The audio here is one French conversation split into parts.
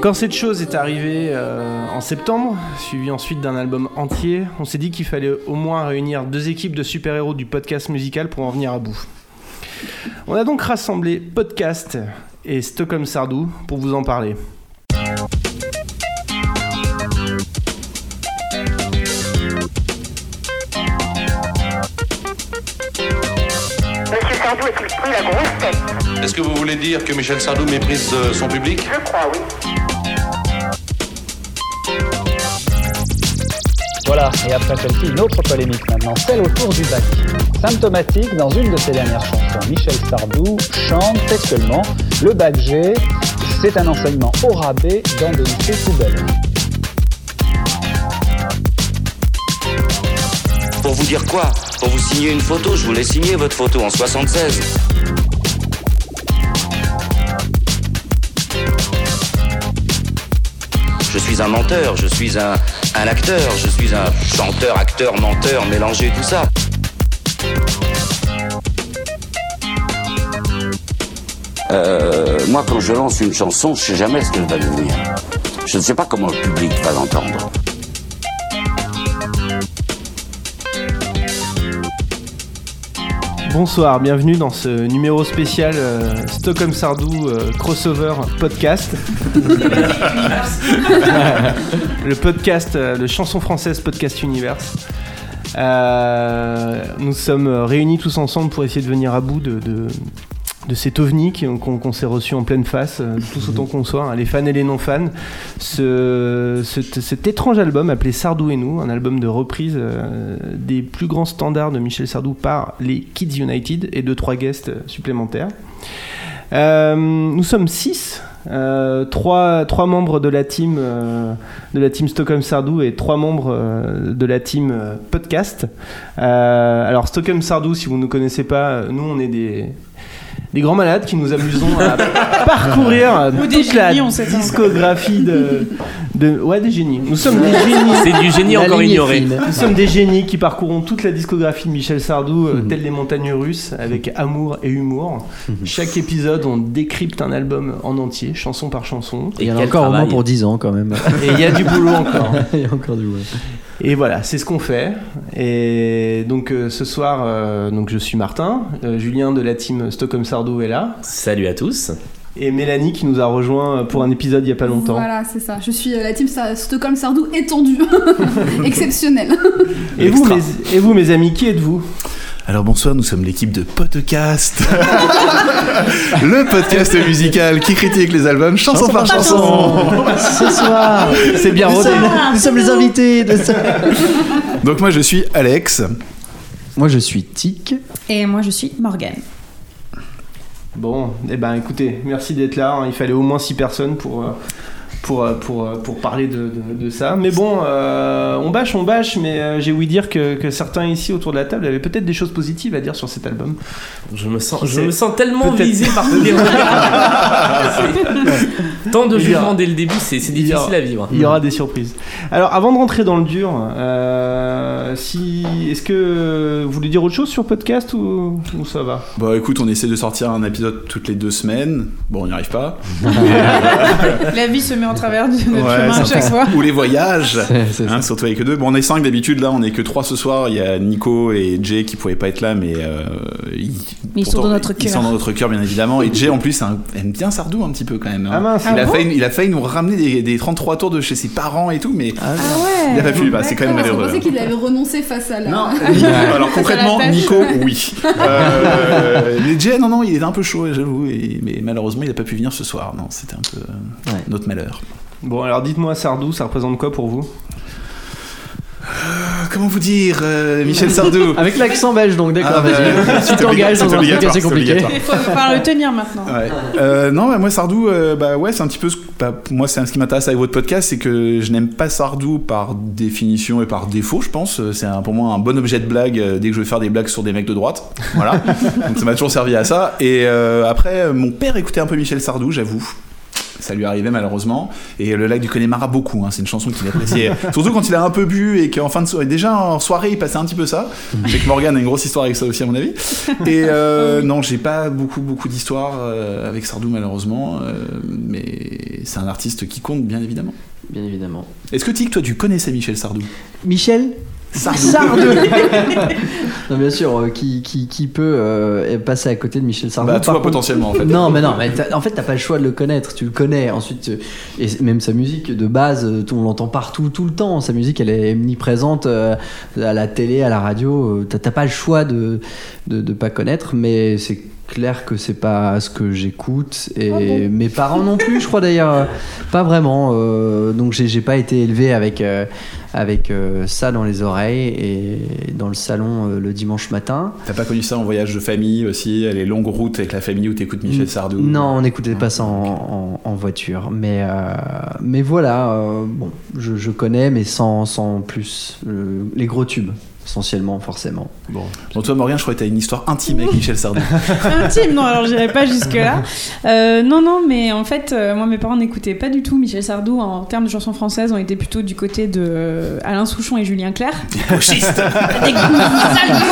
Quand cette chose est arrivée euh, en septembre, suivi ensuite d'un album entier, on s'est dit qu'il fallait au moins réunir deux équipes de super-héros du podcast musical pour en venir à bout. On a donc rassemblé Podcast et Stockholm Sardou pour vous en parler. Monsieur Sardou a-t-il pris la grosse tête? Est-ce que vous voulez dire que Michel Sardou méprise euh, son public? Je crois, oui. Et après celle-ci, une autre polémique maintenant, celle autour du bac. Symptomatique, dans une de ses dernières chansons, Michel Sardou chante textuellement Le bac G, c'est un enseignement au rabais dans de lycées poubelles. Pour vous dire quoi? Pour vous signer une photo Je voulais signer votre photo en 76. Je suis un menteur, je suis un, un acteur, je suis un chanteur, acteur, menteur, mélangé tout ça. Euh, moi, quand je lance une chanson, je sais jamais ce qu'elle va devenir. Je ne sais pas comment le public va l'entendre. Bonsoir, bienvenue dans ce numéro spécial euh, Stockholm Sardou euh, crossover podcast. le podcast, euh, le chanson française podcast Universe. Nous sommes réunis tous ensemble pour essayer de venir à bout de, de cet ovni qu'on s'est reçu en pleine face, euh, tous autant qu'on soit, hein, les fans et les non-fans. Ce, cet, étrange album appelé Sardou et nous, un album de reprise euh, des plus grands standards de Michel Sardou par les Kids United et deux trois guests supplémentaires. Euh, nous sommes six, trois, membres de la team de la team Stockholm Sardou et trois membres de la team podcast. Alors Stockholm Sardou, si vous ne nous connaissez pas, nous on est des des grands malades qui nous amusons à parcourir Ou toute des la génies, on sait pas. discographie de, de ouais des génies. Nous sommes des génies. C'est du génie encore ignoré. Nous sommes des génies qui parcourront toute la discographie de Michel Sardou, euh, Mhm. telles les montagnes russes, avec amour et humour. Chaque épisode, on décrypte un album en entier, chanson par chanson. Et Il y en a quel encore au moins travail. pour 10 ans quand même. Et il y a du boulot encore. Il y a encore du boulot. Et voilà, c'est ce qu'on fait. Et donc euh, ce soir, euh, donc je suis Martin, euh, Julien de la team Stockholm Sardou est là, Salut à tous. et Mélanie qui nous a rejoint pour un épisode il y a pas longtemps. Voilà, c'est ça. Je suis la team Stockholm Sardou étendue. Exceptionnelle. Et vous, mes, et vous, mes amis, qui êtes-vous? Alors bonsoir, nous sommes l'équipe de Podcast, le podcast musical qui critique les albums chanson par chanson. Ce soir, C'est bien nous rodé. sommes, nous sommes les invités de ça. Donc moi je suis Alex. Moi je suis Tic. Et moi, je suis Morgane. Bon, eh ben écoutez, merci d'être là. hein. Il fallait au moins 6 personnes pour, euh, pour, euh, pour, euh, pour parler de, de- de ça. Mais bon, euh, on bâche, on bâche, mais euh, j'ai ouï dire que, que certains ici autour de la table avaient peut-être des choses positives à dire sur cet album. Je me sens, je me sens tellement visé par tous les regards. Tant de jugements dès le début, c'est aura- difficile à vivre. Il y aura des surprises. Alors, avant de rentrer dans le dur, euh, si, est-ce que vous voulez dire autre chose sur podcast ou, ou ça va? Bon écoute, on essaie de sortir un épisode toutes les deux semaines. Bon, on n'y arrive pas. La vie se met en travers de notre Ouais, chemin à chaque fois. Ou les voyages. Hein, surtout avec eux deux. Bon, on est cinq d'habitude, là on est que trois ce soir. Il y a Nico et Jay qui pouvaient pas être là, mais euh, ils, Mais ils sont dans notre Ils cœur. sont dans notre cœur, bien évidemment. Et Jay en plus un- aime bien Sardou un petit peu quand même. hein. Ah mince. Il, a bon failli, il a failli nous ramener des, des 33 tours de chez ses parents et tout, mais Ah, Ah ouais. il a pas pu. Bah, c'est quand même malheureux. Je pensais qu'il avait renoncé face à la. Non, alors concrètement. Nico, oui. Euh, mais Jay, non, non, il est un peu chaud, j'avoue, mais malheureusement, il n'a pas pu venir ce soir. Non, c'était un peu Ouais. notre malheur. Bon, alors dites-moi, Sardou, ça représente quoi pour vous? Comment vous dire, euh, Michel Sardou Avec l'accent belge donc, d'accord, Ah, bah, Tu t'engages dans un truc assez compliqué. Il faut falloir le tenir maintenant. Ouais. Euh, non, bah, moi Sardou, euh, bah ouais, c'est un petit peu. ce- bah, moi, c'est ce qui m'intéresse avec votre podcast, c'est que je n'aime pas Sardou par définition et par défaut, je pense. C'est pour moi un bon objet de blague euh, dès que je veux faire des blagues sur des mecs de droite. Voilà. Donc ça m'a toujours servi à ça. Et euh, après, mon père écoutait un peu Michel Sardou, j'avoue. Ça lui arrivait malheureusement. Et le lac du Connemara beaucoup. hein. C'est une chanson qu'il appréciait. Surtout quand il a un peu bu et qu'en fin de soirée, déjà en soirée, il passait un petit peu ça. Je sais que Morgan a une grosse histoire avec ça aussi à mon avis. Et euh, non, j'ai pas beaucoup beaucoup d'histoires euh, avec Sardou malheureusement. euh, mais c'est un artiste qui compte, bien évidemment. Bien évidemment. Est-ce que Tic, toi, tu connaissais Michel Sardou? Michel? Sardou. Sardou Non, bien sûr, euh, qui, qui, qui peut euh, passer à côté de Michel Sardou Bah, toi, contre- potentiellement, en fait. Non, mais non, mais t'as- en fait, t'as pas le choix de le connaître. Tu le connais. Ensuite, euh, et même sa musique de base, euh, on l'entend partout, tout le temps. Sa musique, elle est omniprésente euh, à la télé, à la radio. euh, T'as t'as pas le choix de, de, de pas connaître, mais c'est clair que c'est pas ce que j'écoute. Et mes parents non plus, je crois d'ailleurs, pas vraiment. euh, donc, j'ai pas été élevé avec. euh, avec euh, ça dans les oreilles et dans le salon euh, le dimanche matin. T'as pas connu ça en voyage de famille aussi, les longues routes avec la famille où t'écoutes Michel Sardou Non, on n'écoutait pas ça en, en- en voiture. Mais, euh, mais voilà, euh, bon, je, je connais, mais sans, sans plus. euh, les gros tubes, essentiellement, forcément. Bon. Bon, toi, Morgan, je crois que t'as une histoire intime avec Michel Sardou. Intime, non, alors j'irai pas jusque-là. Euh, non, non, mais en fait, euh, moi, mes parents n'écoutaient pas du tout Michel Sardou. En termes de chansons françaises, on était plutôt du côté de euh, Alain Souchon et Julien Clerc. Gauchiste Des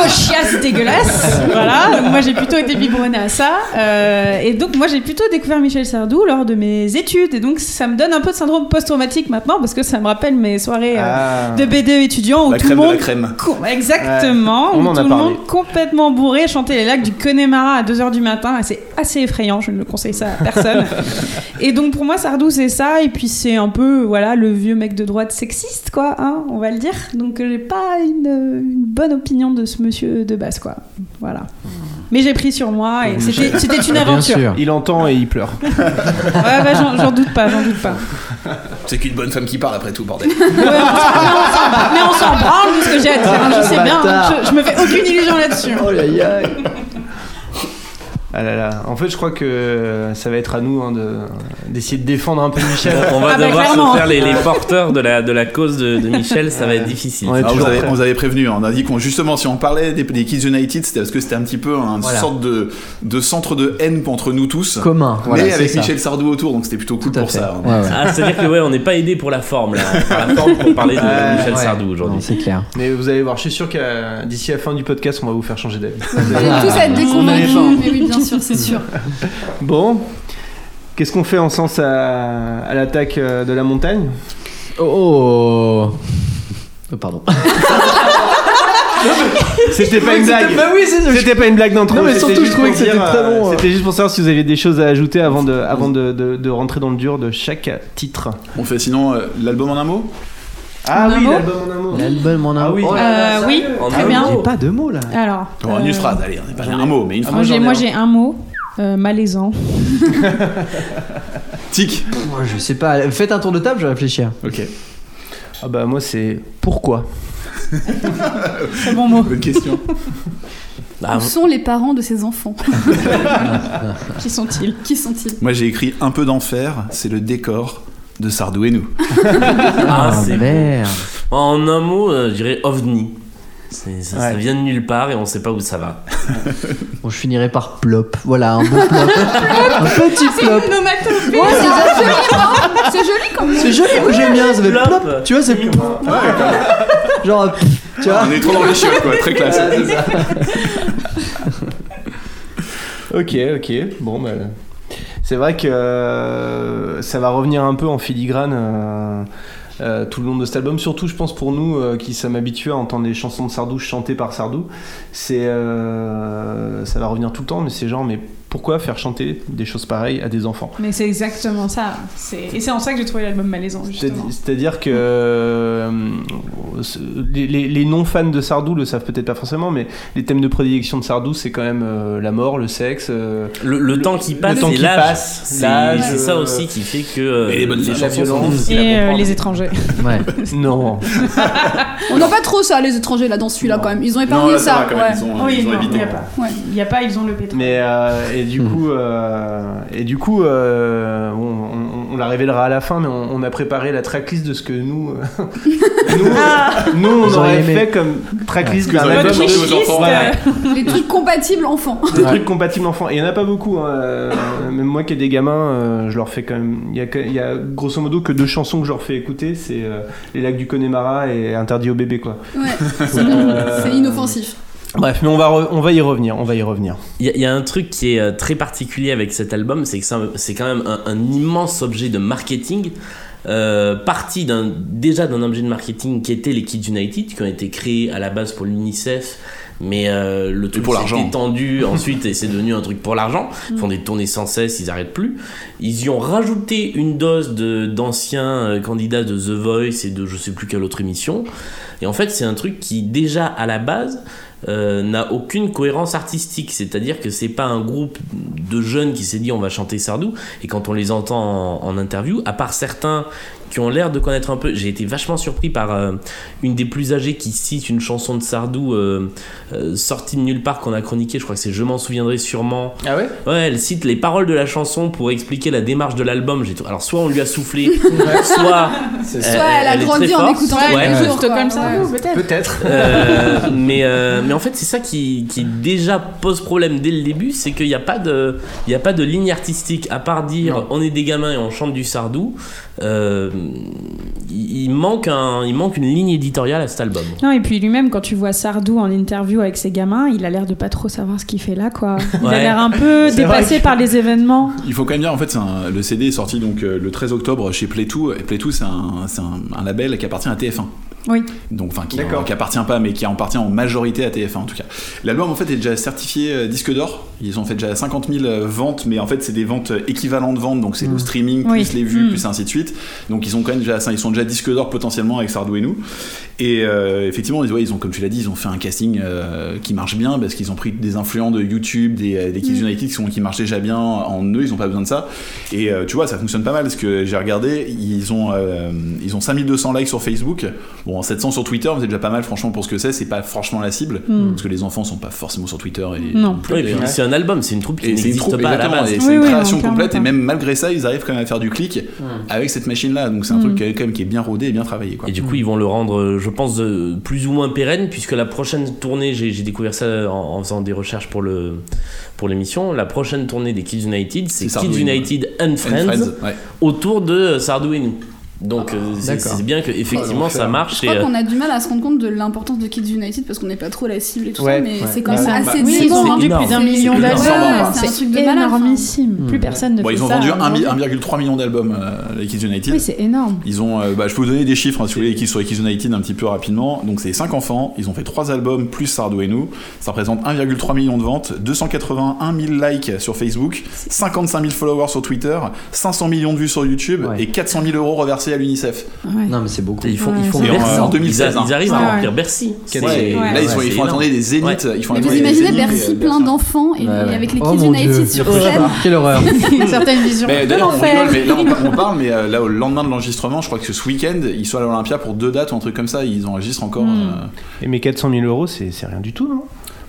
sales dégueulasses. Voilà, donc moi j'ai plutôt été biberonnée à ça. Euh, et donc, moi j'ai plutôt découvert Michel Sardou lors de mes études. Et donc, ça me donne un peu de syndrome post-traumatique maintenant parce que ça me rappelle mes soirées euh, Ah. de BDE étudiants où La tout le crème de monde. la crème. Exactement, Ouais, on où en tout a le parlé. monde complètement bourré chanter les lacs du Connemara à 2h du matin. C'est assez effrayant, je ne le conseille ça à personne. et donc pour moi, Sardou, c'est ça. Et puis c'est un peu voilà, le vieux mec de droite sexiste, quoi, hein, on va le dire. Donc j'ai pas une, une bonne opinion de ce monsieur de base, quoi. Voilà. Mais j'ai pris sur moi et c'était c'était une aventure. Il entend et il pleure. Ouais, bah, j'en j'en doute pas, j'en doute pas. C'est qu'une bonne femme qui parle après tout, bordel. Ouais, mais on s'en- branle de ce que j'ai à dire. hein, Je sais bien, hein, je, je me fais aucune illusion là-dessus. Oh là là. Ah là là. En fait, je crois que ça va être à nous hein, de- d'essayer de défendre un peu Michel. On va Ah bah, devoir clairement. se faire les, les porteurs de la, de la cause de, de Michel, ça va être difficile. Ouais, Ah, vous, avez, on vous avait prévenu, hein. on a dit qu'on justement si on parlait des, des Kids United, c'était parce que c'était un petit peu une Voilà. sorte de, de centre de haine entre nous tous. Commun. Voilà, mais c'est avec ça. Michel Sardou autour, donc c'était plutôt cool pour fait. ça. hein. Ouais, ouais. Ah, c'est-à-dire que ouais, on n'est pas aidé pour la forme là, par la forme pour parler de Michel Ouais. Sardou aujourd'hui. Non, C'est clair. Mais vous allez voir, je suis sûr que d'ici la fin du podcast, on va vous faire changer d'avis. Vous allez tous être On déconvaincus. Bien sûr, c'est sûr. Bon, qu'est-ce qu'on fait en sens à, à l'attaque euh, de la montagne? Oh. Oh, Pardon. C'était pas une blague. Bah oui. C'était pas une blague d'intro. Non, mais surtout, juste je trouvais pour que c'était très euh, bon, C'était juste pour savoir si vous aviez des choses à ajouter avant de, avant de, de- de rentrer dans le dur de chaque titre. On fait sinon euh, l'album en un mot? Ah oui, l'album en un mot. L'album en un Ah oui. Oh Euh, oui, En très bien. J'ai pas de mots là. Alors. Bon, euh, Une phrase, allez, on n'est pas un mot, mais une phrase. Moi j'ai, un. j'ai un mot, malaisant. Tic Moi, je sais pas. Faites un tour de table, je vais réfléchir. Ok, Ah bah moi c'est pourquoi? Très bon mot. bonne question. Ah, Où sont les parents de ces enfants? Qui sont-ils? Qui sont-ils? Moi j'ai écrit Un peu d'enfer, c'est le décor de Sardou et nous. ah, c'est merde. En un mot, euh, je dirais ovni. Ça, ça Ouais. vient de nulle part et on sait pas où ça va. Bon, je finirai par plop. Voilà, un bon plop. un petit plop. Ouais, c'est joli, hein C'est joli quand même. C'est joli, moi j'aime bien. Ça fait Plop. plop. Tu vois, c'est. Genre. euh, Tu vois On est trop dans les chiottes, quoi, très classe. Voilà, c'est ça. Ok, ok. Bon, bah, c'est vrai que euh, ça va revenir un peu en filigrane euh, euh, tout le long de cet album. Surtout, je pense pour nous qui sommes habitués à entendre des chansons de Sardou chantées par Sardou, c'est ça va revenir tout le temps. Mais c'est genre, mais pourquoi faire chanter des choses pareilles à des enfants Mais c'est exactement ça. C'est... Et c'est en ça que j'ai trouvé l'album malaisant. C'est-à-dire que euh, les, les- les non-fans de Sardou le savent peut-être pas forcément, mais les thèmes de prédilection de Sardou, c'est quand même euh, la mort, le sexe. euh, Le, le temps qui passe le temps et qui l'âge, passe, c'est, l'âge, c'est ça aussi qui fait que et les bonnes les femmes, chansons la violence. Et euh, les étrangers. Ouais. non. On n'a pas trop ça, les étrangers, là, dans celui-là, quand même. Ils ont Non, épargné là, ça ça. va quand même, ouais. ils ont, Oui, ils ont non, il évité. n'y a pas. Ouais. Il n'y a pas, ils ont le pétrole. Mais euh, et du coup, euh, et du coup, euh, on, on- on la révélera à la fin, mais on, on a préparé la tracklist de ce que nous, euh, nous, nous, on Vous aurait aimé. fait comme tracklist Ce que d'un album. aux euh, Les trucs compatibles enfants. Des trucs compatibles enfants. Et il y en a pas beaucoup. hein. Euh, Même moi qui ai des gamins, euh, je leur fais quand même. Il y, a, y grosso modo que deux chansons que je leur fais écouter c'est euh, Les lacs du Connemara et Interdit au bébé, quoi. Ouais, c'est Euh, c'est inoffensif. Bref, mais on va, re- on va y revenir, on va y revenir. Il y, a- il y a un truc qui est euh, très particulier avec cet album, c'est que c'est quand même un, un immense objet de marketing. Euh, parti d'un, déjà d'un objet de marketing qui était les Kids United, qui ont été créés à la base pour l'UNICEF, mais euh, le truc pour s'est l'argent. étendu ensuite et c'est devenu un truc pour l'argent. Ils font des tournées sans cesse, ils arrêtent plus. Ils y ont rajouté une dose de, d'anciens euh, candidats de The Voice et de je sais plus quelle autre émission. Et en fait, c'est un truc qui déjà à la base euh, n'a aucune cohérence artistique. C'est-à-dire que c'est pas un groupe de jeunes qui s'est dit on va chanter Sardou. Et quand on les entend en, en interview, à part certains qui ont l'air de connaître un peu, j'ai été vachement surpris par euh, une des plus âgées qui cite une chanson de Sardou euh, euh, sortie de nulle part qu'on a chroniqué. Je crois que c'est Je m'en souviendrai sûrement. Ah ouais? Ouais, elle cite les paroles de la chanson pour expliquer la démarche de l'album. J'ai Alors, soit on lui a soufflé, soit. Soit elle a grandi en écoutant Ouais. Ouais. jours, Stockholm. Sardou, Ouais. peut-être. Peut-être. Euh, mais, euh, mais en fait, c'est ça qui, qui déjà pose problème dès le début, c'est qu'il n'y a, pas de- il y a pas de ligne artistique, à part dire on est des gamins et on chante du sardou. euh, il, manque un, il manque une ligne éditoriale à cet album. Non, et puis lui-même, quand tu vois Sardou en interview avec ses gamins, il a l'air de pas trop savoir ce qu'il fait là, quoi. Il a l'air un peu dépassé que- par les événements. Il faut quand même dire, en fait, c'est un- le CD est sorti donc euh, le 13 octobre chez Playtoo. Et Playtoo, c'est un, c'est un- un label qui appartient à TF1. Oui. Donc, enfin, qui, appartient pas, mais qui appartient en majorité à TF1 en tout cas. L'album en fait est déjà certifié euh, disque d'or. Ils ont fait déjà 50 000 euh, ventes, mais en fait c'est des ventes équivalentes de ventes, donc c'est le streaming Oui. plus les vues Mm. plus ainsi de suite. Donc ils ont quand même déjà, ils sont déjà disque d'or potentiellement avec Sardou et nous. Et euh, effectivement, ils, ouais, ils ont, comme tu l'as dit, ils ont fait un casting euh, qui marche bien parce qu'ils ont pris des influents de YouTube, des, des Kids United qui, sont, qui marchent déjà bien en eux, ils ont pas besoin de ça. Et euh, tu vois, ça fonctionne pas mal parce que j'ai regardé, ils ont, euh, ils ont 5200 likes sur Facebook, bon 700 sur Twitter, c'est déjà pas mal franchement pour ce que c'est, c'est pas franchement la cible Mm. parce que les enfants sont pas forcément sur Twitter et Non. plus, Ouais, et puis d'ailleurs. c'est un album, c'est une troupe qui Et c'est une n'existe pas à la base. Oui, c'est une oui, création complète et même malgré ça, ils arrivent quand même à faire du clic avec cette machine-là. Donc c'est un Mm. truc qui est- quand même qui est bien rodé et bien travaillé. Quoi. Et du coup, ils vont le rendre, euh, je pense, euh, plus ou moins pérenne, puisque la prochaine tournée, j'ai découvert ça en, en faisant des recherches pour le pour l'émission. La prochaine tournée des Kids United, c'est Kids United and And Friends, Friends, ouais. autour de Sardou et nous. Donc euh, c'est bien que effectivement ça marche. Je crois et, euh, qu'on a du mal à se rendre compte de l'importance de Kids United parce qu'on n'est pas trop la cible et tout Ouais, ça, mais ouais. c'est quand Ouais, même c'est- assez oui, ils ont hein. vendu plus d'un million d'albums. c'est un truc de malade, énormissime. Plus personne ne Bon, fait ils ont ça vendu un mi- aujourd'hui. 1,3 million d'albums, euh, les Kids United. Oui, c'est énorme. Ils ont, euh, bah, je peux vous donner des chiffres hein, si vous voulez, sur les Kids United un petit peu rapidement. Donc c'est 5 enfants, ils ont fait 3 albums plus Sardou et nous. Ça représente 1,3 million de ventes, 281 000 likes sur Facebook, 55 000 followers sur Twitter, 500 millions de vues sur YouTube et 400 000 euros reversés à l'UNICEF. Ouais. Non, mais c'est beaucoup. ils font, Ouais, ils font en, Bercy. en 2016, Ils, ils arrivent hein. à remplir. Bercy. C'est- Ouais, Ouais. Là ils, sont, ils font attendre des zéniths. Ouais. Ils font Mais vous imaginez Bercy plein euh, d'enfants et avec les Oh Kids Dieu. United sur Oh, scène. Quelle horreur. Une certaine vision. Mais d'ailleurs, on mais parle, mais euh, là au lendemain de l'enregistrement, je crois que ce week-end, ils sont à l'Olympia pour deux dates ou un truc comme ça, ils enregistrent encore. Hmm. euh, Et mes 400 000 euros, c'est c'est rien du tout, non?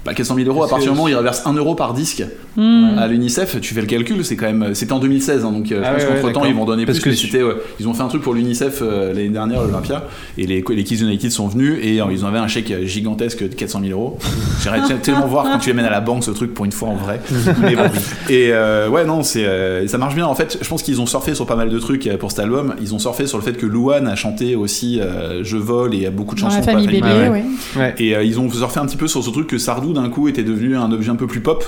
Bah, 400 000 euros, à partir du moment où ils reversent 1 euro par disque Hmm. à l'UNICEF, tu fais le calcul, c'est quand même. C'était en 2016, hein, donc euh, Ah je pense ouais, ouais, qu'entre temps ils vont donner Parce plus. que ouais, ils ont fait un truc pour l'UNICEF euh, l'année dernière, à l'Olympia, et les, les Kids United sont venus et euh, ils avaient un chèque gigantesque de 400 000 euros. J'aimerais tellement voir quand tu les mènes à la banque ce truc pour une fois en vrai. Mais bon. Et euh, ouais, non, c'est, euh, ça marche bien. En fait, je pense qu'ils ont surfé sur pas mal de trucs pour cet album. Ils ont surfé sur le fait que Louane a chanté aussi euh, Je vole et a beaucoup de Dans chansons la pour famille Bélier, ouais. ouais. Ouais. et euh, ils ont surfé un petit peu sur ce truc que Sardou d'un coup était devenu un objet un peu plus pop.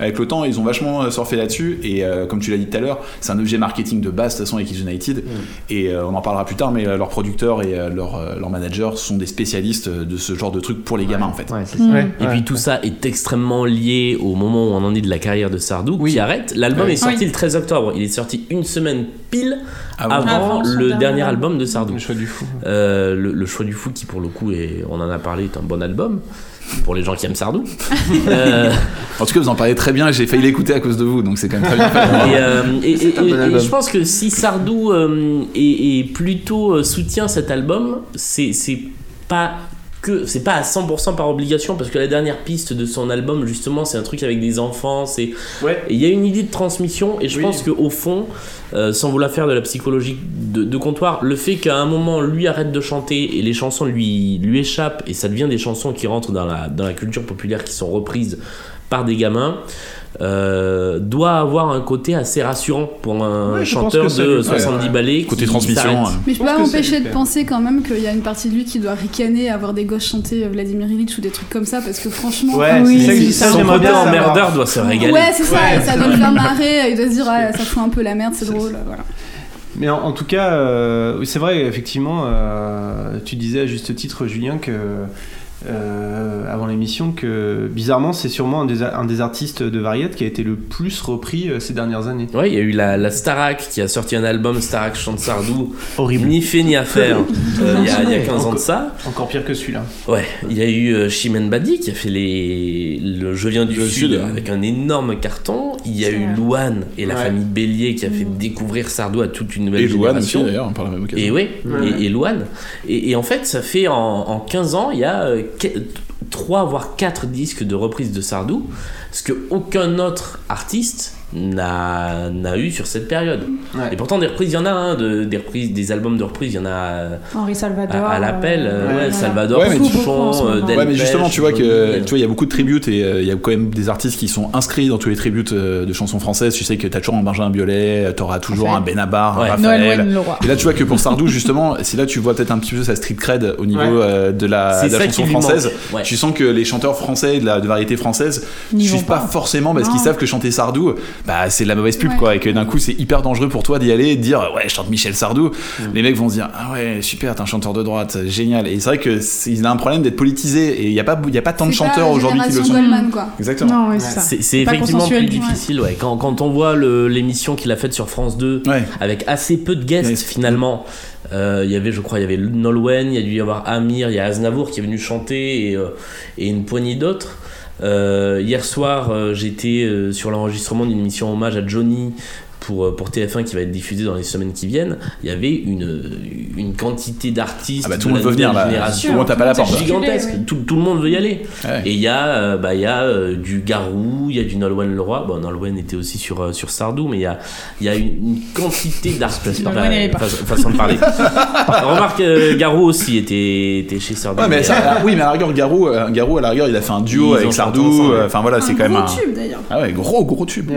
Avec le temps, ils ont vachement euh, surfé là-dessus. Et euh, comme tu l'as dit tout à l'heure, c'est un objet marketing de base, de toute façon, avec United. Et euh, on en parlera plus tard, mais euh, leurs producteurs et euh, leurs euh, leurs managers sont des spécialistes de ce genre de truc pour les gamins en fait. Ouais, c'est ça. Ouais, Et puis tout ça est extrêmement lié au moment où on en est de la carrière de Sardou qui arrête. L'album est sorti Oui. le 13 octobre. Il est sorti une semaine pile Ah bon avant, le dernier dernier album. album de Sardou. Le choix du fou. Euh, le, le choix du fou qui pour le coup est, on en a parlé, est un bon album pour les gens qui aiment Sardou. Euh, En tout cas, vous en parlez très bien. J'ai failli l'écouter à cause de vous, donc c'est quand même très bien et, euh, et- et- un bon et- et album. je pense que si Sardou euh, est, est plutôt soutient cet album, c'est c'est pas que c'est pas à 100% par obligation parce que la dernière piste de son album justement c'est un truc avec des enfants c'est Ouais. il y a une idée de transmission et je Oui. pense que au fond euh, sans vouloir faire de la psychologie de, de comptoir le fait qu'à un moment lui arrête de chanter et les chansons lui lui échappent et ça devient des chansons qui rentrent dans la dans la culture populaire qui sont reprises par des gamins euh, doit avoir un côté assez rassurant pour un Ouais, chanteur de lui- 70 ouais. ballets. Côté transmission. Mais je peux pas m'empêcher de penser quand même qu'il y a une partie de lui qui doit ricaner, avoir des gosses chanter euh, Vladimir Ilitch ou des trucs comme ça, parce que franchement. Ouais, Oui, c'est ça, ça. Son côté emmerdeur doit se régaler. Ouais, c'est ça, et ça doit le faire marrer, il doit se dire, ouais, ça fout un peu la merde, c'est drôle, voilà. Mais en, en tout cas, euh, c'est vrai, effectivement, euh, tu disais à juste titre, Julien, que euh, avant l'émission, que bizarrement, c'est sûrement un des, un des artistes de variété qui a été le plus repris euh, ces dernières années. Ouais, il y a eu la, la Starac qui a sorti un album Starac chante Sardou, Horrible. ni fait ni à faire, euh, il y, a- il y a 15 ans de ça. Encore pire que celui-là. Ouais, il y a eu euh, Chimène Badi qui a fait les... le Je viens du Le Sud, avec un énorme carton. Il y a eu. Louane et la Ouais. famille Bélier qui a fait découvrir Sardou à toute une nouvelle Et Louane aussi génération. d'ailleurs, par la même occasion. Et oui, Ouais. et, et Louane. Et, et en fait, ça fait en, en 15 ans, il y a 3 voire 4 disques de reprises de Sardou, ce que aucun autre artiste n'a n'a eu sur cette période. Ouais. Et pourtant, des reprises, il y en a, hein, de, des, reprises, des albums de reprises, il y en a euh, Henri Salvador. à, à l'appel. euh, ouais, ouais. Salvador, Ouais, mais tu- Souchon, euh, Ouais, mais justement, tu vois que Johnny, tu vois, il y a beaucoup de tributes et euh, il y a quand même des artistes qui sont inscrits dans tous les tributes euh, de chansons françaises. Tu sais que t'as toujours un Benjamin Biolay, t'auras toujours un Benabar, Ouais. un Noël Raphaël. Et là, tu vois que pour Sardou, justement, c'est là tu vois peut-être un petit peu sa street cred au niveau Ouais. euh, de la, de la chanson française. Tu sens que les chanteurs français de la de variété française N'y suivent pas, forcément parce qu'ils savent que chanter Sardou, bah c'est de la mauvaise pub Ouais. quoi, et que d'un coup c'est hyper dangereux pour toi d'y aller et de dire ouais je chante Michel Sardou. Les mecs vont se dire ah ouais super t'es un chanteur de droite génial. Et c'est vrai que c'est- il a un problème d'être politisé et il y a pas il y a pas tant de chanteurs aujourd'hui qui le sont. Goldman, quoi. Exactement. Ouais, c'est effectivement plus difficile, ouais. Quand, quand on voit l'émission qu'il a faite sur France 2, Ouais. avec assez peu de guests Ouais. finalement. Euh, Il y avait, je crois, il y avait Nolwenn, il y a dû y avoir Amir, il y a Aznavour qui est venu chanter et, euh, et une poignée d'autres. Euh, hier soir, euh, j'étais euh, sur l'enregistrement d'une émission hommage à Johnny pour, euh, pour TF1 qui va être diffusée dans les semaines qui viennent. Il y avait une, une quantité d'artistes Ah bah, de tout le monde veut venir, là. génération. Tout le monde tape à la porte, gigantesque. Oui. Tout, tout le monde veut y aller. Ouais. Et il y a, euh, bah, il y a euh, du Garou, il y a du Nolwenn Leroy. Bon, Nolwenn était aussi sur, euh, sur Sardou, mais il y a, il y a une, une quantité d'artistes. Façon, façon de parler. Remarque, euh, Garou aussi était, était chez Sardou. Ouais, mais ça, euh, oui, mais à la rigueur, Garou, euh, Garou, à la rigueur, il a fait un duo Ils avec Sardou. euh, Enfin voilà, c'est un quand même gros un. tube d'ailleurs. Ah ouais, gros, gros tube.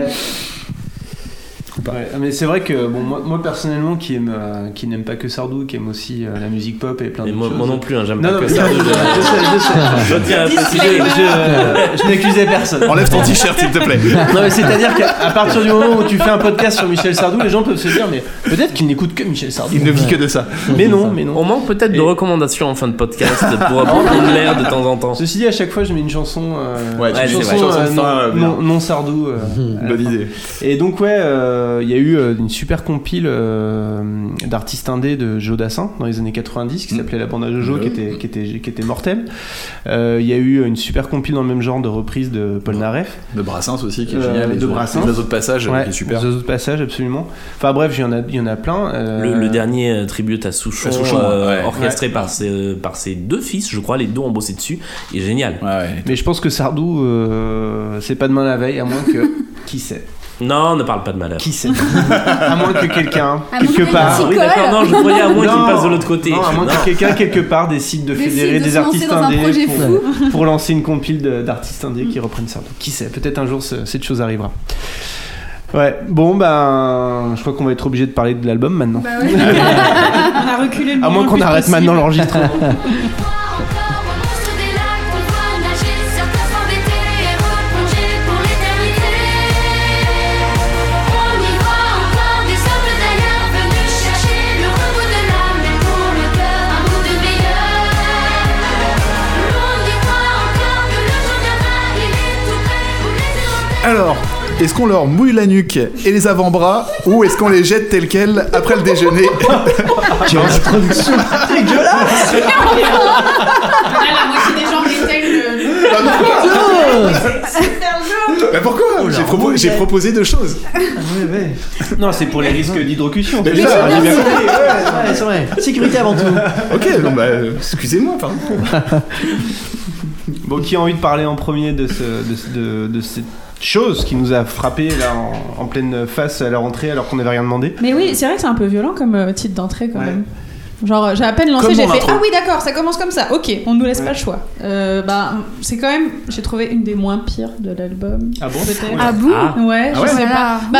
Ouais, mais c'est vrai que bon, moi, moi, personnellement qui aime euh, qui n'aime pas que Sardou, qui aime aussi euh, la musique pop et plein de choses. moi non plus, hein, j'aime pas non, que mais- Sardou. je tiens à préciser. N'accusais personne. Enlève ton t-shirt, s'il te plaît. Non mais c'est-à-dire qu'à partir du moment où tu fais un podcast sur Michel Sardou, les gens peuvent se dire mais peut-être qu'il n'écoute que Michel Sardou. Il ne vit que de ça. Mais non, mais On non. manque peut-être de recommandations en fin de podcast pour prendre l'air de temps en temps. Ceci dit, à chaque fois, je mets une chanson, euh, Ouais, une une non, Sardou. euh, Bonne idée. Et donc ouais, euh, il y a eu euh, une super compile euh, d'artistes indés de Joe Dassin dans les années 90 qui Mm. s'appelait La Bande à Jojo, Ouais. qui était qui était qui était mortelle. Euh, Il y a eu une super compile dans le même genre de reprise de Paul Naref. De Brassens aussi, qui est Euh, génial. de les autres- Brassens. Les oiseaux de passage, Ouais, qui est super. The Autres Passages, absolument. Enfin bref, il y en a il y en a plein. euh, Le, le dernier euh, tribute à Souchon, À Souchon, euh, ouais. orchestré par, ses, par ses deux fils, je crois, les deux ont bossé dessus, est génial. Ouais, ouais. Mais je pense que Sardou, euh, c'est pas demain la veille, à moins que. qui sait Non, ne parle pas de malheur. Qui sait À moins que quelqu'un, quelque que part. Ah oui, d'accord, non, je croyais à moins qu'il passe de l'autre côté. Non, à moins Non. que quelqu'un, quelque part, décide de fédérer de des artistes indés pour, lancer une compile d'artistes indés qui reprennent Sardou. Qui sait Peut-être un jour ce- cette chose arrivera. Ouais, bon, ben, je crois qu'on va être obligé de parler de l'album maintenant. Bah ouais. On a reculé le À moins qu'on arrête possible. maintenant l'enregistrement. Alors, est-ce qu'on leur mouille la nuque et les avant-bras ou est-ce qu'on les jette tel quel après le déjeuner Quelle introduction dégueulasse la moitié des gens éteignent Bah pourquoi J'ai propo- j'ai proposé deux choses. Non, c'est pour les risques d'hydrocution. C'est vrai. Sécurité avant tout. Ok, bon bah, excusez-moi, pardon. Bon, qui a envie de parler en premier de, ce, de, ce- de, de cette chose qui nous a frappé là en, en pleine face à la rentrée alors qu'on n'avait rien demandé Mais oui, c'est vrai que c'est un peu violent comme euh, titre d'entrée quand Ouais. même. Genre, j'ai à peine lancé, j'ai fait. Ah oui, d'accord, ça commence comme ça. Ok, on nous laisse pas le choix. Euh, bah, c'est quand même, j'ai trouvé une des moins pires de l'album. Ah bon? Peut-être. Ah bon? Ah. Ouais, Ah je ouais? sais Voilà. pas. Bah,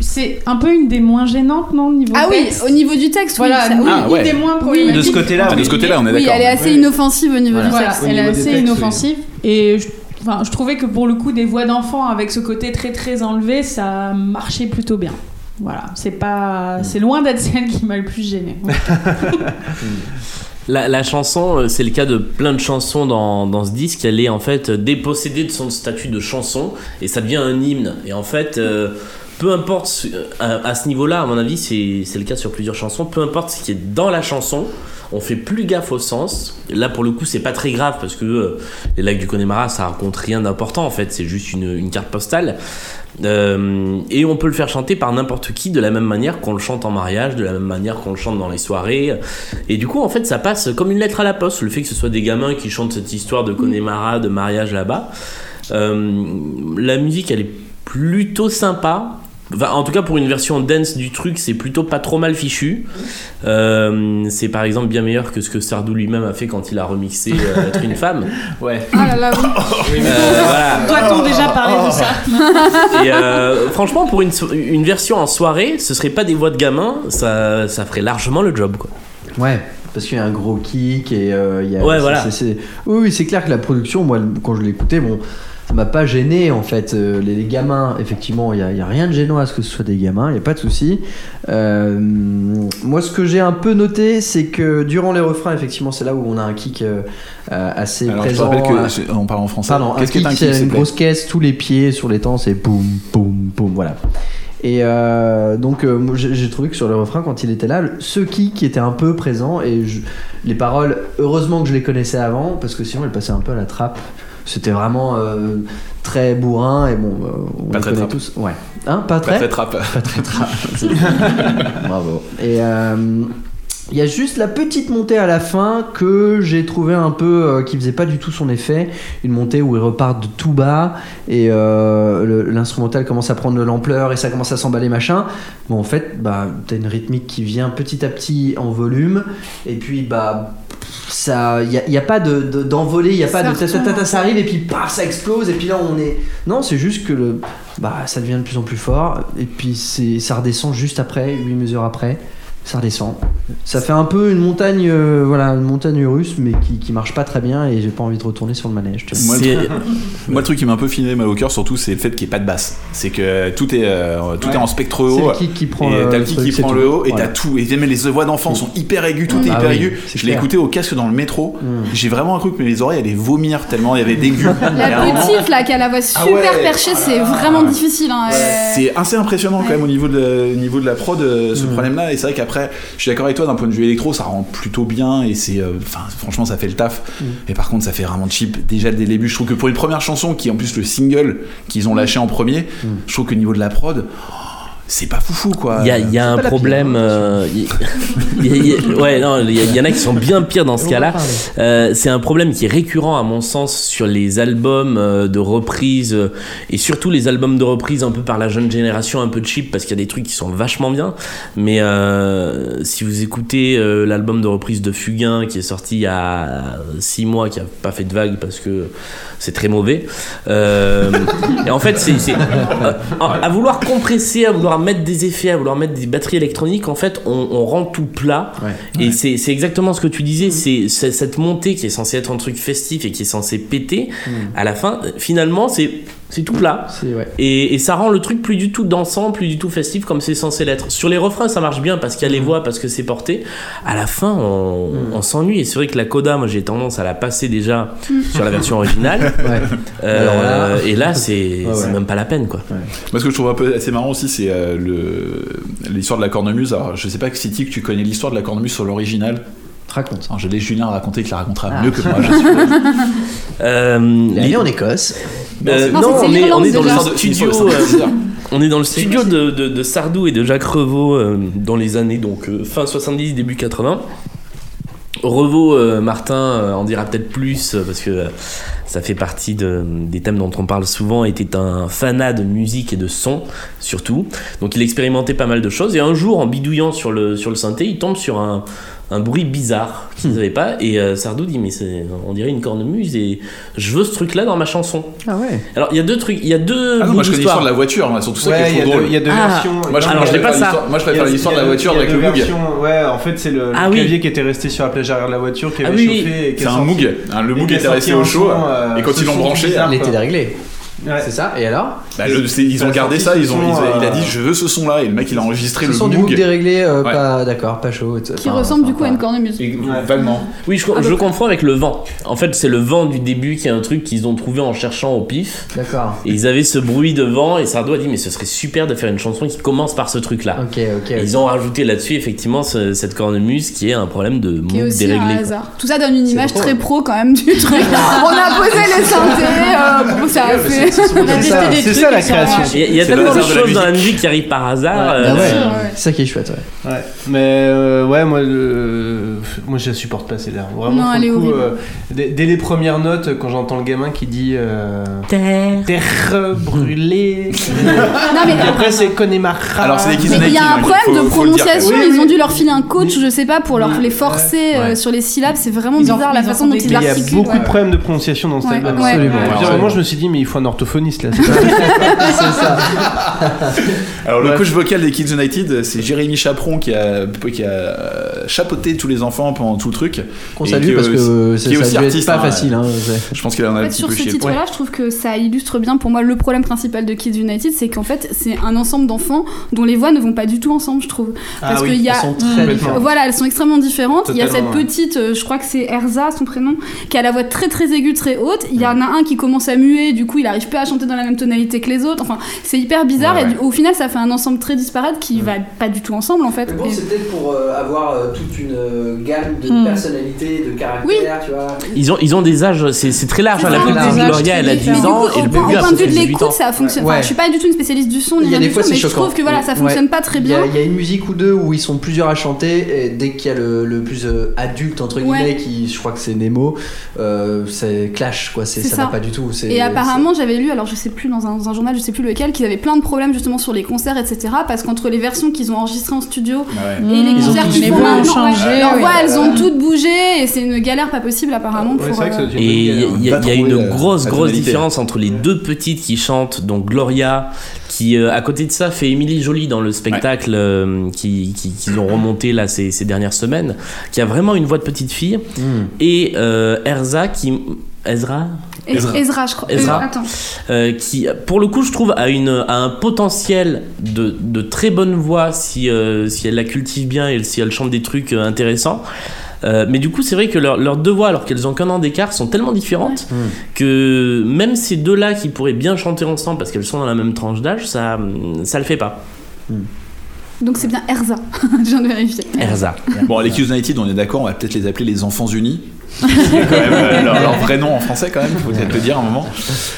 c'est un peu une des moins gênantes, non, niveau Ah oui, au niveau du texte, Voilà, oui. ça- oui. Ah, une ouais. des moins De problématiques. ce côté-là, Ah, de oui. ce côté-là, on est Oui, d'accord. elle est assez inoffensive au niveau du texte. Elle est assez inoffensive. Et je, enfin, je trouvais que pour le coup, des voix d'enfants avec ce côté très très enlevé, ça marchait plutôt bien. Voilà, c'est pas, c'est loin d'être celle qui m'a le plus gênée. La, la chanson, euh, c'est le cas de plein de chansons dans, dans ce disque, elle est en fait dépossédée de son statut de chanson et ça devient un hymne. Et en fait, euh, peu importe, ce- à, à ce niveau-là, à mon avis, c'est c'est le cas sur plusieurs chansons, peu importe ce qui est dans la chanson, on fait plus gaffe au sens. Là, pour le coup, c'est pas très grave parce que euh, les lacs du Connemara, ça raconte rien d'important en fait, c'est juste une, carte postale. Euh, et on peut le faire chanter par n'importe qui de la même manière qu'on le chante en mariage, de la même manière qu'on le chante dans les soirées. Et du coup, en fait, ça passe comme une lettre à la poste. Le fait que ce soit des gamins qui chantent cette histoire de Connemara, de mariage là-bas. Euh, la musique, elle est plutôt sympa. Enfin, en tout cas, pour une version dance du truc, c'est plutôt pas trop mal fichu. Euh, c'est par exemple bien meilleur que ce que Sardou lui-même a fait quand il a remixé euh, Être une femme. Ouais. Ah là là, oui. Euh, voilà. Doit-on déjà parler de ça Et euh, franchement, pour une, une version en soirée, ce serait pas des voix de gamins, ça, ça ferait largement le job. Quoi. Ouais, parce qu'il y a un gros kick et euh, il y a. Ouais, voilà. Oui, oui, c'est clair que la production, moi, quand je l'écoutais, bon, ça m'a pas gêné en fait. Euh, les, les gamins, effectivement, il y a, rien de gênant à ce que ce soit des gamins, il y a pas de souci. Euh, moi, ce que j'ai un peu noté, c'est que durant les refrains, effectivement, c'est là où on a un kick euh, euh, assez Alors, je te présent. rappelle que c'est- on parle en français. Pardon, Qu'est-ce un c'est kick, s'il une grosse caisse, tous les pieds sur les temps, c'est boum, boum, boum, voilà. Et euh, donc, euh, j'ai trouvé que sur le refrain, quand il était là, ce kick était un peu présent et je- les paroles, heureusement que je les connaissais avant parce que sinon, elles passaient un peu à la trappe. C'était vraiment euh, très bourrin et bon, euh, on Pas connaît tous. Ouais. Hein, pas Pas très trappe. pas très trap. Bravo. Et euh, il y a juste la petite montée à la fin que j'ai trouvé un peu euh, qui faisait pas du tout son effet. Une montée où il repart de tout bas et euh, l'instrumental commence à prendre de l'ampleur et ça commence à s'emballer machin. Bon en fait bah t'as une rythmique qui vient petit à petit en volume et puis bah ça il y, a- pas de de- d'envolée il y a pas Ça de ta, ta, ta, ta, retombe. ça arrive et puis paf ça explose et puis là on est non c'est juste que le bah ça devient de plus en plus fort et puis c'est ça redescend juste après 8 mesures après ça redescend ça fait un peu une montagne euh, voilà une montagne russe mais qui, qui marche pas très bien et j'ai pas envie de retourner sur le manège tu vois. Moi, le C'est- truc- Moi, le truc qui m'a un peu filé mal au cœur, surtout, c'est le fait qu'il n'y ait pas de basse. C'est que tout est, euh, tout Ouais. est en spectre c'est haut. le kick qui prend et le, t'as le truc, qui c'est prend le haut et Voilà. t'as tout. Et même les voix d'enfants sont hyper aigus, tout est Ah hyper oui, aigu. c'est Je l'ai écouté au casque dans le métro. Mm. J'ai vraiment cru que mes oreilles allaient vomir tellement il y avait d'aigus. La petite là qui a la voix super Ah ouais. perchée, c'est vraiment difficile. Hein. C'est assez impressionnant quand même au niveau de, niveau de la prod, euh, ce Mm. problème-là. Et c'est vrai qu'après, je suis d'accord avec toi, d'un point de vue électro, ça rend plutôt bien. Et c'est. euh, Enfin, franchement, ça fait le taf. Mm. Mais par contre, ça fait vraiment cheap. Déjà dès le début, je trouve que pour une première chanson, qui est en plus le single qu'ils ont lâché en premier, Mm. je trouve que niveau de la prod, oh, c'est pas foufou quoi. Il y a, il y a un problème. pire, hein, euh, y y ouais, non, il y, en a qui sont bien pires dans ce cas-là. Euh, c'est un problème qui est récurrent à mon sens sur les albums euh, de reprise et surtout les albums de reprise un peu par la jeune génération un peu cheap parce qu'il y a des trucs qui sont vachement bien mais euh, si vous écoutez euh, l'album de reprise de Fugain qui est sorti il y a 6 mois qui a pas fait de vague parce que c'est très mauvais euh, et en fait c'est euh, à vouloir compresser à vouloir mettre des effets à vouloir mettre des batteries électroniques en fait on, on rend tout plat Ouais. et c'est c'est exactement ce que tu disais, c'est cette montée qui est censée être un truc festif et qui est censé péter. À la fin, euh, finalement, c'est c'est tout plat. c'est ouais Et, et ça rend le truc plus du tout dansant, plus du tout festif comme c'est censé l'être. Sur les refrains, ça marche bien parce qu'il y a les voix, parce que c'est porté. À la fin, on, on s'ennuie. Et c'est vrai que la coda, moi j'ai tendance à la passer déjà sur la version originale. ouais Euh, Alors là- et là, c'est Ouais, c'est ouais. même pas la peine quoi. Moi, ce que je trouve un peu assez marrant aussi, c'est euh, le- l'histoire de la cornemuse. Alors, je sais pas si Tic, tu connais l'histoire de la cornemuse sur l'original. raconte je laisse Julien raconter, qu'il la racontera Ah. mieux que moi. Je suis Euh, il est allé en Écosse Euh, Non, non, c'est on est, l'Irlande on est dans déjà. le studio. euh, on est dans le studio de, de- de Sardou et de Jacques Revaux euh, dans les années donc euh, fin 70 début 80. Revaux, euh, Martin euh, en dira peut-être plus euh, parce que euh, ça fait partie de- des thèmes dont on parle souvent. Était un fanat de musique et de son surtout. Donc il expérimentait pas mal de choses et un jour en bidouillant sur le sur le synthé, il tombe sur un un bruit bizarre qu'ils n'avaient pas. Et euh, Sardou dit mais c'est, on dirait une cornemuse et je veux ce truc-là dans ma chanson. Ah ouais. Alors il y a deux trucs, il y a deux. Ah non, moi je connais l'histoire de la voiture, moi, surtout ça Ouais, qui il y est drôle. il y a deux Ah. versions. Moi, je Alors, je l'ai pas préfère ça. l'histoire- Moi je préfère l'histoire de la voiture il y a avec le Moog. Ouais, en fait, c'est le, Ah le oui. clavier qui était resté sur la plage arrière de la voiture, qui Ah avait oui, chauffé. oui. et qui C'est un Moog. Hein, Le Moog qui était resté au chaud. euh, Et quand ils l'ont branché, Il était déréglé. C'est ça. Et alors? Bah, ils ont a gardé ça, ce ils ont, son, ils- il a euh, dit je veux ce son là et le mec il a enregistré Ce le sont du Moog. Déréglé, euh, Ouais. pas d'accord, pas chaud. Qui ressemble du coup à une cornemuse. Vaguement. Oui, je, À je confonds avec le vent. En fait, c'est le vent du début qui est un truc qu'ils ont trouvé en cherchant au pif. D'accord. Et ils avaient ce bruit de vent et Sardou a dit mais ce serait super de faire une chanson qui commence par ce truc-là. Ok, ok. Et Ils ont rajouté là-dessus effectivement ce- cette cornemuse qui est un problème de Moog aussi déréglé. un quoi. hasard. Tout ça donne une image très pro quand même du truc. On a posé les synthés, euh, bon, ça a fait. Ça, la création. Il y a, tellement de choses dans la musique. qui arrivent par hasard. Ah euh, ouais. C'est ça qui est chouette, ouais. Ouais, mais euh, ouais, moi, le- moi je la supporte pas celle-là. Vraiment, Non, pour elle le est coup, horrible. euh, dès, dès les premières notes, quand j'entends le gamin qui dit euh, Terre. Terre brûlée. Non, mais- Et après, c'est Connemara. Alors, c'est il y a un problème faut- de prononciation. Oui, ils ont dû leur filer un coach, je sais pas, pour leur, les forcer euh, Ouais. sur les syllabes. C'est vraiment Ils bizarre la façon dont ils Mais il y a beaucoup ouais. de problèmes de prononciation dans cet Ouais, album. moment, je me suis dit, mais il faut un orthophoniste là. c'est ça. Alors le coach vocal des Kids United, c'est Jérémy Chaperon qui a, qui a euh, chapeauté tous les enfants pendant tout le truc. Qu'on Et salue parce que c'est- aussi artiste, pas hein, facile. Hein, Je pense qu'il en a En un fait, petit sur peu ce titre-là, je trouve que ça illustre bien pour moi le problème principal de Kids United, c'est qu'en fait, c'est un ensemble d'enfants dont les voix ne vont pas du tout ensemble, je trouve. Ah Parce oui, qu'il y a. Elles sont très. Voilà, elles sont extrêmement différentes. Il y a cette petite, euh, je crois que c'est Erza, son prénom, qui a la voix très très aiguë, très haute. Il y en a un qui commence à muer, du coup il arrive pas à chanter dans la même tonalité que les autres. Enfin, c'est hyper bizarre Ouais, et ouais. au final ça fait un ensemble très disparate qui va pas du tout ensemble en fait. Mais bon, Et- c'est peut-être pour euh, avoir euh, toute une euh, gamme de Hmm. personnalités, de caractères, tu vois. Ils ont, ils ont des âges, c'est c'est très large. Hein. La Des âges Gloria, elle a très 10 Mais du coup, ans et au, le au a point de vue de 18 l'écoute, ans. ça fonctionne. Ouais. Enfin, je suis pas du tout une spécialiste du son, ni Il y a rien des du fois, tout, mais je trouve que voilà, ça Ouais. fonctionne pas très bien. il y a une musique ou deux où ils sont plusieurs à chanter et dès qu'il y a le, le plus euh, adulte entre Ouais. guillemets qui je crois que c'est Nemo euh, c'est clash quoi ça, va pas du tout Et apparemment, j'avais lu, alors je sais plus dans un, journal, je sais plus lequel, qu'ils avaient plein de problèmes justement sur les concerts, etc. Parce qu'entre les versions qu'ils ont enregistrées en studio Ouais. et les Ils concerts qu'ils les font maintenant, changé, ouais, oui. Elles ont toutes bougé et c'est une galère pas possible apparemment Ouais, pour. vrai que euh, Et il y a, une il y a- une la- grosse, grosse différence entre les deux petites qui chantent, donc Gloria, qui euh, à côté de ça fait Émilie Jolie dans le spectacle euh, qui- qui- qu'ils ont remonté là ces, ces dernières semaines, qui a vraiment une voix de petite fille, Hmm. et euh, Erza qui. Ezra Ezra. Ezra, je crois. Ezra. Euh, attends. euh, qui, pour le coup, je trouve, a, une, a un potentiel de, de très bonne voix si, euh, si elle la cultive bien et si elle chante des trucs euh, intéressants. Euh, mais du coup, c'est vrai que leur- leurs deux voix, alors qu'elles ont qu'un an d'écart, sont tellement différentes que même ces deux-là qui pourraient bien chanter ensemble parce qu'elles sont dans la même tranche d'âge, ça, ça le fait pas. Donc c'est bien Erza. je viens de vérifier. Erza. Bon, les Kids United, on est d'accord, on va peut-être les appeler les Enfants Unis. Quand même euh, leur, leur vrai nom en français quand même, faut peut-être le dire un moment.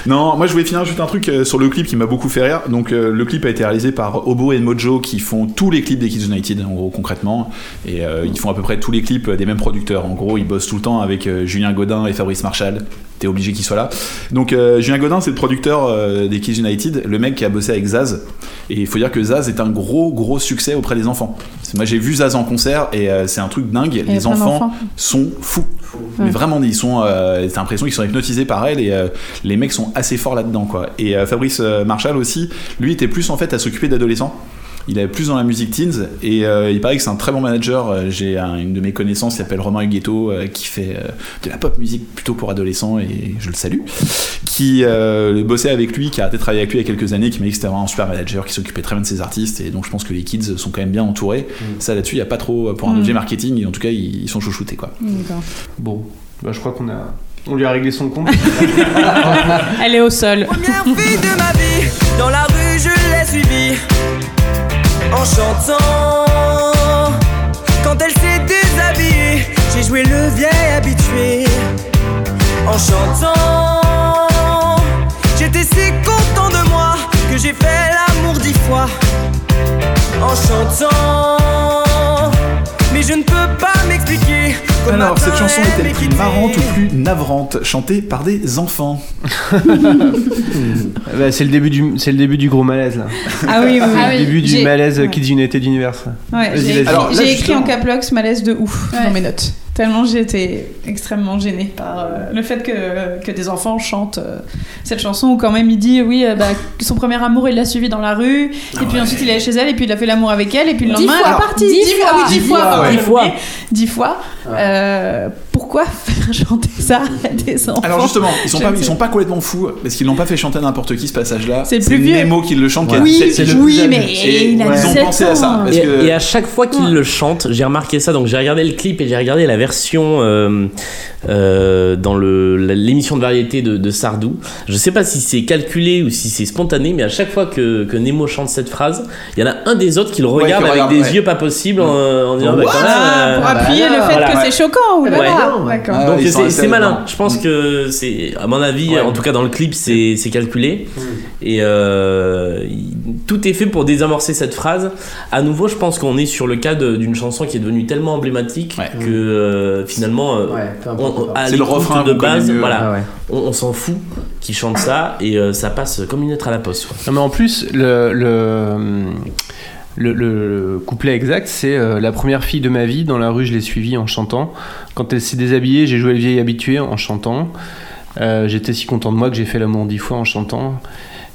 Non, moi je voulais finir juste un truc euh, sur le clip qui m'a beaucoup fait rire. Donc euh, le clip a été réalisé par Obo et Mojo qui font tous les clips des Kids United en gros concrètement et euh, ils font à peu près tous les clips des mêmes producteurs. En gros, ils bossent tout le temps avec Julien Godin et Fabrice Marshall. T'es obligé qu'ils soient là. Donc Julien Godin, c'est le producteur des Kids United, le mec qui a bossé avec Zaz. Et il faut dire que Zaz est un gros gros succès auprès des enfants. Moi j'ai vu Zaz en concert et euh, c'est un truc dingue. Les enfants sont fous. Mais vraiment, ils sont. Euh, T'as l'impression qu'ils sont hypnotisés par elle et euh, les mecs sont assez forts là-dedans, quoi. Et Fabrice Marshall aussi, lui était plus en fait à s'occuper d'adolescents. Il est plus dans la musique teens et euh, il paraît que c'est un très bon manager. Euh, J'ai un- une de mes connaissances qui s'appelle Romain Huguetto euh, qui fait euh, de la pop musique plutôt pour adolescents et je le salue. Qui euh, bossait avec lui, qui a arrêté de travailler avec lui il y a quelques années, qui m'a dit que c'était vraiment un super manager, qui s'occupait très bien de ses artistes et donc je pense que les kids sont quand même bien entourés. Ça là-dessus, il n'y a pas trop pour un Mm. objet marketing et en tout cas ils, ils sont chouchoutés quoi. D'accord. Bon, bah, je crois qu'on a. On lui a réglé son compte. Elle est au sol. Première fille de ma vie, dans la rue je l'ai suivie en chantant. Quand elle s'est déshabillée, j'ai joué le vieil habitué en chantant. J'étais si content de moi que j'ai fait l'amour dix fois en chantant. Mais je ne peux pas m'expliquer Alors, cette chanson est-elle plus marrante ou plus navrante Chantée par des enfants? Bah, c'est le début du c'est le début du gros malaise là. Ah oui, oui, oui. Ah Le début du J'ai- malaise ouais. Kids United Universe. Ouais, Vas-y, j'ai vas-y. Alors, là, j'ai écrit justement- en caplox malaise de ouf Ouais. dans mes notes. Tellement j'étais extrêmement gênée par euh, le fait que, que des enfants chantent euh, cette chanson où quand même il dit oui euh, bah, son premier amour il l'a suivi dans la rue et puis ensuite il est allé chez elle et puis il a fait l'amour avec elle et puis le lendemain elle est partie. Dix Dix fois, dix fois, fois, pardon, ouais. j'ai Dix fois. oublié. Dix fois. Pourquoi faire chanter ça à des enfants Alors justement, ils sont pas, ne ils sont pas complètement fous parce qu'ils l'ont pas fait chanter n'importe qui ce passage-là. C'est plus vieux. Nemo qui le chante. a Oui, 17 piges. oui, mais Et il a ils ont 17 pensé à ça. ans. Parce Et, que et à chaque fois qu'il le chante, j'ai remarqué ça. Donc j'ai regardé le clip et j'ai regardé la version euh, euh, dans l'émission de variété de, de Sardou. Je sais pas si c'est calculé ou si c'est spontané, mais à chaque fois que, que Nemo chante cette phrase, il y en a un des autres qui le Ouais, regarde qui avec regarde, des ouais. yeux pas possibles en, en disant bah, What quand même, Ah, euh, pour bah appuyer le fait que ouais. c'est choquant ou là Ouais. Ah, Donc c'est malin. Je pense que c'est, à mon avis, Ouais. en tout cas dans le clip, c'est c'est calculé. Et euh, tout est fait pour désamorcer cette phrase. À nouveau, je pense qu'on est sur le cas d'une chanson qui est devenue tellement emblématique Ouais. que euh, finalement, euh, C'est le refrain de base, voilà, Ah ouais. on, on s'en fout qu'ils chantent ça et euh, ça passe comme une lettre à la poste. Non, mais en plus, le, le, le, le couplet exact, c'est euh, la première fille de ma vie, dans la rue, je l'ai suivie en chantant. Quand elle s'est déshabillée, j'ai joué le vieil habitué en chantant. Euh, J'étais si content de moi que j'ai fait l'amour dix fois en chantant,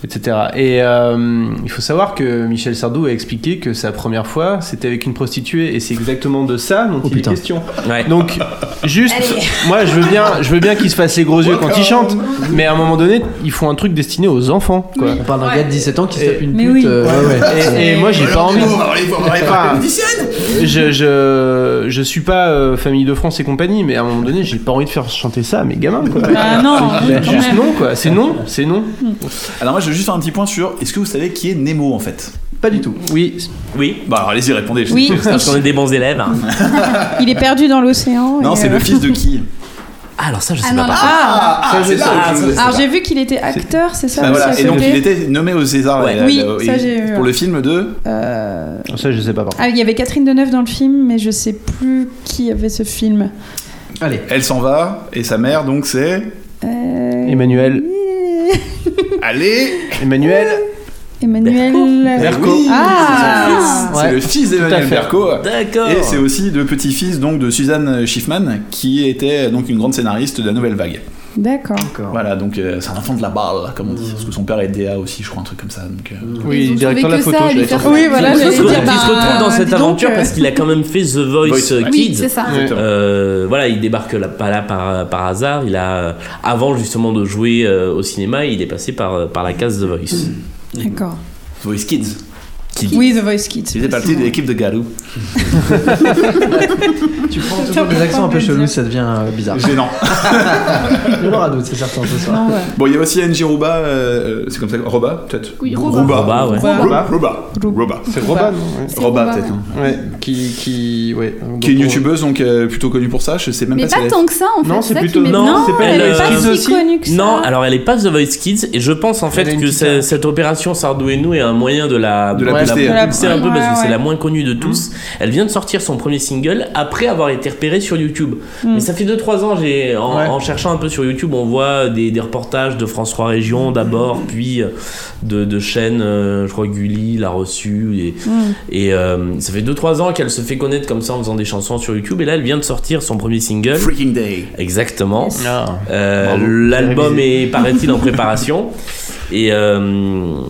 etc. Et euh, il faut savoir que Michel Sardou a expliqué que sa première fois, c'était avec une prostituée, et c'est exactement de ça dont Oh, il putain. est question. Ouais. Donc, juste, moi, je veux bien, je veux bien qu'il se fasse les gros yeux quand il chante, mais à un moment donné, il faut un truc destiné aux enfants, quoi. On parle d'un gars de 17 ans qui se tape une pute. oui. euh, ouais, ouais. Et, et moi, j'ai pas envie. Musicienne. je, je, je suis pas euh, famille de France et compagnie, mais à un moment donné, j'ai pas envie de faire chanter ça à mes gamins, quoi. Ah non, juste non, quoi. C'est non, c'est non. Alors moi, je veux juste faire un petit point sur. Est-ce que vous savez qui est Nemo en fait? Pas du tout. Oui, Oui, Bah alors allez-y, répondez. je Oui. parce qu'on est des bons élèves. hein. Il est perdu dans l'océan. Non, c'est euh, le fils de qui? Ah, alors ça, je sais Ah pas. non. Ah, Ah, c'est ça. Ah, ça, sais alors j'ai vu qu'il était acteur, c'est ça Bah, voilà. Et donc il était nommé au César. Ouais. Oui, euh, ça, il- j'ai eu. Pour le film de. Euh, ça je sais pas. Ah, il y avait Catherine Deneuve dans le film, mais je sais plus qui avait ce film. Allez. Elle s'en va et sa mère donc c'est. Euh, Emmanuel, Allez Emmanuel, Emmanuel. Berco. Oui, Ah. C'est le fils d'Emmanuel. Berco. D'accord. Et c'est aussi le petit-fils donc de Suzanne Schiffman qui était donc une grande scénariste de la Nouvelle Vague. D'accord. Voilà, donc euh, c'est un enfant de la balle, comme on dit, parce que son père est DA aussi, je crois, un truc comme ça. Donc, euh, Oui, directeur de la photo. ça, je faire. Oui, voilà, il se retrouve, dire, il se retrouve dans cette aventure parce qu'il a quand même fait The Voice, Voice, euh, ouais. Oui, Kids. c'est ça. Euh, voilà, il débarque là, pas là par, par hasard. Il a, euh, avant justement de jouer euh, au cinéma, il est passé par, par la case The Voice. D'accord. Voice Kids. Oui, The Voice Kids. Il faisait partie de l'équipe de Garou. Tu prends toujours des accents un peu chelous, ça devient euh, bizarre. Gênant. Il y en aura d'autres, c'est certain ce soir. Non, ouais. Bon, il y a aussi NJ Roba, euh, c'est comme ça, Roba peut-être Oui, Roba. Roba, Roba, ouais. Roba, Roba, Roba. C'est Robin, non ouais. Roba Roba, peut-être. ouais. hein. Ouais, qui, qui, ouais. Qui est une youtubeuse, donc euh, plutôt connue pour ça, je sais même Mais pas si pas elle est- tant que ça en fait. Non, c'est plutôt- Non, c'est pas elle est pas euh, si aussi connue que ça. Non, alors elle est pas The Voice Kids et je pense en fait que cette opération Sardou et nous est un moyen de la De. La pousser un peu parce que c'est la moins connue de tous. Elle vient de sortir son premier single après avoir été repérée sur YouTube. Mm. Mais ça fait 2-3 ans, j'ai en, cherchant un peu sur YouTube, on voit des, des reportages de France 3 Région d'abord, puis euh, de, de chaînes, euh, je crois Gulli l'a reçu et, Mm. et euh, ça fait 2-3 ans qu'elle se fait connaître comme ça en faisant des chansons sur YouTube et là elle vient de sortir son premier single. Freaking Day. Exactement. Ah. Euh. L'album est, paraît-il, en préparation. Et euh,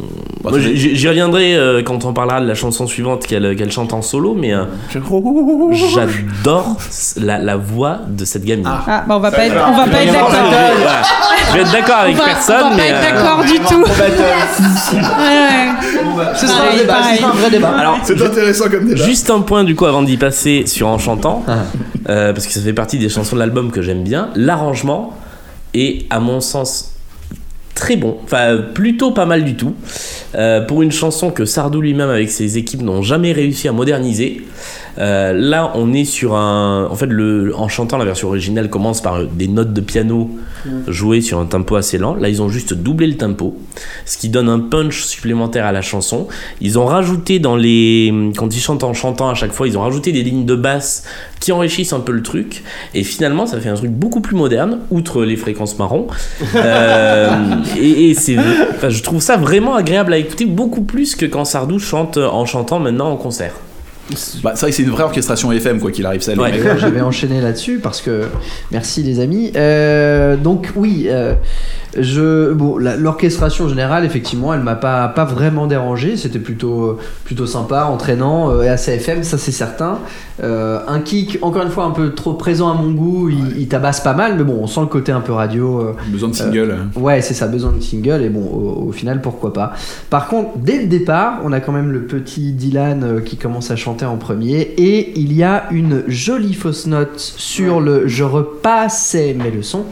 Bah, j'y reviendrai euh, quand on parlera de la chanson suivante qu'elle qu'elle chante en solo, mais euh, j'adore la, la voix de cette gamine. Ah. Ah, bah on va pas être, on va pas être d'accord. Je vais être d'accord avec On va, personne, on va pas mais être euh, d'accord du tout. Ce sera un Pareil, débat, ce pareil. sera un vrai débat. alors C'est intéressant comme débat. Juste un point du coup avant d'y passer sur En chantant, Ah. euh, parce que ça fait partie des chansons de l'album que j'aime bien. L'arrangement est à mon sens très bon, enfin plutôt pas mal du tout. Euh, pour une chanson que Sardou lui-même avec ses équipes n'ont jamais réussi à moderniser. Euh, là, on est sur un. En fait, le, en chantant, la version originale commence par des notes de piano jouées sur un tempo assez lent. Là, ils ont juste doublé le tempo, ce qui donne un punch supplémentaire à la chanson. Ils ont rajouté dans les. Quand ils chantent en chantant à chaque fois, ils ont rajouté des lignes de basse qui enrichissent un peu le truc. Et finalement, ça fait un truc beaucoup plus moderne, outre les fréquences marron. Euh, et et c'est. Enfin, je trouve ça vraiment agréable à écouter, beaucoup plus que quand Sardou chante en chantant maintenant en concert. Bah, c'est vrai que c'est une vraie orchestration FM, quoi qu'il arrive, ça. les Ouais. je vais enchaîner là-dessus parce que merci les amis. Euh, donc oui, euh, je bon l'orchestration générale effectivement, elle m'a pas pas vraiment dérangé. C'était plutôt plutôt sympa, entraînant euh, et assez FM, ça c'est certain. Euh, un kick encore une fois un peu trop présent à mon goût, il, il tabasse pas mal, mais bon, on sent le côté un peu radio. euh, Besoin de single. Ouais, c'est ça, besoin de single, et bon, au, au final, pourquoi pas. Par contre, dès le départ, on a quand même le petit Dylan euh, qui commence à chanter en premier, et il y a une jolie fausse note sur le je repassais mes leçons.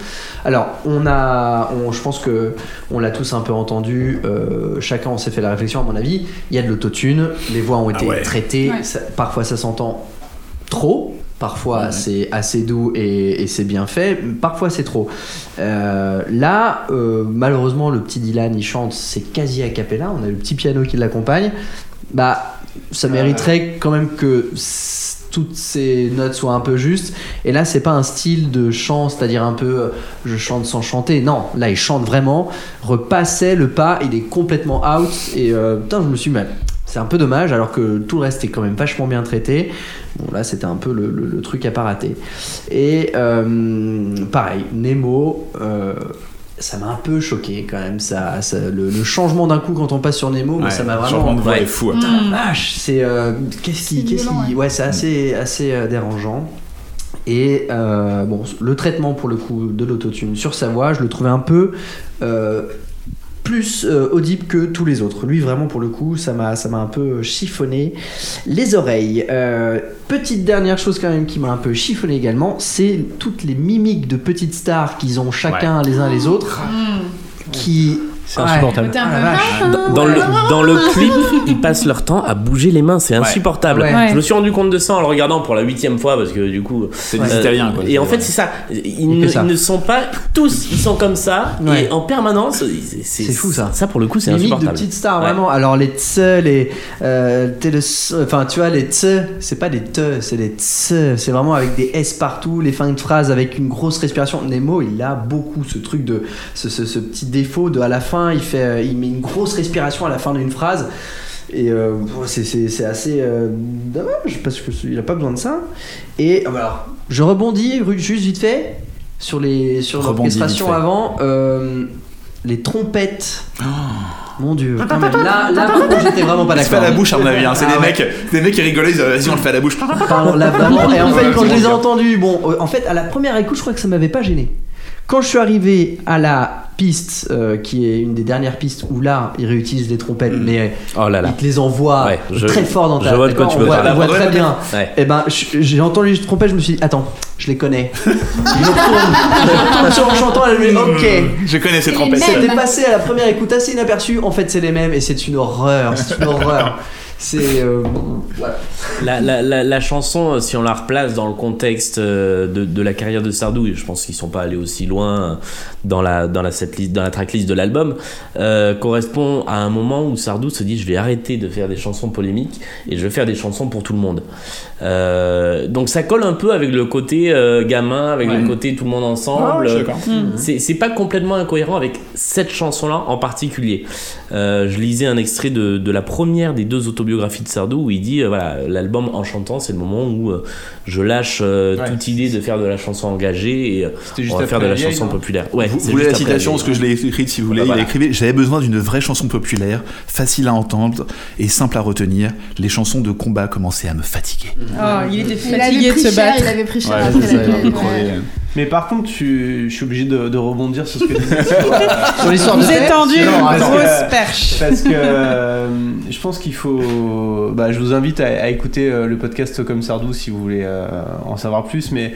Alors, on a, on- je pense que on l'a tous un peu entendu, euh, chacun on s'est fait la réflexion, à mon avis, il y a de l'autotune, les voix ont été ouais. traitées, Ouais. ça- parfois ça s'entend trop. Parfois c'est assez doux et, et c'est bien fait, parfois c'est trop. Euh, là, euh, malheureusement, le petit Dylan il chante, c'est quasi a cappella, on a le petit piano qui l'accompagne. Bah, ça mériterait quand même que toutes ces notes soient un peu justes. Et là, c'est pas un style de chant, c'est-à-dire un peu euh, je chante sans chanter. Non, là, il chante vraiment, repassait le pas, il est complètement out. Et euh, putain, je me suis mais c'est un peu dommage, alors que tout le reste est quand même vachement bien traité. Bon, là, c'était un peu le truc à pas rater. Et euh, pareil, Nemo. Ça m'a un peu choqué quand même, ça, ça- le, le changement d'un coup quand on passe sur Nemo, moi, Ouais, ça m'a le vraiment. changement de voix Ouais. est fou. hein. Putain, la vache, c'est euh, qu'est-ce qui, qu'est-ce qui, ouais, c'est assez, assez euh, dérangeant. Et euh, bon, le traitement pour le coup de l'autotune sur sa voix, je le trouvais un peu euh, plus euh, audible que tous les autres. Lui, vraiment, pour le coup, ça m'a, ça m'a un peu chiffonné les oreilles. Euh, petite dernière chose quand même qui m'a un peu chiffonné également, c'est toutes les mimiques de petites stars qu'ils ont chacun les uns les autres, qui C'est insupportable. Ah, vache. Dans, le, dans le clip, ils passent leur temps à bouger les mains, c'est insupportable. Ouais. Ouais. Je me suis rendu compte de ça en le regardant pour la huitième fois parce que du coup. C'est des Italiens, quoi. Et en fait, c'est ça. Ils, ne, ça. ils ne sont pas tous, ils sont comme ça Ouais. et en permanence. C'est fou, ça. Ça pour le coup, c'est Limite de insupportable. petites stars, Ouais. vraiment. Alors les tse, les. Euh, enfin, tu vois, les tse, c'est pas des te, c'est des tse. C'est vraiment avec des S partout, les fins de phrases avec une grosse respiration. Nemo, il a beaucoup ce truc de. Ce, ce- ce petit défaut de à la fin, il, fait, euh, il met une grosse respiration à la fin d'une phrase. Et euh, c'est- c'est c'est assez euh, dommage parce qu'il a pas besoin de ça. Et alors, je rebondis juste vite fait sur les sur l'orchestration avant. euh, les trompettes. Oh. Mon dieu. Là, là par contre, j'étais vraiment pas C'est d'accord. pas à la bouche, à mon avis. hein. C'est Ah des ouais. mecs, des mecs qui rigolaient, ils disaient, vas-y, on le fait à la bouche. Pardon, là, vraiment. Et en fait, quand c'est je les ai entendus, bon, en fait, à la première écoute, je crois que ça m'avait pas gêné. Quand je suis arrivé à la piste, euh, qui est une des dernières pistes où là, ils réutilisent les trompettes, mais Oh là là. ils te les envoient Ouais, je- très fort dans ta je vois de quoi tu on veux voit, on très bien. Ouais. Et ben, je- j'ai entendu les trompettes, je me suis dit, attends, je les connais. Je retourne, sur en chantant, et je me ok. Je connais ces trompettes. C'était passé à la première écoute assez inaperçu. En fait, c'est les mêmes et c'est une horreur. C'est une horreur. C'est. euh, voilà. La, la, la, la chanson, euh, si on la replace dans le contexte euh, de, de la carrière de Sardou, et je pense qu'ils sont pas allés aussi loin dans la, dans la, setlist, dans la tracklist de l'album, euh, correspond à un moment où Sardou se dit je vais arrêter de faire des chansons polémiques et je vais faire des chansons pour tout le monde. Euh, donc ça colle un peu avec le côté euh, gamin, avec Ouais. le côté tout le monde Ah, ensemble. d'accord. C'est c'est pas complètement incohérent avec cette chanson-là en particulier. Euh, je lisais un extrait de, de la première des deux autobiographies de Sardou où il dit euh, voilà, l'album En chantant, c'est le moment où euh, je lâche euh, Ouais. toute idée de faire de la chanson engagée et euh, C'était juste on va faire de la vieille, chanson non populaire. Ouais, Vous voulez la citation, vieille. ce que je l'ai écrite si vous voulez. Ah bah voilà. Il écrivait J'avais besoin d'une vraie chanson populaire, facile à entendre et simple à retenir. Les chansons de combat commençaient à me fatiguer. Oh, il était Il avait fatigué de pris se cher, battre. il avait pris cher Ouais, ça, il ouais. Mais par contre, tu- je suis obligé de, de rebondir sur ce que tu disais sur, l'histoire de Vous êtes Pep, tendu, attends. grosse perche. Parce que euh, je pense qu'il faut. Bah, je vous invite à, à écouter le podcast comme Sardou si vous voulez en savoir plus. Mais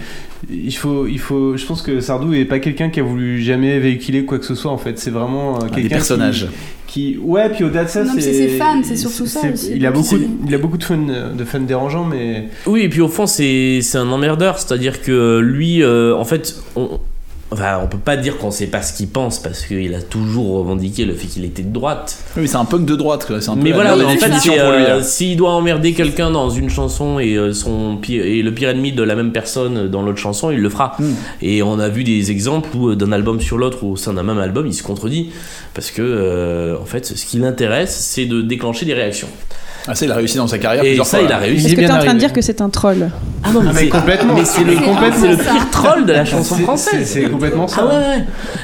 il faut, il faut. Je pense que Sardou est pas quelqu'un qui a voulu jamais véhiculer quoi que ce soit en fait. C'est vraiment euh, Ah, des quelqu'un personnages. Qui, qui- ouais, puis au-delà de ça, Non, mais c'est. ses fans, c'est surtout ça aussi. Il a beaucoup, c'est- il a beaucoup de fans, de fans dérangeants, mais. Oui, et puis au fond, c'est c'est un emmerdeur. C'est-à-dire que lui, euh, en fait, on, enfin, on peut pas dire qu'on sait pas ce qu'il pense parce qu'il a toujours revendiqué le fait qu'il était de droite. Oui, c'est un punk de droite, quoi. Un peu Mais voilà, en fait, euh, s'il doit emmerder quelqu'un dans une chanson et, euh, son pire, et le pire ennemi de la même personne dans l'autre chanson, il le fera. Hmm. Et on a vu des exemples où euh, d'un album sur l'autre ou au sein d'un même album, il se contredit. Parce que, euh, en fait, ce qui l'intéresse, c'est de déclencher des réactions. Ah, ça, il a réussi dans sa carrière Et plusieurs ça, fois. il a réussi. Est-ce que t'es en train de dire que c'est un troll Ah non, mais, Ah, mais complètement. Mais c'est le, c'est pire troll de la chanson française. c'est- complètement ça. Ah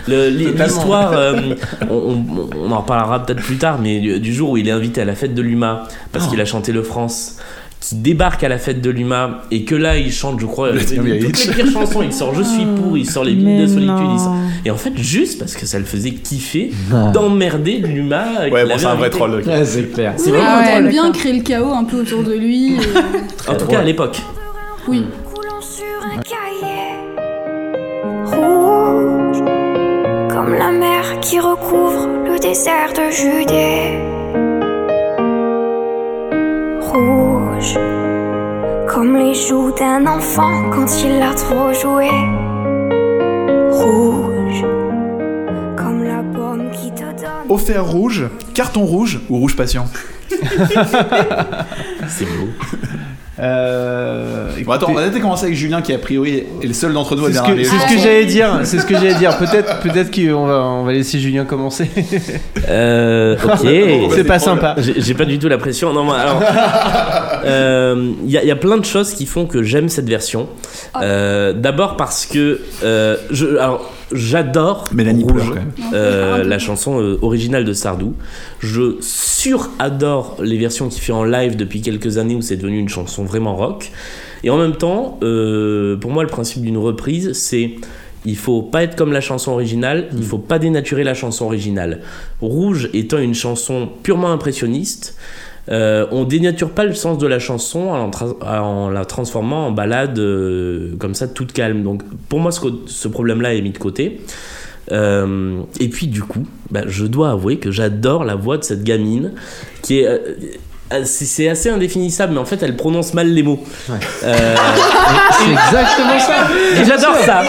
ouais. L'histoire, euh, on, en reparlera peut-être plus tard, mais du, du jour où il est invité à la fête de l'UMA parce qu'il a chanté le France. Qui débarque à la fête de l'UMA et que là il chante, je crois, Le toutes les pires chansons. Il sort Je suis pour, il sort Les Mais Vignes de solitude. il sort-. Et en fait, juste parce que ça le faisait kiffer d'emmerder l'UMA. Ouais, bon, c'est un vrai troll. Ouais, c'est clair. C'est Oui, vraiment Ah ouais, bien créer le chaos un peu autour de lui. et- En tout cas à l'époque. Oui. coulant sur un cahier rouge, comme la mer qui recouvre le désert de Judée. Rouge, comme les joues d'un enfant quand il a trop joué. Rouge, comme la pomme qui te donne. Au fer rouge, carton rouge ou rouge patient? C'est beau. Euh, Bon, attends, on a peut-être commencé avec Julien qui a priori est le seul d'entre nous à C'est ce que, râler. c'est ce que j'allais dire. C'est ce que j'allais dire. Peut-être, peut-être qu'on va, on va laisser Julien commencer. Euh, ok. c'est pas sympa. J'ai pas du tout la pression. Non, mais alors. euh, Il y, a- il y a plein de choses qui font que j'aime cette version. Euh, D'abord parce que. euh, je, alors, j'adore Mélanie Rouge, pleure, quand même. euh, la chanson euh, originale de Sardou. Je sur-adore les versions qu'il fait en live depuis quelques années où c'est devenu une chanson vraiment rock. Et en même temps, euh, pour moi, le principe d'une reprise, c'est il faut pas être comme la chanson originale, il faut pas dénaturer la chanson originale. Rouge étant une chanson purement impressionniste, euh, on dénature pas le sens de la chanson en, la transformant en balade euh, comme ça toute calme. Donc pour moi ce problème-là est mis de côté. Euh, et puis du coup, bah, je dois avouer que j'adore la voix de cette gamine qui est... euh, euh, c'est assez indéfinissable, mais en fait, elle prononce mal les mots. Euh, C'est exactement ça. et j'adore ça.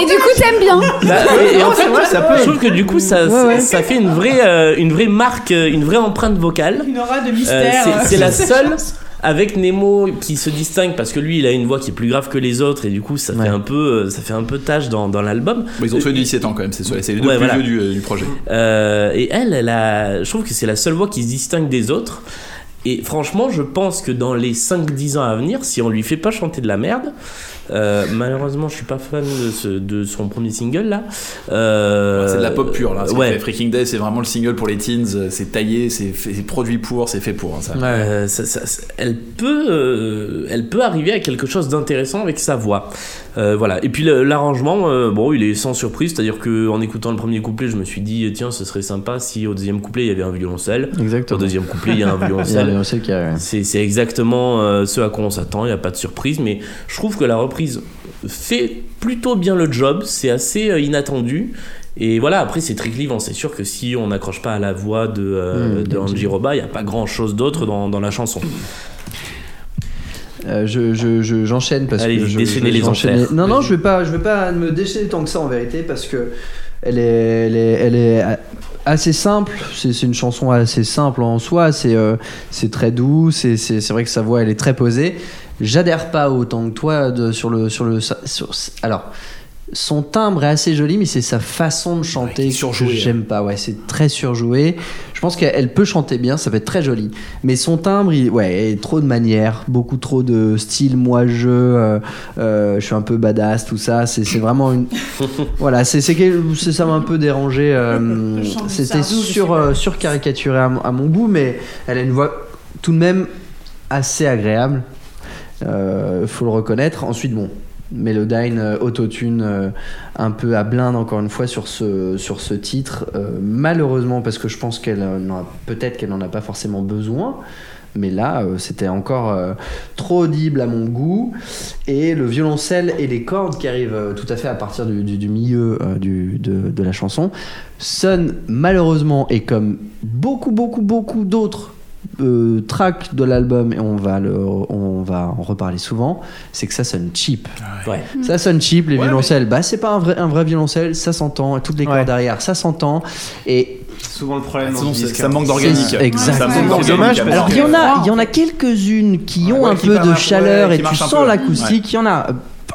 Et du coup, t'aimes bien. Bah, et, et en fait, ça peut. je trouve que du coup, ça, ça fait une vraie, euh, une vraie marque, euh, une vraie empreinte vocale. Une aura de Euh, mystère. c'est- c'est la seule avec Nemo qui se distingue parce que lui, il a une voix qui est plus grave que les autres et du coup, ça fait un peu, euh, ça fait un peu tâche dans, dans l'album. Bon, ils ont fait 17 ans quand même, c'est ça, c'est les deux Ouais, plus voilà. vieux du, du projet. Euh, et elle, elle a, je trouve que c'est la seule voix qui se distingue des autres. Et franchement, je pense que dans les 5-10 ans à venir, si on lui fait pas chanter de la merde, euh, malheureusement, je suis pas fan de, ce- de son premier single là. Euh, C'est de la pop pure là. Ouais. Freaking Day, c'est vraiment le single pour les teens. euh, C'est taillé, c'est produit pour, c'est fait pour. hein, ça. Euh, ça- ça- ça- elle peut, euh, elle peut arriver à quelque chose d'intéressant avec sa voix. Euh, voilà. Et puis l'arrangement, euh, bon, il est sans surprise, c'est-à-dire que en écoutant le premier couplet, je me suis dit tiens, ce serait sympa si au deuxième couplet il y avait un violoncelle. Au deuxième couplet, il y a un violoncelle. C'est c'est exactement euh, ce à quoi on s'attend, il n'y a pas de surprise, mais je trouve que la reprise fait plutôt bien le job, c'est assez euh, inattendu. Et voilà, après c'est très clivant, c'est sûr que si on n'accroche pas à la voix de, euh, Mmh, de Angie Roba, il n'y a pas grand chose d'autre dans, dans la chanson. Euh, je, je, je- j'enchaîne parce Allez, que je, je- les enchaîner. Non, non, je vais pas, je vais pas me déchaîner tant que ça en vérité parce que elle est, elle est, elle est assez simple. C'est, une chanson assez simple en soi. C'est, euh, très doux. C'est, vrai que sa voix, elle est très posée. J'adhère pas autant que toi de, sur le, sur le, alors. Son timbre est assez joli, mais c'est sa façon de chanter que surjoué, j'aime pas. Ouais, c'est très surjoué. Je pense qu'elle elle peut chanter bien, ça peut être très joli. Mais son timbre, il, ouais, trop de manières, beaucoup trop de style, moi je, euh, euh, je suis un peu badass, tout ça. C'est vraiment une. voilà, c'est ça m'a un peu dérangé. euh, C'était sur, euh, surcaricaturé à, mon- à mon goût, mais elle a une voix tout de même assez agréable. Euh, faut le reconnaître. Ensuite, bon, Melodyne, euh, autotune, euh, un peu à blinde encore une fois sur ce, titre. Euh, malheureusement, parce que je pense qu'elle peut-être qu'elle n'en a pas forcément besoin. Mais là, c'était encore trop audible à mon goût. Et le violoncelle et les cordes qui arrivent tout à fait à partir du, milieu de la chanson sonnent malheureusement, et comme beaucoup, beaucoup, beaucoup d'autres euh, tracks de l'album, et on va, le, on va en reparler souvent, c'est que ça sonne cheap. Ouais. Ça sonne cheap, les Ouais, violoncelles. Bah, c'est pas un vrai, un vrai violoncelle, ça s'entend. Toutes les cordes derrière, ça s'entend. Et Souvent le problème. Sinon, dans ce ça- disque, ça hein. manque d'organique. C'est- exactement. D'organique. Dommage, Alors, il y en a, il y en a quelques-unes qui Ouais, ont ouais, un qui peu de chaleur ouais, et tu sens l'acoustique. Il y en a.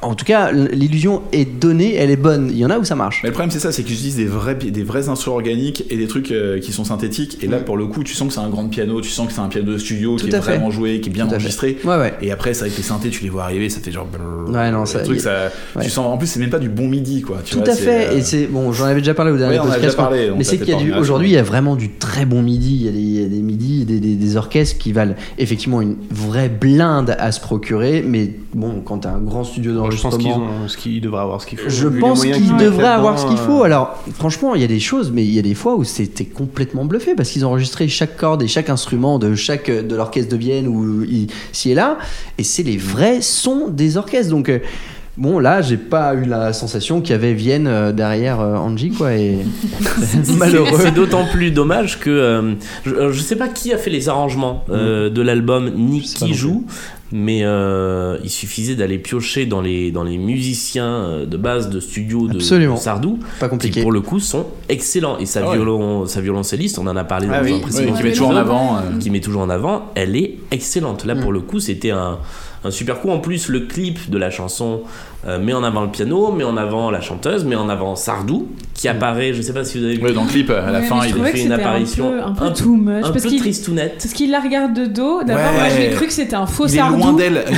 En tout cas, l'illusion est donnée, elle est bonne. Il y en a où ça marche. Mais le problème c'est ça, c'est qu'ils utilisent des vrais, des vrais instruments organiques et des trucs euh, qui sont synthétiques. Et là, pour le coup, tu sens que c'est un grand piano, tu sens que c'est un piano de studio Tout qui est fait. vraiment joué, qui est bien Tout enregistré. Ouais, ouais. Et après, c'est avec les synthés, tu les vois arriver, ça fait genre. Ouais, non, ça- truc, y- ça, ouais. tu sens. En plus, c'est même pas du bon midi, quoi. Tu Tout vois, à fait. euh, Et c'est bon, j'en avais déjà parlé au dernier podcast. déjà parlé, on mais c'est qu'il y a du parler, aujourd'hui, il y a vraiment du très bon midi. Il y a des, midis, des orchestres qui valent effectivement une vraie blinde à se procurer. Mais bon, quand t'as un grand studio Je pense qu'ils ont ce qu'ils devraient avoir ce qu'il faut. Je Vu pense qu'ils qu'ils devraient avoir ce qu'il faut. euh, Alors, franchement, il y a des choses, mais il y a des fois où c'était complètement bluffé parce qu'ils ont enregistré chaque corde et chaque instrument de chaque de l'orchestre de Vienne ou ici et là, et c'est les vrais sons des orchestres. Donc euh, Bon, là, j'ai pas eu la sensation qu'il y avait Vienne euh, derrière euh, Angie, quoi, et malheureux. C'est d'autant plus dommage que euh, je, je sais pas qui a fait les arrangements euh, de l'album ni qui joue, mais euh, il suffisait d'aller piocher dans les dans les musiciens de base de studio de, Sardou, Pas compliqué. qui pour le coup sont excellents. Et sa Ah ouais. violon, sa violoncelliste, on en a parlé Ah dans oui, un précédent oui, qui met toujours en avant, euh. qui met toujours en avant, elle est excellente. Là pour le coup, c'était un un super coup. En plus, le clip de la chanson euh, met en avant le piano, met en avant la chanteuse, met en avant Sardou, qui apparaît, je sais pas si vous avez vu. Dans le clip, à la Ouais, fin, je il fait une apparition un peu, un peu un too much. un parce peu qu'il tristounette. parce qu'il la regarde de dos. D'abord, Ouais. moi, j'ai cru que c'était un faux Il est sardou. loin d'elle.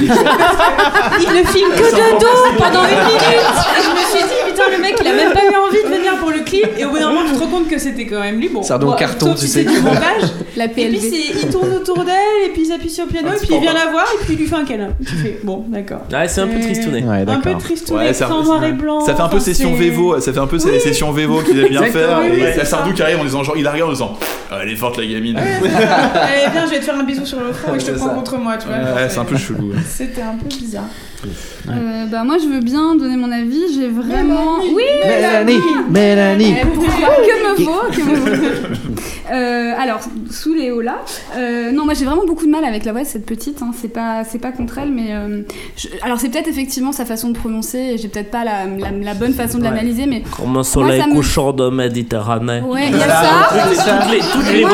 Il ne filme que de dos pendant une minute. Et je me suis dit, putain, le mec, il a même pas eu envie de venir pour le clip. Et au bout d'un moment, tu te rends compte que c'était quand même lui. Bon, Sardou en bon, carton, tu sais. c'est du montage. La Et puis, il tourne autour d'elle, et puis il s'appuie sur le piano, et puis il vient la voir, et puis il lui fait un câlin. Tu fais, bon, d'accord. Ouais, c'est un peu Et- tristounet. Un peu. Tristounet, Ouais, sans noir et blanc. Ça fait un peu session Vevo, ça fait un peu Oui. sessions Vevo qu'il aime bien faire. oui, et la Sardou qui arrive en disant genre, il la regarde en disant Ah, Elle est forte la gamine. Allez, viens, je vais te faire un bisou sur le front et je te prends contre moi, tu vois. Ouais, c'est un peu chelou. C'était un peu bizarre. Euh, bah moi je veux bien donner mon avis. J'ai vraiment. Oui. Mélanie, Mélanie. Pourquoi Que me vaut, que me vaut. Euh, alors sous Léo là. euh, non moi j'ai vraiment beaucoup de mal avec la voix de cette petite. Hein, c'est pas c'est pas contre elle mais euh, je- alors c'est peut-être effectivement sa façon de prononcer. et J'ai peut-être pas la, la, la bonne façon de l'analyser mais Comme un soleil ça me- couchant de Méditerranée. ouais il y a ça. Toutes les, toutes les.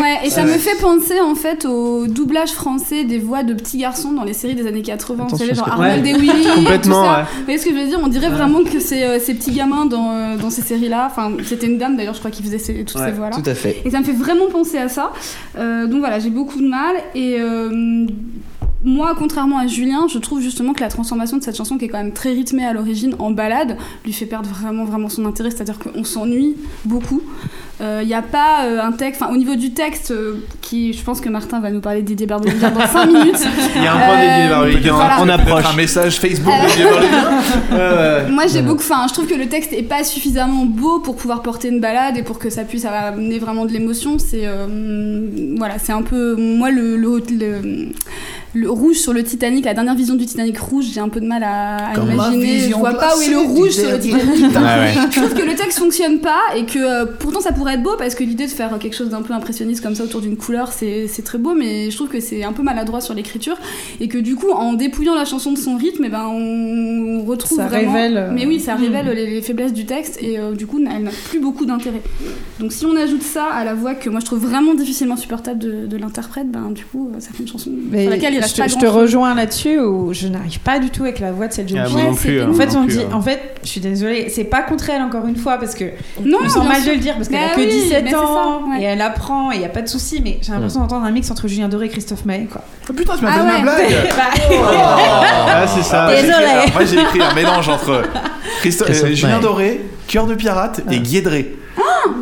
Ouais, et ça me fait penser en fait au doublage français des voix de petits garçons dans les séries des années 80, vous savez, genre Arnold et Willy. Complètement, tout ça. ouais. Vous voyez ce que je veux dire On dirait vraiment que c'est euh, ces petits gamins dans, euh, dans ces séries-là. Enfin, c'était une dame d'ailleurs, je crois, qui faisait ces- toutes ces voix-là. Tout à fait. Et ça me fait vraiment penser à ça. Euh, donc voilà, j'ai beaucoup de mal. Et moi, contrairement à Julien, je trouve justement que la transformation de cette chanson, qui est quand même très rythmée à l'origine, en balade, lui fait perdre vraiment, vraiment son intérêt. C'est-à-dire qu'on s'ennuie beaucoup. Il n'y a pas euh, un texte, enfin au niveau du texte, euh, qui, je pense que Martin va nous parler de Didier Barbelivien dans 5 minutes. Il y a un point Euh, dédié Barbelivien, voilà. on approche. un message Facebook Euh, ouais. Moi j'ai beaucoup, enfin je trouve que le texte est pas suffisamment beau pour pouvoir porter une balade et pour que ça puisse amener vraiment de l'émotion. C'est euh, voilà, c'est un peu moi le, le, le, le rouge sur le Titanic, la dernière vision du Titanic rouge, j'ai un peu de mal à, imaginer. Je vois pas où est le rouge sur le. Titanic. Ah ouais. Je trouve que le texte fonctionne pas et que euh, pourtant ça pourrait être beau parce que l'idée de faire quelque chose d'un peu impressionniste comme ça autour d'une couleur c'est c'est très beau mais je trouve que c'est un peu maladroit sur l'écriture et que du coup en dépouillant la chanson de son rythme eh ben on retrouve Ça vraiment révèle, euh, mais oui ça hmm. révèle les, les faiblesses du texte et euh, du coup elle n'a plus beaucoup d'intérêt donc si on ajoute ça à la voix que moi je trouve vraiment difficilement supportable de, de l'interprète ben du coup ça fait une chanson Mais sur laquelle je, te, je rejoins là-dessus où je n'arrive pas du tout avec la voix de cette jeune Ah, fille. hein, En fait, moi non on plus, dit, hein. en fait, je suis désolée, c'est pas contre elle encore une fois parce que non je me sens bien mal sûr. de le dire parce qu'elle a Bah que oui, 17 mais c'est ans ça, ouais. et elle apprend et il y a pas de souci, mais j'ai l'impression d'entendre un mix entre Julien Doré et Christophe Maé quoi. Oh, putain, tu m'as Ah fait ma ouais. blague. Ah, c'est ça. Moi, j'ai Désolé. écrit- alors, Moi j'ai écrit un mélange entre Christo- Christophe euh, Julien. Doré, Cœur de pirate et Guédré.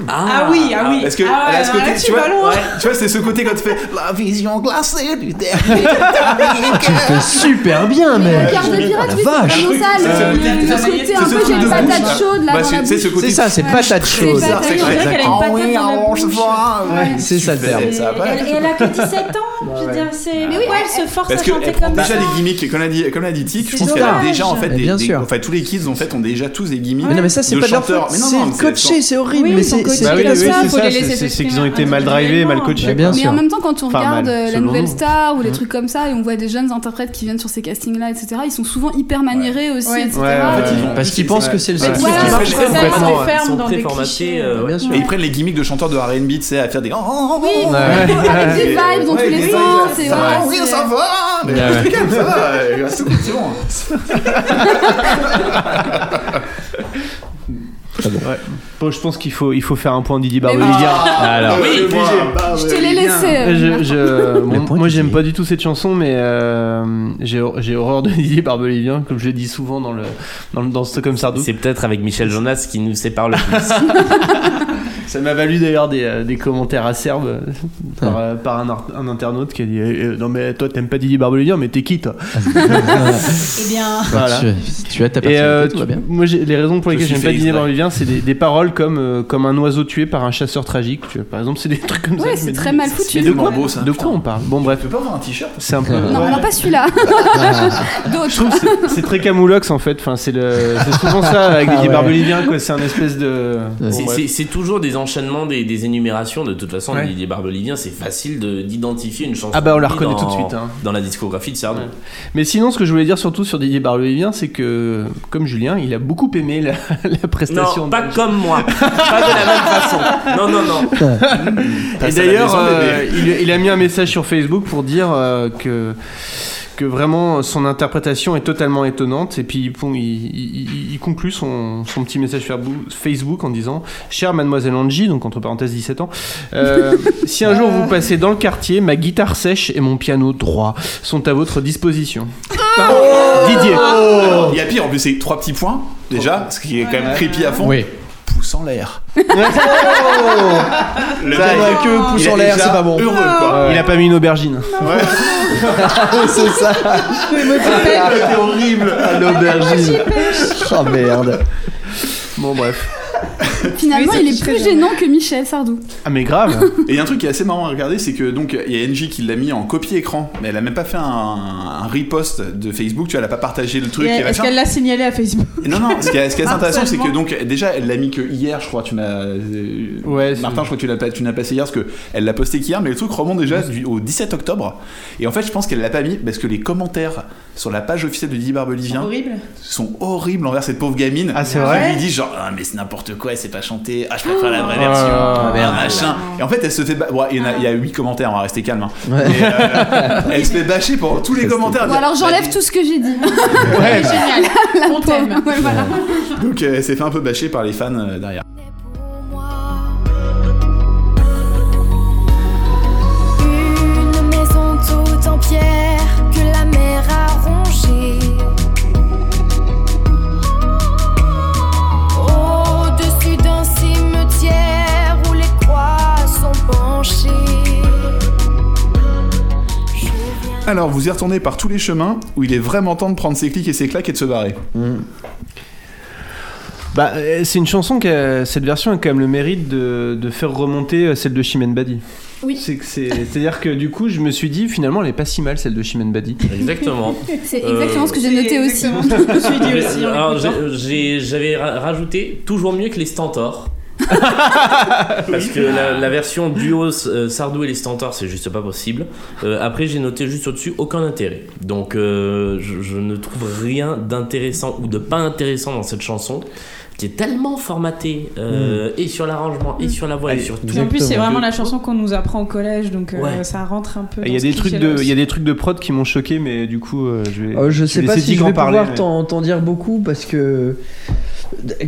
Ah oui, ah oui. Parce que Ah ouais, ce côté, là, tu tu vois, ouais, tu vois, c'est ce côté quand tu fais la vision glacée du dernier Tu fais super bien, mais. Le quart de pirate, vache. c'est vraiment ça, C'est ce le, côté- le- le un peu j'ai une de patate chaude là Bah, c'est- ça, c'est patate C'est chaude. C'est chaude. exact. qu'elle a une Ah patate oui, dans la on se bouche. voit. Ouais, c'est ça le terme. Et elle, a que 17 ans. Je veux dire, c'est. Mais oui, elle se force à chanter comme déjà ça des gimmicks, comme l'a dit, comme l'a dit Tic, je pense qu'elle a déjà en fait bien sûr. enfin tous les kids en fait ont déjà tous des gimmicks. Mais non, mais ça, c'est pas de leur faute. C'est coaché, c'est horrible. Mais sont c'est coachés c'est Bah oui, comme oui, ça, c'est faut ça, les c'est- laisser c'est c'est qu'ils ont été mal drivés, mal coachés. Mais bien Mais en même temps, quand on Enfin, regarde mal, euh, la nouvelle star ou les Mm. trucs comme ça, et on voit des jeunes interprètes qui viennent sur ces castings-là, etc., ils sont souvent hyper maniérés aussi, Ouais. etc. Parce qu'ils pensent que c'est le seul truc qui Ils marche. complètement, ils sont clichés. euh, sûr. Et ils prennent les gimmicks de chanteurs de R&B, tu sais, à faire des. Oh, oh, oh, Oui, oh. avec des vibes dans tous les sens, ça va, oui, c'est- ça va. Mais Ouais. calme, ça va. euh, reste cool, c'est bon. Ouais. Bon, je pense qu'il faut, il faut faire un point Didier Barbelivien. bon. Alors. Oui. Je te l'ai laissé. euh, Je, je- bon, moi j'aime pas du tout cette chanson mais euh, j'ai j'ai horreur de Didier Barbelivien comme je le dis souvent dans le dans, le- dans Stockholm Sardou C'est peut-être avec Michel Jonas qui nous sépare le plus. ça m'a valu d'ailleurs des, euh, des commentaires acerbes euh, par, euh, par un, internaute qui a dit eh, eh, non mais toi t'aimes pas Didier Barbelivien mais t'es qui toi? Eh bien. Voilà. Tu, tu as ta Et euh, tout va tu- bien. moi, les raisons pour Je lesquelles suis j'aime pas Didier. Barbelivien, c'est des, des paroles comme, euh, comme un oiseau tué par un chasseur tragique. Tu vois. Par exemple, c'est des trucs comme ça. Ouais, je me c'est très mal c'est- foutu. De quoi, beau, ça, de quoi on parle? Bon, bref, Tu peux pas avoir un t-shirt? C'est un peu. Non, ouais. alors pas celui-là. Je D'autres. trouve que c'est- très camoulox en fait. Enfin, c'est souvent ça avec Ah Didier ouais. Barbelivien. quoi. C'est un espèce de. C'est toujours des enchaînements, des, des énumérations. De toute façon, Ouais. Didier Barbelivien, c'est facile de- d'identifier une chanson. Ah bah, on la reconnaît dans- tout de suite, hein. Dans la discographie de Sardou. Ouais. Mais sinon, ce que je voulais dire surtout sur Didier Barbelivien, c'est que, comme Julien, il a beaucoup aimé la, la prestation. Non, pas de- comme moi. pas de la même façon. Non, non, non. Et d'ailleurs, euh, il a mis un message sur Facebook pour dire euh, que que vraiment son interprétation est totalement étonnante. Et puis bon, il, il- il- il conclut son, son petit message Facebook en disant chère mademoiselle Angie donc entre parenthèses 17 ans euh, si un jour vous passez dans le quartier ma guitare sèche et mon piano droit sont à votre disposition. Didier. Il y a pire, en plus, c'est trois petits points, déjà, ce qui est quand même creepy à fond. Oui. Pouce en l'air. Oh Le Ça mec, va que pouce en l'air, c'est pas bon. Heureux, quoi. il a pas mis une aubergine c'est ça. C'était horrible. À l'aubergine. Oh merde. bon bref Finalement, Oui, il est plus gênant que Michel Sardou. ah mais grave Et il y a un truc qui est assez marrant à regarder, c'est que donc il y a NJ qui l'a mis en copie-écran, mais elle a même pas fait un, un repost de Facebook, tu vois, elle a pas partagé le truc. Et et Est-ce qu'elle l'a signalé à Facebook Et Non, non, ce qui est, ce qui est assez intéressant, c'est que donc déjà, elle l'a mis que hier, je crois, tu m'as. euh, Ouais, Martin, je crois que tu l'as pas, tu l'as passé hier, parce que elle l'a posté qu'hier, mais le truc remonte déjà du- au 17 octobre. Et en fait, je pense qu'elle l'a pas mis parce que les commentaires sur la page officielle de Didier Barbelivien Horrible. sont horribles envers cette pauvre gamine. Ah, c'est vrai lui dit genre, ah, mais c'est n'importe quoi, elle sait pas chanter, ah, je préfère la vraie Oh version, ah, Merde. machin. Et en fait, elle se fait. bon, il y a- il y a 8 commentaires, on va rester calme. hein. Ouais. Euh, elle se fait bâcher pour tous les commentaires. Bon, alors j'enlève tout ce que j'ai dit. ouais Génial. On t'aime. Ouais, voilà. Donc, euh, elle s'est fait un peu bâcher par les fans euh, derrière. Une maison toute en pierre que la mer a rongée. Alors, vous y retournez par tous les chemins où il est vraiment temps de prendre ses clics et ses claques et de se barrer. Bah, euh, c'est une chanson qui a, cette version a quand même le mérite de, de faire remonter euh, celle de Chimène Badi. Oui. C'est que c'est, c'est-à-dire que du coup, je me suis dit finalement, elle est pas si mal celle de Chimène Badi. Exactement. C'est Euh, exactement ce que j'ai noté aussi. J'ai- j'avais ra- rajouté toujours mieux que les Stentors. Parce que la, la version duo euh, Sardou et les Stentors, c'est juste pas possible. Euh, après, j'ai noté juste au-dessus aucun intérêt. Donc, euh, je, je ne trouve rien d'intéressant ou de pas intéressant dans cette chanson qui est tellement formatée euh, et sur l'arrangement et sur la voix et sur tout. En plus, c'est vraiment la chanson qu'on nous apprend au collège, donc euh, Ouais. ça rentre un peu. Il y a des trucs de, il y a des trucs de prod qui m'ont choqué, mais du coup, euh, je vais. Euh, je sais vais pas si je vais pouvoir mais- t'en dire beaucoup parce que.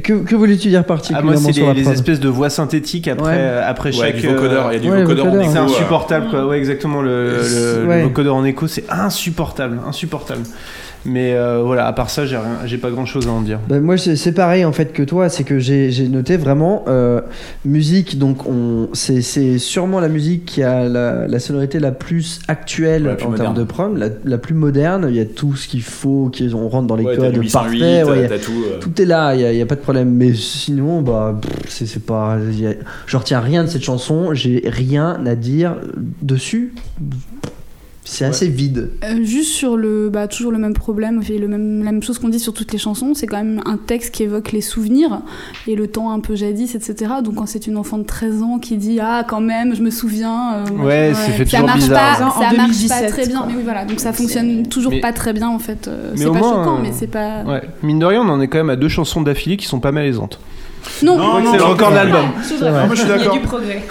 Que, que voulais-tu dire Ah, particulièrement moi, c'est sur les, la les prod espèces de voix synthétiques après, Ouais. euh, après Ouais, chaque. du vocodeur, il y a du ouais, vocodeur en écho. C'est euh, insupportable, quoi. Ouais, exactement. Le, le, le Ouais. vocodeur en écho, c'est insupportable, insupportable. Mais euh, voilà, à part ça, j'ai rien- j'ai pas grand chose à en dire. Bah, moi, c'est c'est pareil en fait que toi, c'est que j'ai j'ai noté vraiment euh, musique. Donc, on, c'est c'est sûrement la musique qui a la, la sonorité la plus actuelle Ouais, la plus en termes de prod, la, la plus moderne. Il y a tout ce qu'il faut, qui, on rentre dans les Ouais, codes du 808, parfaits. ouais, tout, euh. tout est là, il y a, pas de problème. Mais sinon, bah, pff, c'est c'est pas. a- je retiens rien de cette chanson. J'ai rien à dire dessus. C'est assez vide. Euh, juste sur le, bah, toujours le même problème, et le même, la même chose qu'on dit sur toutes les chansons, c'est quand même un texte qui évoque les souvenirs et le temps un peu jadis, etc. Donc quand c'est une enfant de 13 ans qui dit ah quand même je me souviens, euh, Ouais, c'est fait ça toujours marche bizarre. pas, En ça marche pas 2017, très bien. quoi. Mais oui voilà, donc ça fonctionne toujours Mais- pas très bien en fait. euh, Mais c'est pas moins, choquant, euh, mais c'est pas. Ouais. Mine de rien, on en est quand même à deux chansons d'affilée qui sont pas malaisantes. Non, Non, c'est le record de non. l'album. C'est C'est vrai. Non, moi je suis Il y a d'accord. du progrès.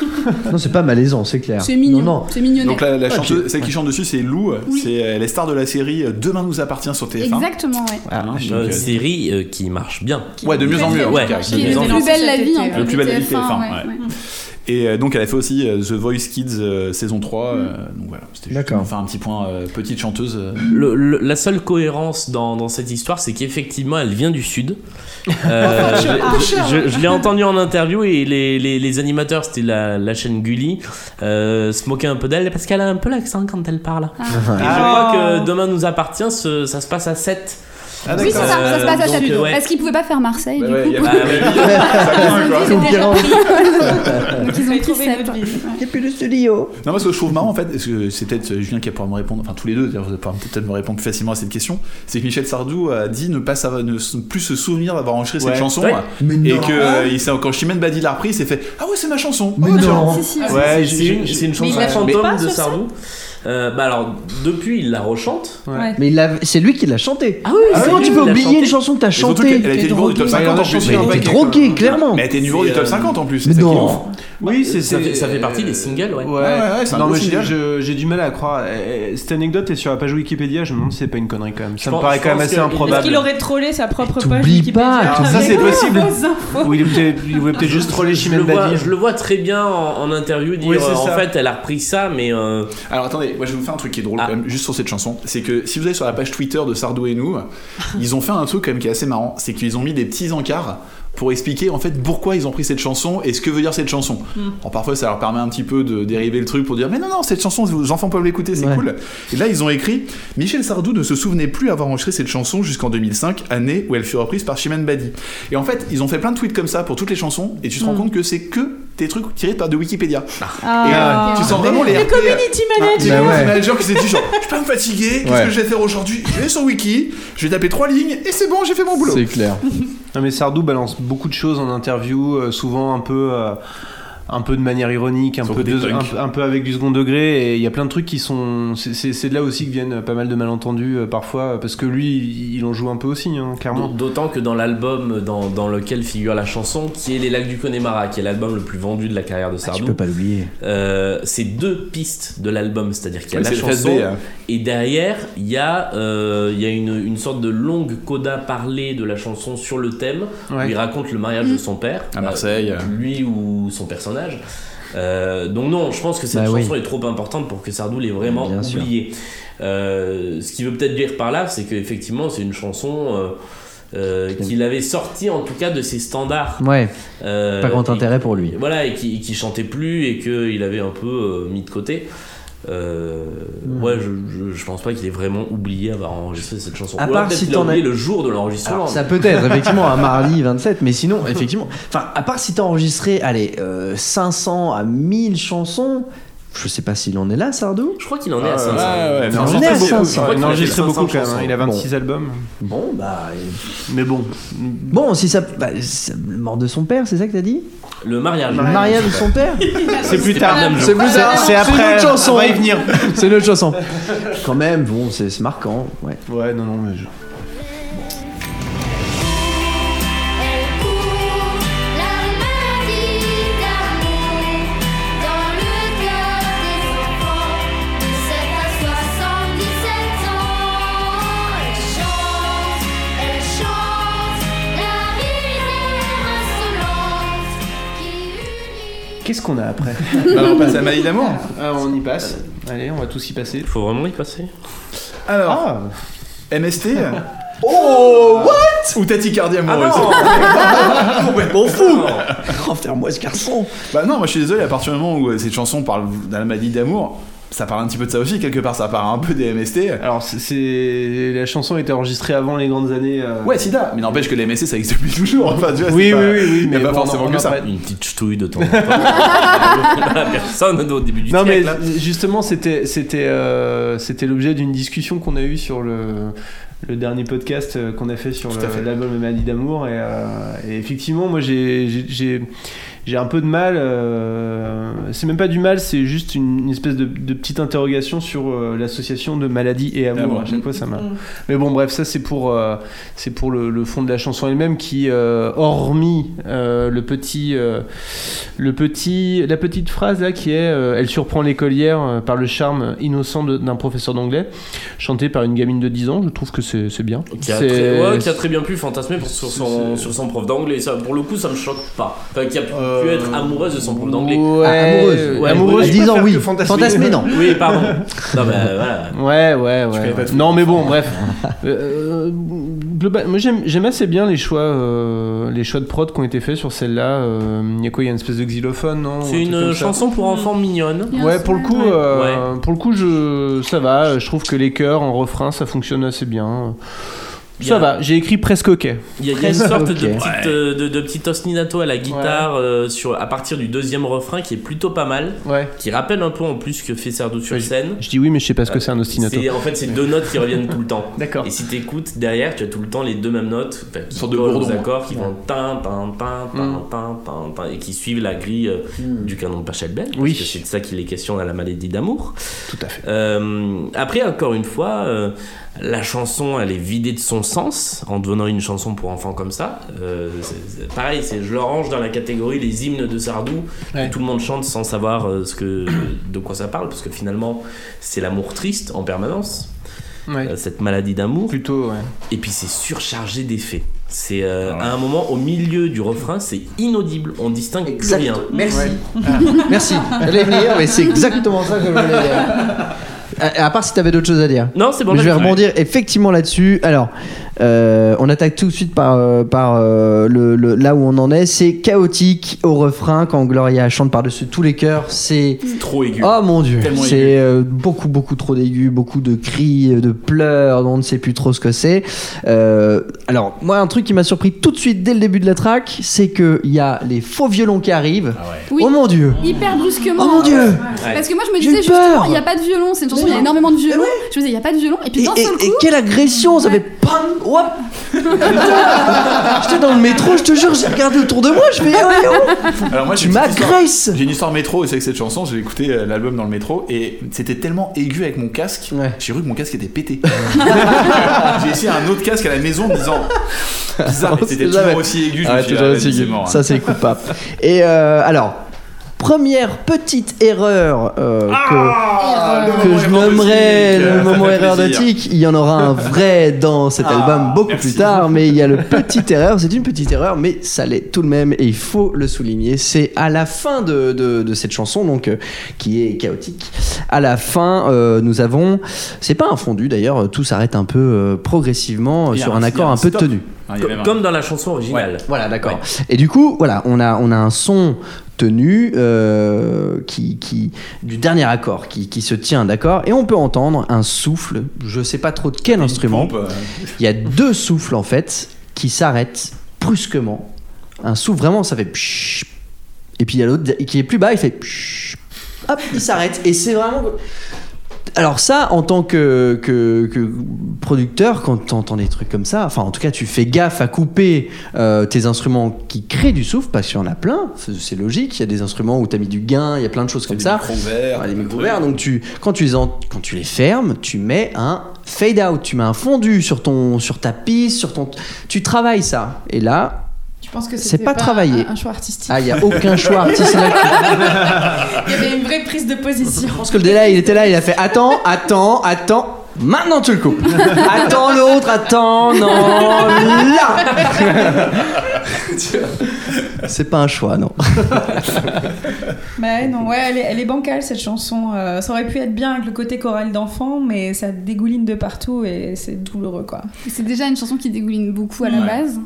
Non, c'est pas malaisant, c'est clair. c'est mignon, Non, non. c'est mignonnet. Donc la, la Ouais, chanteuse, puis- celle qui chante dessus, c'est Lou. Oui. C'est elle est star de la série Demain nous appartient sur TF1. Exactement, ouais. Ah, Hein, Euh, donc, euh, série euh, qui marche bien. Ouais, de mieux en mieux. Ouais. Qui De Qui est le plus belle la vie, Le plus belle la vie, TF1, TF1, ouais, ouais. ouais. Et euh, donc elle a fait aussi euh, The Voice Kids euh, saison 3. euh, donc voilà, c'était juste D'accord. pour faire un petit point euh, petite chanteuse. euh. Le- le- la seule cohérence dans, dans cette histoire, c'est qu'effectivement, elle vient du sud. Euh, je je- je l'ai entendu en interview et les, les- les animateurs, c'était la, la chaîne Gulli, euh, se moquaient un peu d'elle parce qu'elle a un peu l'accent quand elle parle. Ah. Et je crois que Demain nous appartient, ce- ça se passe à 7. Ah, Oui, c'est ça, ça se passe à euh, ouais. Parce qu'ils pouvaient pas faire Marseille, Bah du ouais, coup. Donc ils ont pris ville. Et puis le studio. Non, moi ce que je trouve marrant en fait, parce que c'est peut-être euh, Julien qui va pouvoir me répondre, enfin tous les deux, d'ailleurs, vous allez peut-être me répondre plus facilement à cette question, c'est que Michel Sardou a dit ne pas savoir- ne plus se souvenir d'avoir enregistré Ouais. cette chanson. Ouais. Mais Et non. que euh, il s'est- quand Chimène Badi l'a repris, il s'est fait Ah ouais, c'est ma chanson. Mais ouais, tiens. non. C'est une, chanson il fantôme de Sardou. Euh, bah alors, depuis, il la rechante. Ouais. Mais il a- c'est lui qui l'a chanté. Ah oui, Ah, comment tu peux oublier une chanson que t'as Et surtout chantée qu'elle a été numéro du top T'es 50 en plus. Ouais, Mais t'es était drogué, clairement. Mais elle était numéro C'est, du top euh, 50 en plus. Mais c'est ça qui est non. Oui, c'est ça, fait, ça fait c'est- partie des singles, ouais. Ouais, ouais, c'est un non, gros mais j'ai- single. je- j'ai du mal à croire. Eh, eh, Cette anecdote est sur la page Wikipédia, je me demande si c'est pas une connerie quand même. Ça me pense- paraît je quand même pense assez que- Est-ce improbable. qu'il aurait trollé sa propre page T'oublies Wikipédia pas, Ah, ça, c'est possible. Ou il, est peut-être- il voulait peut-être juste troller Je le, Chimène vois, Badi. je le vois très bien en, en interview dire Oui, c'est euh, en ça. fait elle a repris ça mais euh, Alors attendez, moi je vais vous faire un truc qui est drôle Ah. quand même, juste sur cette chanson. C'est que si vous allez sur la page Twitter de Sardou et nous, ils ont fait un truc quand même qui est assez marrant. C'est qu'ils ont mis des petits encarts pour expliquer en fait pourquoi ils ont pris cette chanson et ce que veut dire cette chanson. Alors parfois ça leur permet un petit peu de dériver le truc pour dire mais non non cette chanson vos enfants peuvent l'écouter c'est Ouais. cool. Et là ils ont écrit Michel Sardou ne se souvenait plus avoir enregistré cette chanson jusqu'en 2005 année où elle fut reprise par Chimène Badi. Et en fait ils ont fait plein de tweets comme ça pour toutes les chansons et tu te rends compte que c'est que des trucs tirés par de Wikipédia. Et Ah. euh, tu sens vraiment les Les RP, community ah, managers. les Bah ouais. managers qui s'est dit genre, je peux pas me fatiguer, qu'est-ce Ouais. que je vais faire aujourd'hui? Je vais sur Wiki, je vais taper trois lignes et c'est bon, j'ai fait mon boulot. C'est clair. Non mais Sardou balance beaucoup de choses en interview, euh, souvent un peu, euh, un peu de manière ironique, un peu, côté de- punk. un, peu- un peu avec du second degré. Et il y a plein de trucs qui sont, c'est- de là aussi que viennent pas mal de malentendus euh, parfois, parce que lui, il, il en joue un peu aussi, hein, clairement. D'autant que dans l'album dans, dans lequel figure la chanson, qui est Les Lacs du Connemara, qui est l'album le plus vendu de la carrière de Tu Sardou, peux pas l'oublier. euh, c'est deux pistes de l'album, c'est-à-dire qu'il y a Ouais, la chanson B, hein. et derrière il y a, euh, il y a une, une sorte de longue coda parlée de la chanson sur le thème où Ouais. il raconte le mariage de son père, À Marseille. euh, lui ou son personnage. Euh, donc non, je pense que cette Bah oui. chanson est trop importante pour que Sardou l'ait vraiment Bien sûr. oubliée. Euh, ce qui veut peut-être dire par là, c'est qu'effectivement c'est une chanson euh, qu'il avait sortie en tout cas de ses standards. Ouais, pas grand et- intérêt pour lui. voilà, et qui, qui chantait plus et qu'il avait un peu mis de côté. Euh, Hmm. Ouais, je, je, je pense pas qu'il ait vraiment oublié avoir enregistré cette chanson. À Ou alors part si t'en oublié as- le jour de l'enregistrement. Ça peut être, effectivement, un mardi 27, mais sinon, effectivement, enfin, à part si t'as enregistré, allez, euh, 500 à 1000 chansons, je sais pas s'il en est là, Sardou. Je crois qu'il en est à Ah, 500. ouais, ouais, Il en est à beaucoup, 500. ouais, il a enregistré 500 beaucoup quand même, hein, il a 26 Bon. albums. Bon, bah. Mais bon, Bon, si ça. Bah, mort de son père, c'est ça que t'as dit? Le mariage. Le mariage de son père c'est plus tard. C'est plus tard. C'est C'est après. une autre chanson. On va y venir. C'est une autre chanson. Quand même, bon, c'est c'est marquant, ouais. Ouais, non, non, mais je- Qu'est-ce qu'on a après Bah, on passe à Maladie d'amour. Ah, On y passe. Allez, on va tous y passer. Il faut vraiment y passer. Alors, Ah. MST Oh, what? Ou tachycardie amoureuse. Complètement fou. Enferme-moi ce garçon. Bah non, moi je suis désolé, à partir du moment où euh, cette chanson parle d'un maladie d'amour, ça parle un petit peu de ça aussi, quelque part, ça parle un peu des MST. Alors, c'est- la chanson a été enregistrée avant les grandes années. euh, Ouais, sida, mais n'empêche que les MST ça existe depuis toujours. Enfin, tu vois, Oui, pas- oui, oui, oui, a mais pas bon, forcément on que ça. Une petite ch'touille de temps en temps. La personne au début du Non mais là. justement c'était c'était euh, c'était l'objet d'une discussion qu'on a eue sur le le dernier podcast euh, qu'on a fait sur l'album Maladie d'amour et, euh, et effectivement moi j'ai j'ai- un peu de mal euh, c'est même pas du mal c'est juste une, une espèce de, de petite interrogation sur euh, l'association de maladie et amour Amour. à chaque fois ça m'a mais bon bref ça c'est pour euh, c'est pour le, le fond de la chanson elle-même qui euh, hormis euh, le petit euh, le petit la petite phrase là qui est euh, elle surprend l'écolière euh, par le charme innocent de- d'un professeur d'anglais chanté par une gamine de 10 ans je trouve que c'est c'est bien Qui a, C'est- très, ouais, qui a très bien pu fantasmer pour- sur, son, sur son prof d'anglais. Ça, pour le coup, ça me choque pas. Enfin, qui a pu Euh, être amoureuse de son prof d'anglais. Ouais, Ah, amoureuse. Ouais, amoureuse À je 10 ans, préfère oui. Fantasmer, non. Oui, pardon. Non, bah voilà. Ouais, ouais, ouais. Non, mais bon, bref. Euh, global- moi, j'aime j'aime assez bien les choix, euh, les choix de prod qui ont été faits sur celle-là. Euh, Il y a quoi Il y a une espèce de xylophone, non C'est Un une chanson pour enfants mignonne. Ouais, pour le coup, ouais. euh, pour le coup, je, ça va. Je trouve que les chœurs en refrain, ça fonctionne assez bien. Ça a- va. J'ai écrit presque ok. Il y a, il y a une sorte de, Ok. petite, euh, de, de petit ostinato à la guitare euh, sur, à partir du deuxième refrain qui est plutôt pas mal. Ouais. Qui rappelle un peu en plus ce que fait Sardou sur Ouais, scène. Je dis oui, mais je sais pas ce que c'est un ostinato. C'est- En fait, c'est deux notes qui reviennent tout le temps. D'accord. Et si t'écoutes derrière, tu as tout le temps les deux mêmes notes, qui sorte de aux accords, qui vont tin, tin, tin, tin, Mm. tin, tin, tin, et qui suivent la grille euh, du canon de Pachelbel. Oui. Parce que c'est de ça qu'il est question dans la maladie d'amour. Tout à fait. Euh, après, encore une fois, euh, la chanson, elle est vidée de son sens en devenant une chanson pour enfants comme ça. Euh, c'est- c'est- pareil, c'est, je le range dans la catégorie les hymnes de Sardou. Ouais. que Tout le monde chante sans savoir euh, ce que, de quoi ça parle, parce que finalement, c'est l'amour triste en permanence. Ouais. euh, cette maladie d'amour. Plutôt, ouais. Et puis c'est surchargé d'effets. C'est euh, à un moment au milieu du refrain, c'est inaudible. On distingue plus rien. Merci. Merci. J'allais venir, mais c'est exactement ça que je voulais dire. À, à part si t'avais d'autres choses à dire. Non, c'est bon. Mais je vais rebondir effectivement là-dessus. Alors, euh, on attaque tout de suite par, euh, par euh, le, le- là où on en est. C'est chaotique au refrain quand Gloria chante par-dessus tous les chœurs. C'est trop aigu. Oh mon dieu, c'est euh, beaucoup beaucoup trop d'aigus, beaucoup de cris, de pleurs, dont on ne sait plus trop ce que c'est. Euh, alors moi un truc qui m'a surpris tout de suite dès le début de la track, c'est que il y a les faux violons qui arrivent. Oui. Oh mon dieu. Hyper brusquement. Oh mon dieu. Ouais. Parce que moi je me disais justement, il n'y a pas de violon, c'est une chanson, il y a énormément de violon. Je me disais, il n'y a pas de violon, et puis Et, d'un et- seul et coup. quelle agression, ça fait pam, hop. J'étais dans le métro, je te jure, j'ai regardé autour de moi, je fais oh, oh. Alors moi, Tu j'ai une petite histoire- m'agresses. J'ai une histoire métro, et c'est avec cette chanson, j'ai écouté euh, l'album dans le métro, et c'était tellement aigu avec mon casque, Ouais. j'ai cru que mon casque était pété. j'ai essayé un autre casque à la maison en me disant, bizarre, mais c'était jamais. toujours aussi aigu, je me Ah, suis dit, toujours aussi aigu. mort, hein. Ça, c'est coupable. Et euh, alors, première petite erreur euh, Ah, que, je nommerai le moment erreur de. Tic. Il y en aura un vrai dans cet Ah, album beaucoup merci. plus tard, mais il y a le petite erreur. C'est une petite erreur, mais ça l'est tout de même et il faut le souligner. C'est à la fin de, de, de cette chanson, donc euh, qui est chaotique. À la fin, euh, nous avons, c'est pas un fondu d'ailleurs, tout s'arrête un peu euh, progressivement euh, sur un- accord un un peu stop. tenu. Ah, Comme dans la chanson originale. Voilà, d'accord. Et du coup, voilà, on a, on a un son tenu euh, qui, qui, du dernier accord qui, qui se tient, d'accord Et on peut entendre un souffle, je sais pas trop de quel instrument. pompe, euh, Il y a deux souffles en fait qui s'arrêtent brusquement. Un souffle vraiment, ça fait pshh. Et puis il y a l'autre qui est plus bas, il fait pshh. Hop, il s'arrête. Et c'est vraiment. Alors ça, en tant que, que, que producteur, quand tu entends des trucs comme ça, enfin en tout cas tu fais gaffe à couper euh, tes instruments qui créent du souffle, parce qu'il y en a plein, c'est logique, il y a des instruments où tu as mis du gain, il y a plein de choses comme des ça. des trucs. ouverts, donc tu, quand, tu les en- quand tu les fermes, tu mets un fade out, tu mets un fondu sur, ton, sur ta piste, sur ton... Tu travailles ça. Et là, Je pense que C'est c'était pas travaillé. Un, un choix artistique. ah, il n'y a aucun choix artistique. Il y avait une vraie prise de position. Je pense que le délai, il était là, il a fait Attends, attends, attends. Maintenant tu le coupes. attends l'autre, attends, non, là. C'est pas un choix, non. Bah non, ouais, elle est, elle est bancale cette chanson. Euh, ça aurait pu être bien avec le côté choral d'enfant, mais ça dégouline de partout et c'est douloureux quoi. C'est déjà une chanson qui dégouline beaucoup à la Ouais. base.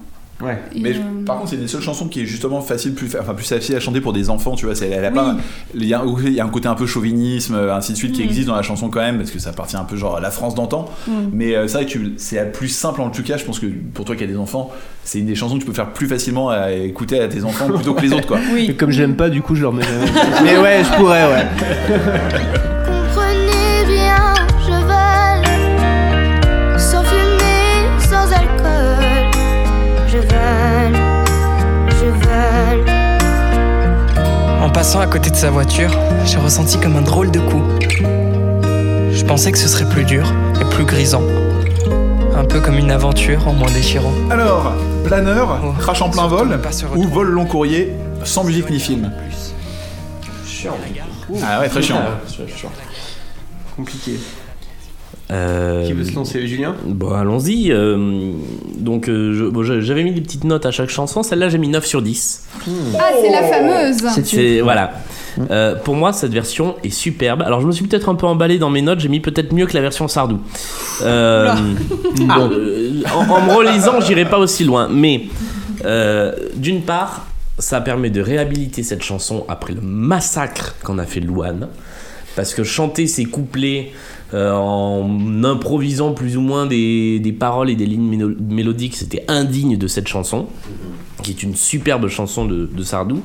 Ouais. Et, Mais je- euh, par contre, c'est une des seules chansons qui est justement facile, plus, enfin, plus facile à chanter pour des enfants, tu vois. c'est- Elle a Oui. pas, il y, a, il y a un côté un peu chauvinisme, euh, ainsi de suite, qui Mm. existe dans la chanson quand même, parce que ça appartient un peu genre à la France d'antan. Mm. Mais euh, c'est vrai que c'est la plus simple en tout cas. Je pense que pour toi qui as des enfants, c'est une des chansons que tu peux faire plus facilement à écouter à tes enfants plutôt que les autres, quoi. Oui. Comme je l'aime pas, du coup, je leur mets. Mais ouais, je pourrais, ouais. passant à côté de sa voiture, j'ai ressenti comme un drôle de coup. Je pensais que ce serait plus dur et plus grisant. Un peu comme une aventure en moins déchirant. Alors, planeur, Oh, crash en plein vol, ou vol long courrier, sans musique ni film. Chiant. Ah ouais, très chiant. Compliqué. Euh, Qui veut se lancer, Julien? Bon, allons-y. euh, donc, euh, bon, je- j'avais mis des petites notes à chaque chanson. Celle-là, j'ai mis 9 sur 10. Ah, c'est la fameuse C'est voilà. Euh, pour moi, cette version est superbe. Alors, je me suis peut-être un peu emballé dans mes notes. J'ai mis peut-être mieux que la version Sardou. Euh, bon, euh, en, en me relisant, j'irai pas aussi loin. Mais euh, d'une part, ça permet de réhabiliter cette chanson après le massacre qu'en a fait Louane. Parce que chanter ces couplets euh, en improvisant plus ou moins des, des paroles et des lignes mélo- mélodiques, c'était indigne de cette chanson, qui est une superbe chanson de Sardou.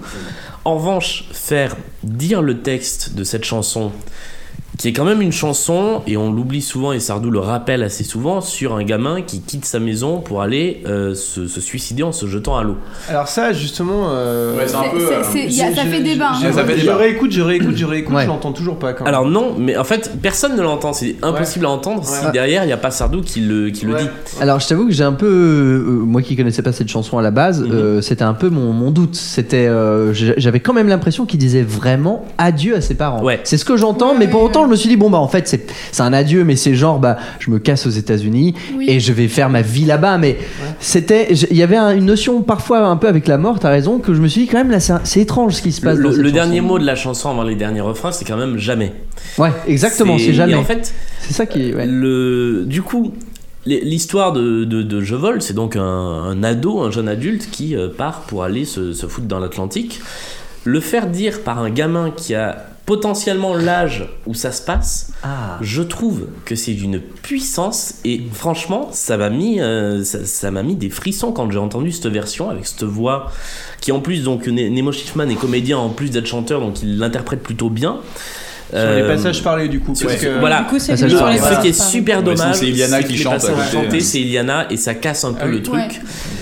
En revanche, faire dire le texte de cette chanson, qui est quand même une chanson, et on l'oublie souvent, et Sardou le rappelle assez souvent, sur un gamin qui quitte sa maison pour aller euh, se, se suicider en se jetant à l'eau. Alors ça, justement... euh, Ouais, c'est un C'est- peu. c'est- euh, ça fait débat. Je, hein. Je réécoute, je réécoute, je réécoute, Ouais. je l'entends toujours pas quand même. Alors non, mais en fait, personne ne l'entend, c'est impossible à entendre si Ouais. derrière il n'y a pas Sardou qui le, qui le dit. Alors, je t'avoue que j'ai un peu. euh, moi qui connaissais pas cette chanson à la base, Mhm. euh, c'était un peu mon, mon doute. C'était, euh, J'avais quand même l'impression qu'il disait vraiment adieu à ses parents. Ouais. C'est ce que j'entends, Ouais, mais pour autant. Je me suis dit, bon, bah en fait, c'est c'est un adieu, mais c'est genre, bah, je me casse aux États-Unis Oui. et je vais faire ma vie là-bas. Mais c'était. Il y avait un- une notion parfois un peu avec la mort, t'as raison, que je me suis dit, quand même, là, c'est étrange ce qui se Le, passe. dans le- cette le chanson. dernier mot de la chanson avant les derniers refrains, c'est quand même jamais. Ouais, exactement, c'est jamais. Et en fait, C'est ça qui est. ouais. le, du coup, l'histoire de, de, de Je vole, c'est donc un, un ado, un jeune adulte qui euh, part pour aller se, se foutre dans l'Atlantique. Le faire dire par un gamin qui a potentiellement l'âge où ça se passe, Ah. je trouve que c'est d'une puissance et franchement ça m'a mis euh, ça, m'a mis des frissons quand j'ai entendu cette version avec cette voix qui en plus donc Ne- Nemo Schiffman est comédien en plus d'être chanteur donc il l'interprète plutôt bien Sur les Euh, passages parlés, du coup. parce que- voilà Du coup, c'est voilà. ce qui est super dommage c'est Iliana qui chante euh. c'est Iliana et ça casse un peu Ah oui. le truc Ouais.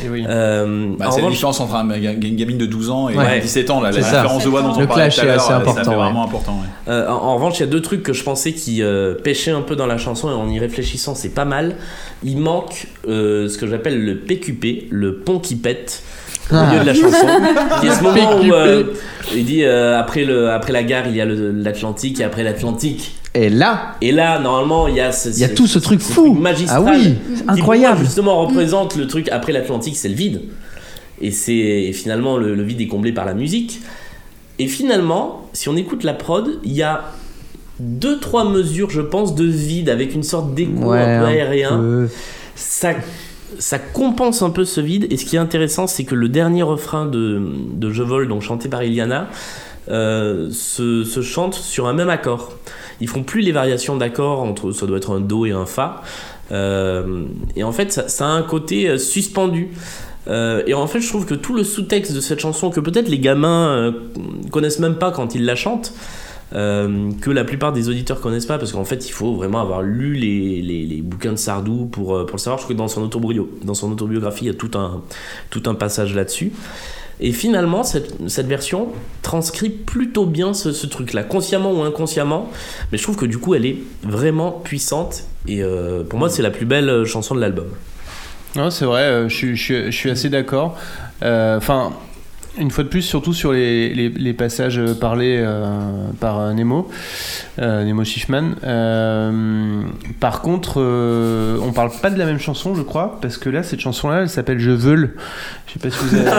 Eh oui. Euh, Bah, en c'est la revanche différence entre un- une gamine de 12 ans et Ouais. 17 ans. Là, la différence de voix dont on Le parlait clash tout à est l'heure, assez important, Ça fait ouais. vraiment important. ouais. Euh, en, en revanche, il y a deux trucs que je pensais qui euh, pêchaient un peu dans la chanson et en y réfléchissant, c'est pas mal. Il manque euh, ce que j'appelle le PQP, le pont qui pète. Au Ah. milieu de la chanson, qui est ce moment où euh, il dit euh, après, le, après la gare il y a l'Atlantique et après l'Atlantique. Et là, Et là, normalement, il y a ce, il y a tout ce truc fou. magistral Ah oui, qui, incroyable. justement représente le truc après l'Atlantique, c'est le vide. Et c'est finalement le, le vide est comblé par la musique. Et finalement, si on écoute la prod, il y a deux trois mesures, je pense, de vide avec une sorte d'écho Ouais, un peu un aérien. peu. Ça ça compense un peu ce vide. Et ce qui est intéressant, c'est que le dernier refrain de, Je vole, donc chanté par Iliana, euh, se, chante sur un même accord. Ils font plus les variations d'accords entre ça doit être un do et un fa. Euh, et en fait, ça, a un côté euh, suspendu. Et en fait, je trouve que tout le sous-texte de cette chanson, que peut-être les gamins connaissent même pas quand ils la chantent, euh, que la plupart des auditeurs connaissent pas, parce qu'en fait, il faut vraiment avoir lu les, les, bouquins de Sardou pour, euh, pour le savoir. Je trouve que dans son, autobiographie, il y a tout un, tout un passage là-dessus. Et finalement, cette, cette version transcrit plutôt bien ce, ce truc-là, consciemment ou inconsciemment. Mais je trouve que du coup, elle est vraiment puissante. Et euh, pour moi, c'est la plus belle chanson de l'album. Non, c'est vrai, je, je je suis assez d'accord. Enfin, Une fois de plus, surtout sur les, passages parlés euh, par euh, Nemo, euh, Nemo Schiffman. Par contre, on parle pas de la même chanson, je crois, parce que là, cette chanson-là, elle s'appelle Je veux. Je sais pas si vous avez.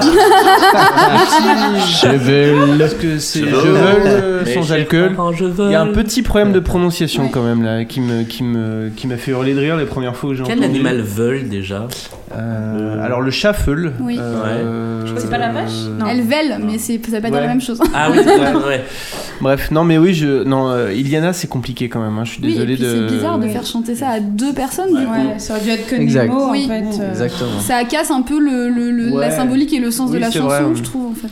je veux. Parce que c'est Je Je veux. euh, sans alcool. Il y a un petit problème de prononciation quand même là, qui me, qui me, qui m'a fait hurler de rire les premières fois que j'ai Quel entendu. animal veulent déjà Euh, Alors le chat feule. Oui. Euh, C'est pas la vache Non. Elle vèle, mais c'est- ça veut pas dire Ouais. la même chose. Ah oui, ouais, ouais. Bref, non mais oui, je, non, euh, Iliana c'est compliqué quand même. hein, Je suis désolé de. c'est bizarre de faire chanter ça à deux personnes, du coup. Ouais, ça aurait dû être que Exact. Nemo, Oui. en fait. euh. Exactement. Ça casse un peu le, le- le- Ouais. La symbolique et le sens de la chanson, vrai, je trouve, en fait.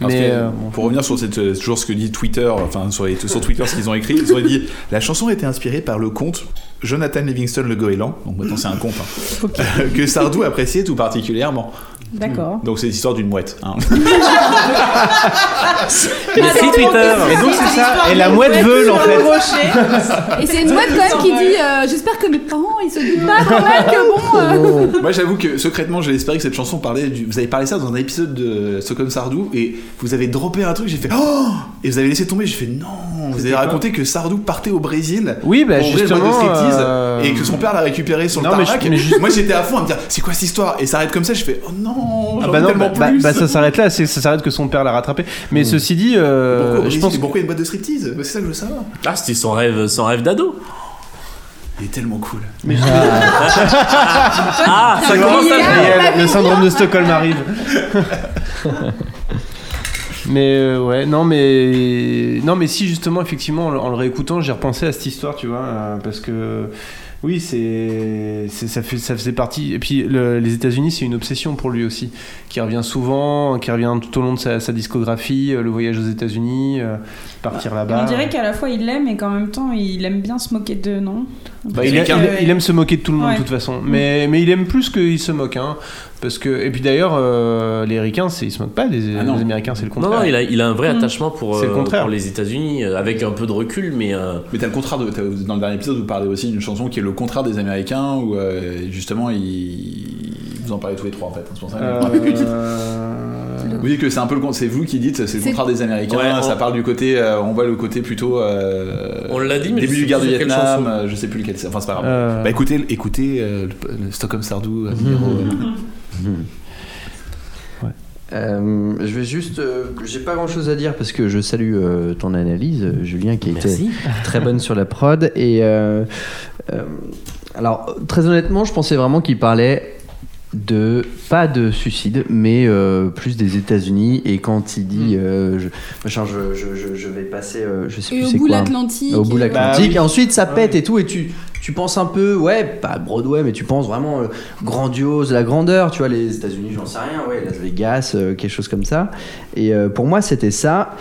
Parce Mais que, euh, pour revenir sur cette, euh, toujours ce que dit Twitter, enfin sur, les- sur Twitter ce qu'ils ont écrit, ils ont dit la chanson a été inspirée par le conte Jonathan Livingston le goéland, donc maintenant c'est un conte, hein, que Sardou appréciait tout particulièrement. D'accord. Donc c'est l'histoire d'une mouette. hein. Merci Twitter. Et donc c'est ça. Et la mouette veule en fait. Et c'est une mouette quand même qui dit euh, J'espère que mes parents ils se doutent pas quand même que bon. euh, Moi j'avoue que secrètement j'ai espéré que cette chanson parlait du... Vous avez parlé ça dans un épisode de Stockholm Sardou et vous avez droppé un truc, j'ai fait Oh Et vous avez laissé tomber, j'ai fait non Vous avez raconté que Sardou partait au Brésil Oui, bah le justement. euh, et que son père l'a récupéré sur le Non, mais tarmac. je- mais juste- Moi j'étais à fond à me dire c'est quoi cette histoire? Et ça arrête comme ça, je fais oh non Ah bah non, bah, bah- bah, ça s'arrête là, ça s'arrête que son père l'a rattrapé. Mais ceci dit, euh, Pourquoi, je pense que pourquoi il y a une boîte de striptease Bah, C'est ça que je veux savoir. Ah, c'était son rêve, son rêve d'ado. Il est tellement cool. Ah, ça commence à Ça y est, le syndrome de Stockholm arrive. mais euh, ouais, non mais non mais si justement effectivement en, le- en le réécoutant, j'ai repensé à cette histoire, tu vois, euh, parce que oui, c'est c'est- ça fait ça faisait partie et puis le- les États-Unis, c'est une obsession pour lui aussi, qui revient souvent, qui revient tout au long de sa, sa discographie, euh, le voyage aux États-Unis, euh, partir Et là-bas. on dirait qu'à la fois il l'aime et qu'en même temps il aime bien se moquer d'eux, non? Bah, il, a- Quelqu'un- il- il aime se moquer de tout le monde Ouais. de toute façon, mais, mais il aime plus qu'il se moque. Hein, parce que, et puis d'ailleurs, euh, les Ricains, ils se moquent pas des, Ah non. Américains, c'est le Non, contraire. non, il a, il a un vrai Mm. attachement pour, C'est le euh, contraire. pour les États-Unis, euh, avec un peu de recul, mais. euh, Mais t'as le contraire de. Dans le dernier épisode, vous parlez aussi d'une chanson qui est le contraire des Américains, où euh, justement, ils... vous en parlez tous les trois en fait. C'est pour ça que. Euh, Vous dites que c'est un peu le con- c'est vous qui dites c'est le contraire des Américains. Ouais, on- ça parle du côté, euh, on voit le côté plutôt. euh, On l'a dit, mais début du guerre du Vietnam. chanson. je sais plus lequel. c'est. Enfin c'est pas grave. Euh. Bah écoutez, écoutez euh, le, le Stockholm Sardou euh, numéro. euh, Euh, je vais juste. euh, J'ai pas grand chose à dire parce que je salue euh, ton analyse, euh, Julien, qui Merci. très bonne sur la prod. Et euh, euh, alors, très honnêtement, je pensais vraiment qu'il parlait de pas de suicide, mais euh, plus des États-Unis. Et quand il dit, euh, je, machin, je, je, je, je vais passer, euh, je sais Et plus au c'est bout de quoi. l'Atlantique. Au bout de et- l'Atlantique. Bah oui. Et ensuite, ça pète Ouais. et tout. Et tu, tu penses un peu, ouais, pas Broadway, mais tu penses vraiment euh, grandiose, la grandeur. Tu vois, les États-Unis, j'en sais rien, ouais, Las Vegas, euh, quelque chose comme ça. Et euh, pour moi, c'était ça.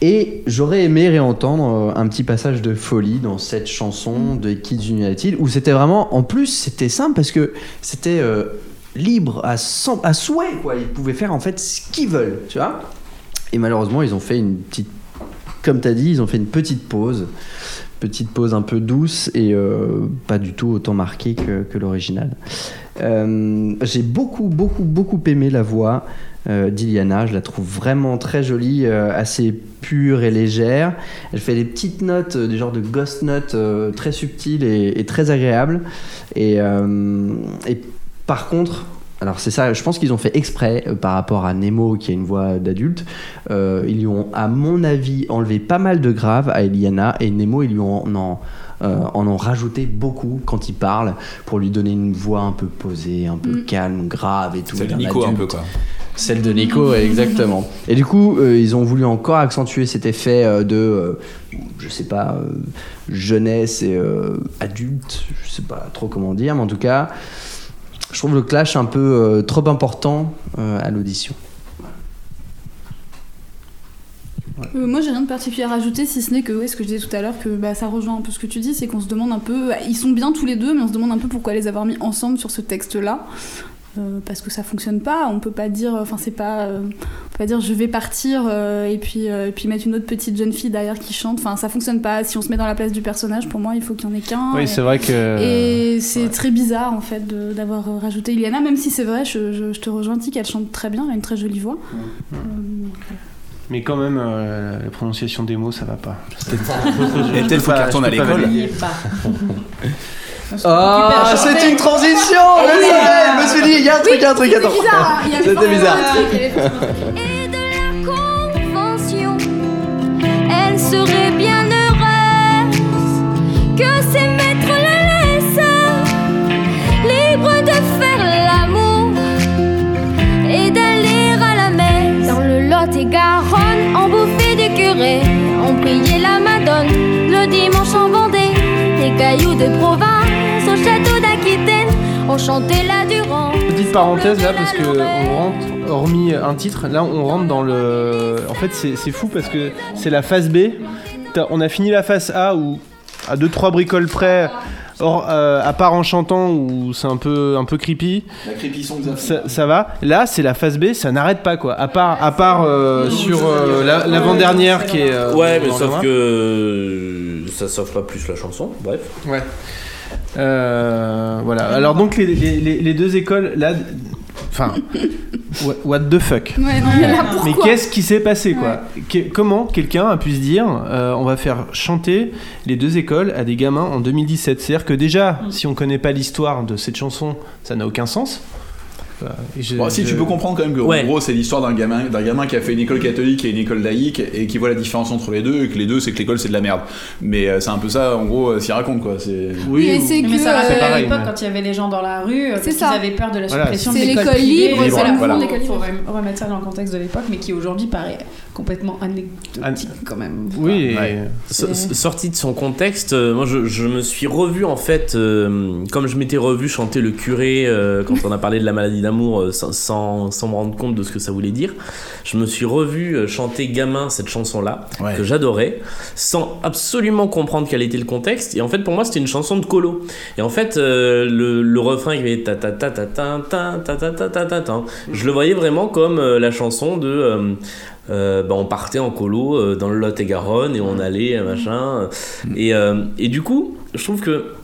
Et j'aurais aimé réentendre un petit passage de folie dans cette chanson de Kids United où c'était vraiment, en plus, c'était simple parce que c'était libre à, cent- à souhait, quoi. Ils pouvaient faire en fait ce qu'ils veulent, tu vois. Et malheureusement, ils ont fait une petite, comme tu as dit, ils ont fait une petite pause. Petite pause un peu douce et euh, pas du tout autant marquée que, l'original. Euh, J'ai beaucoup, beaucoup, beaucoup aimé la voix euh, d'Iliana. Je la trouve vraiment très jolie, assez pure et légère. Elle fait des petites notes, des genres de ghost notes très subtiles et, très agréables. Et par contre, alors c'est ça, je pense qu'ils ont fait exprès euh, par rapport à Nemo qui a une voix d'adulte. Euh, ils lui ont, à mon avis, enlevé pas mal de graves à Eliana et Nemo, ils lui ont en, euh, en ont rajouté beaucoup quand il parle pour lui donner une voix un peu posée, un peu Mm. calme, grave et tout. Celle de Nico un peu quoi. Celle de Nico, exactement. Et du coup, euh, ils ont voulu encore accentuer cet effet euh, de, euh, je sais pas, euh, jeunesse et euh, adulte, je sais pas trop comment dire, mais en tout cas, je trouve le clash un peu euh, trop important euh, à l'audition. Euh, moi, j'ai rien de particulier à rajouter, si ce n'est que, ce que je disais tout à l'heure, que bah, ça rejoint un peu ce que tu dis, c'est qu'on se demande un peu. Ils sont bien tous les deux, mais on se demande un peu pourquoi les avoir mis ensemble sur ce texte-là. Euh, parce que ça fonctionne pas. On peut pas dire, enfin c'est pas, euh, on peut pas dire je vais partir euh, et puis euh, et puis mettre une autre petite jeune fille derrière qui chante. Enfin ça fonctionne pas. Si on se met dans la place du personnage, pour moi il faut qu'il y en ait qu'un. Oui, Et- c'est vrai que- Et c'est très bizarre en fait d'avoir rajouté Iliana, même si c'est vrai, je, je- je te rejoins, qu'elle chante très bien, elle a une très jolie voix. Euh, Mais quand même, euh, la prononciation des mots, ça va pas. Et peut-être faut qu'elle retourne à l'école. Ah, c'est une transition Je savais, je me suis dit, il y a un truc, il y a un truc, attends. C'était bizarre. Et de la convention, elle serait bien heureuse que ses maîtres la laissent libre de faire l'amour et d'aller à la messe. Dans le Lot et Garonne, on bouffait du curé, on priait la Madone le dimanche en Vendée. Des cailloux de province d'Aquitaine, on chantait la Durand. Petite parenthèse là, parce que on rentre, hormis un titre, là on rentre dans le. En fait, c'est c'est fou parce que c'est la phase B. On a fini la phase A où, à 2-3 bricoles près, or, euh, à part en chantant où c'est un peu, un peu creepy. La creepy ça. Ça, ça va. Là, c'est la phase B, ça n'arrête pas quoi. À part, à part euh, sur euh, la- l'avant-dernière qui est. euh, ouais, mais sauf que ça sauve pas plus la chanson. Bref. Ouais. Euh, voilà. Alors donc les, les- les- les deux écoles là, enfin, what, what the fuck. Ouais, non, mais là, pourquoi Mais qu'est-ce qui s'est passé quoi Que- Comment quelqu'un a pu se dire euh, on va faire chanter les deux écoles à des gamins en 2017 C'est-à-dire que déjà, si on connaît pas l'histoire de cette chanson, ça n'a aucun sens. Je- Bon, si je- tu peux comprendre quand même que Ouais. en gros c'est l'histoire d'un gamin d'un gamin qui a fait une école catholique et une école laïque et qui voit la différence entre les deux et que les deux c'est que l'école c'est de la merde mais euh, c'est un peu ça en gros euh, s'il raconte quoi c'est Oui, et c'est mais que, ça rappelle euh, à l'époque mais- quand il y avait les gens dans la rue, ça. avaient peur de la Voilà, suppression c'est de l'école l'école libre, Et c'est le mouvement faut- d'école faut libre. rem- remettre ça dans le contexte de l'époque, mais qui aujourd'hui paraît complètement anecdotique quand même. Oui, Ouais. So- so- Sorti de son contexte, euh, moi je, je me suis revu en fait, euh, comme je m'étais revu chanter le curé euh, quand on a parlé de la maladie d'amour euh, sans, sans, sans me rendre compte de ce que ça voulait dire, je me suis revu euh, chanter gamin cette chanson-là, que j'adorais, sans absolument comprendre quel était le contexte. Et en fait pour moi c'était une chanson de colo. Et en fait euh, le, le refrain qui avait ta ta ta ta ta ta ta ta ta ta ta ta, je le voyais vraiment comme la chanson de... euh, bah, on partait en colo euh, dans le Lot-et-Garonne et on allait euh, machin. Et, et du coup je trouve que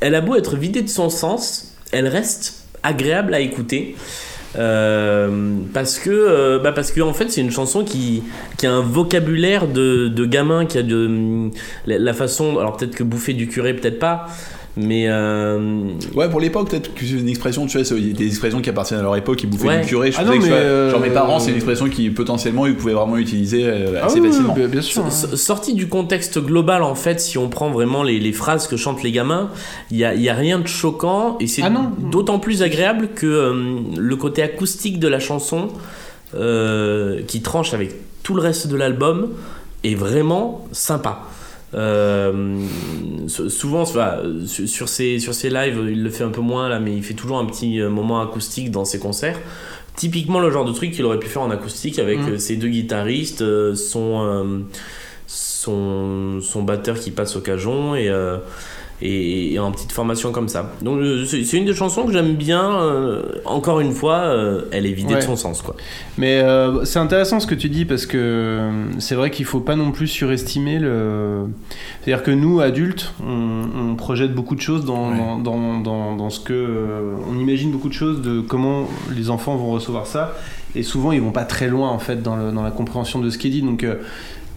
elle a beau être vidée de son sens elle reste agréable à écouter. Parce que bah parce que en fait c'est une chanson qui, qui a un vocabulaire de, de gamin qui a de la, la façon alors peut-être que bouffer du curé peut-être pas mais euh, ouais pour l'époque peut-être que c'est une expression tu vois c'est des expressions qui appartiennent à leur époque ils bouffaient Ouais. du curé je Ah sais non, que mais, euh, genre mes parents c'est une expression qui potentiellement ils pouvaient vraiment utiliser euh, assez facilement hein. S- s- Sorti du contexte global, en fait, si on prend vraiment les, les phrases que chantent les gamins, il n'y a, il y a rien de choquant et c'est Ah d'autant plus agréable que euh, le côté acoustique de la chanson, euh, qui tranche avec tout le reste de l'album, est vraiment sympa. Euh, sou- souvent enfin, sur, ses, sur ses lives il le fait un peu moins là mais il fait toujours un petit euh, moment acoustique dans ses concerts typiquement le genre de truc qu'il aurait pu faire en acoustique avec Mm. euh, ses deux guitaristes son, son son batteur qui passe au cajon et et, et en petite formation comme ça donc euh, c'est une des chansons que j'aime bien euh, encore une fois euh, elle est vidée Ouais. de son sens quoi Mais euh, c'est intéressant ce que tu dis parce que c'est vrai qu'il faut pas non plus surestimer le. C'est-à-dire que nous, adultes, on, on projette beaucoup de choses dans, dans, dans, dans- dans ce que. on imagine beaucoup de choses de comment les enfants vont recevoir ça. Et souvent, ils vont pas très loin en fait dans, le- dans la compréhension de ce qui est dit. Donc.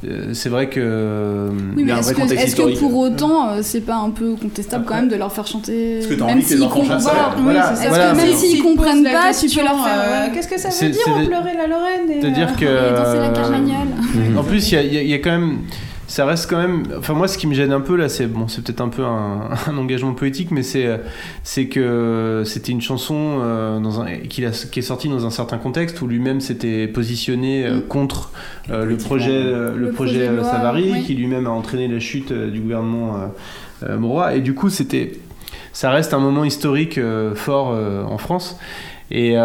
Euh, c'est vrai que. Euh, oui, mais est-ce que, pour autant, euh, c'est pas un peu contestable quand même de leur faire chanter que Même s'ils comprennent pas, même s'ils comprennent pas, tu peux leur faire. Qu'est-ce que ça veut dire en pleurer la Lorraine et, dire que. danser la carmagnole. En plus, il y a quand même ça reste quand même enfin moi ce qui me gêne un peu là c'est bon c'est peut-être un peu un, un engagement poétique mais c'est c'est que c'était une chanson euh, dans un, a- qui est sortie dans un certain contexte où lui-même s'était positionné euh, contre euh, le projet le, Le projet, projet de loi, Savary oui. qui lui-même a entraîné la chute du gouvernement Mauroy. Et du coup c'était ça reste un moment historique fort en France. Et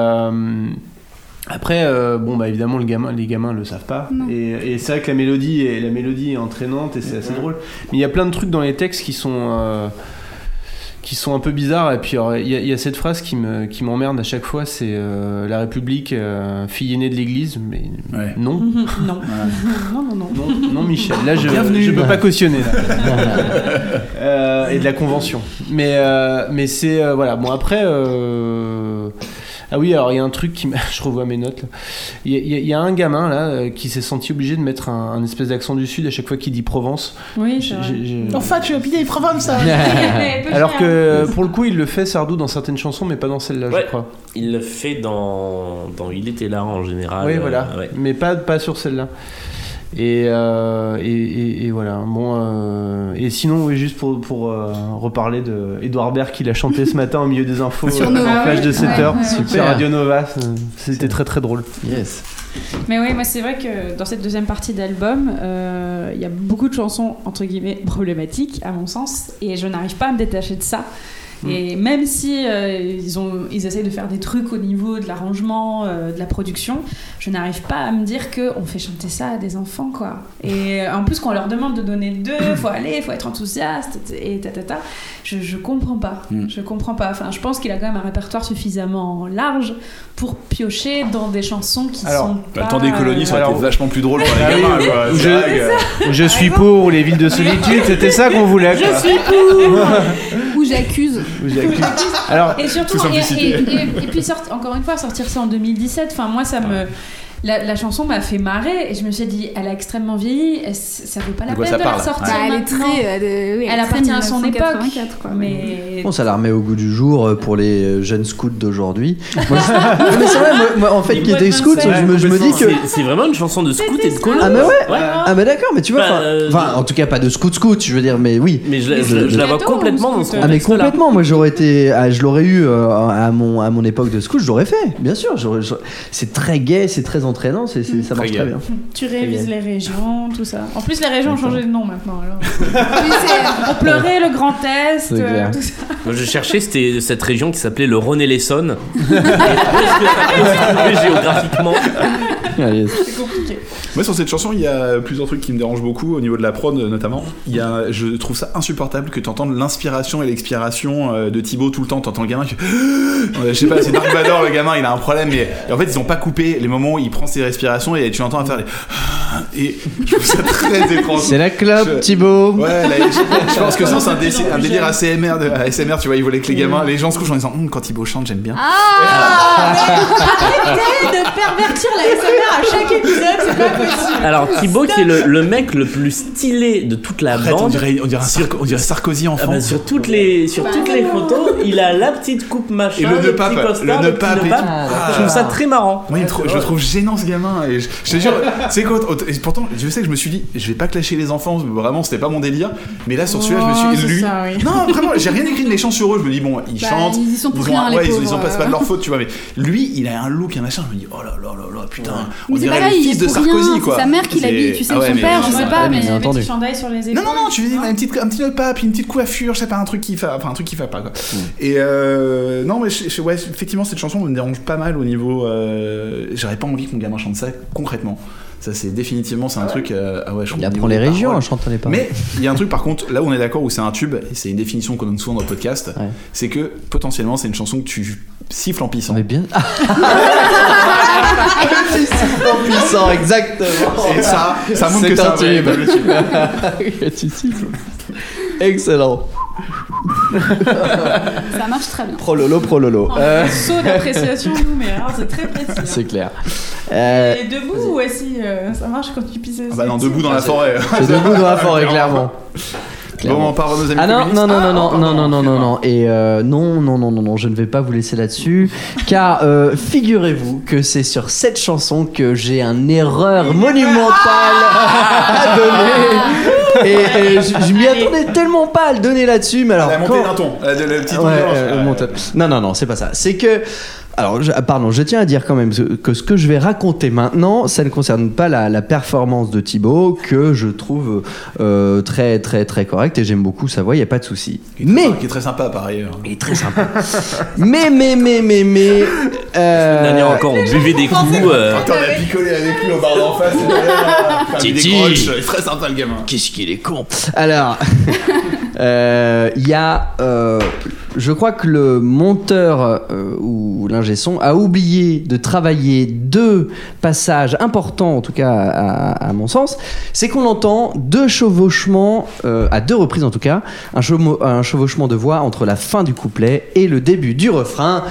après, euh, bon, bah évidemment, le gamin, les gamins le savent pas. Non. Et, et c'est vrai que la mélodie, est, la mélodie est entraînante et c'est assez drôle. Mais il y a plein de trucs dans les textes qui sont, euh, qui sont un peu bizarres. Et puis il y, a- il y a cette phrase qui me qui m'emmerde à chaque fois, c'est euh, la République, euh, fille aînée de l'Église. Mais non. Non. non, non, non. Non, non, Michel, là je Bienvenue. je peux pas cautionner. là. Euh, et de la convention. Mais, euh, mais c'est. euh, voilà, bon après. Euh, Ah oui, alors il y a un truc qui m'a. Je revois mes notes là. Il y, a- y y un gamin là euh, qui s'est senti obligé de mettre un, un espèce d'accent du Sud à chaque fois qu'il dit Provence. Oui, c'est vrai. Enfin, tu as pillé Provence, ça. Alors que euh, pour le coup, il le fait Sardou dans certaines chansons, mais pas dans celle-là, Ouais. je crois. Il le fait dans, dans Il était là en général. oui, euh, voilà. ouais. Mais pas, pas sur celle-là. Et, euh, et, et- et voilà. Bon, euh, et sinon, oui, juste pour, pour euh, reparler de Edouard Baird qui l'a chanté ce matin au milieu des infos Sur Nova. en flash de Ouais, 7 ouais, heures ouais. sur Super. Radio Nova. C'était très très drôle. Yes. Mais oui, moi c'est vrai que dans cette deuxième partie d'album, euh, il y a beaucoup de chansons entre guillemets problématiques à mon sens, et je n'arrive pas à me détacher de ça. Et même si euh, ils, ont, ils essayent de faire des trucs au niveau de l'arrangement, euh, de la production, je n'arrive pas à me dire que on fait chanter ça à des enfants, quoi. Et en plus, qu'on leur demande de donner le deux, faut aller, faut être enthousiaste, et ta ta ta, je, je comprends pas. Mm. Je comprends pas. Enfin, je pense qu'il a quand même un répertoire suffisamment large pour piocher dans des chansons qui Alors, sont Bah, pas. le temps des colonies, ça aurait été vachement plus drôle pour les Ah oui, gamins. quoi. Je, je suis pour ou les villes de solitude, c'était ça qu'on voulait. quoi. Je suis pour Ou j'accuse. Alors, Et surtout, et, simplicité. et- et- et puis encore une fois, sortir ça en 2017, enfin moi ça me. La, la chanson m'a fait marrer et je me suis dit, elle a extrêmement vieilli, et c- ça vaut pas la peine de la sortir. Bah, elle est très. euh, de- oui, Elle appartient à son époque. 1984, quoi. Mais. Bon, ça la remet au goût du jour euh, pour les euh, jeunes scouts d'aujourd'hui. Moi, mais c'est vrai, moi, moi, en fait, qui était scout, je me, je me dis que. C'est- vraiment une chanson de scout et de colo. Ah, mais ouais! Ouais. Ah, mais d'accord, mais tu vois, Bah, enfin, euh, enfin, en tout cas, pas de scout-scout, je veux dire, mais oui. Mais je, la- Mais je- je- je la vois complètement dans ce Ah mais complètement, moi j'aurais été, ah, je l'aurais eu euh, à mon à mon époque de scout, je l'aurais fait, bien sûr. C'est très gai, c'est très entraînant, c'est c'est- ça marche Très bien. Tu révises les régions, tout ça. En plus, les régions ont changé de nom maintenant. Alors. Oui, c'est- On pleurait le Grand Est, C'est clair. euh, tout ça. Moi, je cherchais c'était cette région qui s'appelait le trouver géographiquement Allez. C'est compliqué. Moi, sur cette chanson, il y a plusieurs trucs qui me dérangent beaucoup au niveau de la prod, notamment. Il y a, je trouve ça insupportable que tu entendes l'inspiration et l'expiration euh, de Thibaut tout le temps. T'entends le gamin qui fait. Euh, Je sais pas, c'est Dark Vador, le gamin, il a un problème, mais et en fait, ils ont pas coupé les moments où il prend ses respirations et tu l'entends à faire les. Et je trouve ça très étrange. C'est la clope, Je- Thibaut. Ouais, là, je, je pense que ça, c'est un, dé- un délire ASMR, de, ASMR, tu vois, ils voulaient que les gamins, les gens se couchent en disant, Hum, quand Thibaut chante, j'aime bien. Arrêtez de pervertir la SMR à chaque épisode, c'est pas possible. Alors Thibaut qui est le, le mec le plus stylé de toute la Arrête, on bande. dirait, on dirait, on dirait Sarkozy Ah enfant. bah, sur toutes les sur toutes les photos, il a la petite coupe machin, Et le nœud pape, le nœud pape. Je trouve ça très marrant. Moi, je le trouve gênant ce gamin. Et je, je te jure, c'est quoi et Pourtant, je sais que je me suis dit, je vais pas clasher les enfants, vraiment, c'était pas mon délire. Mais là, sur celui-là, je me Oh, suis c'est lui. ça, oui. Non, vraiment, j'ai rien écrit de méchant sur eux. Je me dis, bon, ils Bah, chantent. ils y sont pour ont, rien, les ouais, ils, ils pauvres, ont pas, c'est pas de leur faute, tu vois. Mais lui, il a un look, un machin. Je me dis, oh là là là là, putain, on dirait pareil, le il fils est de Sarkozy, rien, quoi. sa mère qui l'habille, tu sais, Ah son père, je sais pas, mais. sur les épaules. Non, non, non, tu veux dire, une petite, un petit pape, une petite coiffure, je sais pas, un truc qui fait, enfin, un truc qui fait pas, quoi. Et euh, non, mais ouais, effectivement, cette chanson me dérange pas mal au niveau. euh, J'aurais pas envie mon gamin chante ça concrètement. Ça, c'est définitivement, c'est un truc. euh, ah ouais, je Il apprend les régions paroles. en chantant les paroles. Mais il y a un truc par contre, là où on est d'accord, où c'est un tube, et c'est une définition qu'on donne souvent dans le podcast, Ouais. c'est que potentiellement c'est une chanson que tu siffles en pissant. Mais bien. C'est super puissant, exactement. Et ça, ça montre que c'est un tube. tube. tu siffles. Excellent. Ça marche très bien. Prololo, prololo. En Euh, saut d'appréciation, nous, mais alors c'est très précis. hein. c'est clair. Euh, Et debout ou assis, euh, ça marche quand tu pisses Ah bah non, debout dans la forêt. c'est debout dans la forêt, clairement. Bon, on part à nos amis Ah non, non, non, non, Ah, non, non, non, non, non, non. Et euh, non, non, non, non, non, je ne vais pas vous laisser là-dessus. car euh, figurez-vous que c'est sur cette chanson que j'ai une erreur monumentale à donner. Et, et je, je m'y attendais tellement pas à le donner là-dessus. Mais alors, Elle a monté quand- d'un ton. Elle a de la petite Ouais, euh, Non, non, non, c'est pas ça. C'est que. Alors, je- ah, pardon, je tiens à dire quand même que ce que je vais raconter maintenant, ça ne concerne pas la, la performance de Thibaut, que je trouve euh, très, très, très correcte et j'aime beaucoup sa voix, il n'y a pas de souci. Mais. Qui est très sympa par ailleurs. Il est très sympa. mais, mais, mais, mais, mais. euh, L'année encore, on buvait des coups. euh, Attends, on a picolé avec lui au bar d'en face. et Titi. Il est très sympa le gamin. Qu'est-ce qu'il est con Alors, Euh, Il y a, euh, je crois que le monteur euh, ou l'ingé son a oublié de travailler deux passages importants, en tout cas à, mon sens. C'est qu'on entend deux chevauchements, euh, à deux reprises en tout cas, un, un chevauchement de voix entre la fin du couplet et le début du refrain.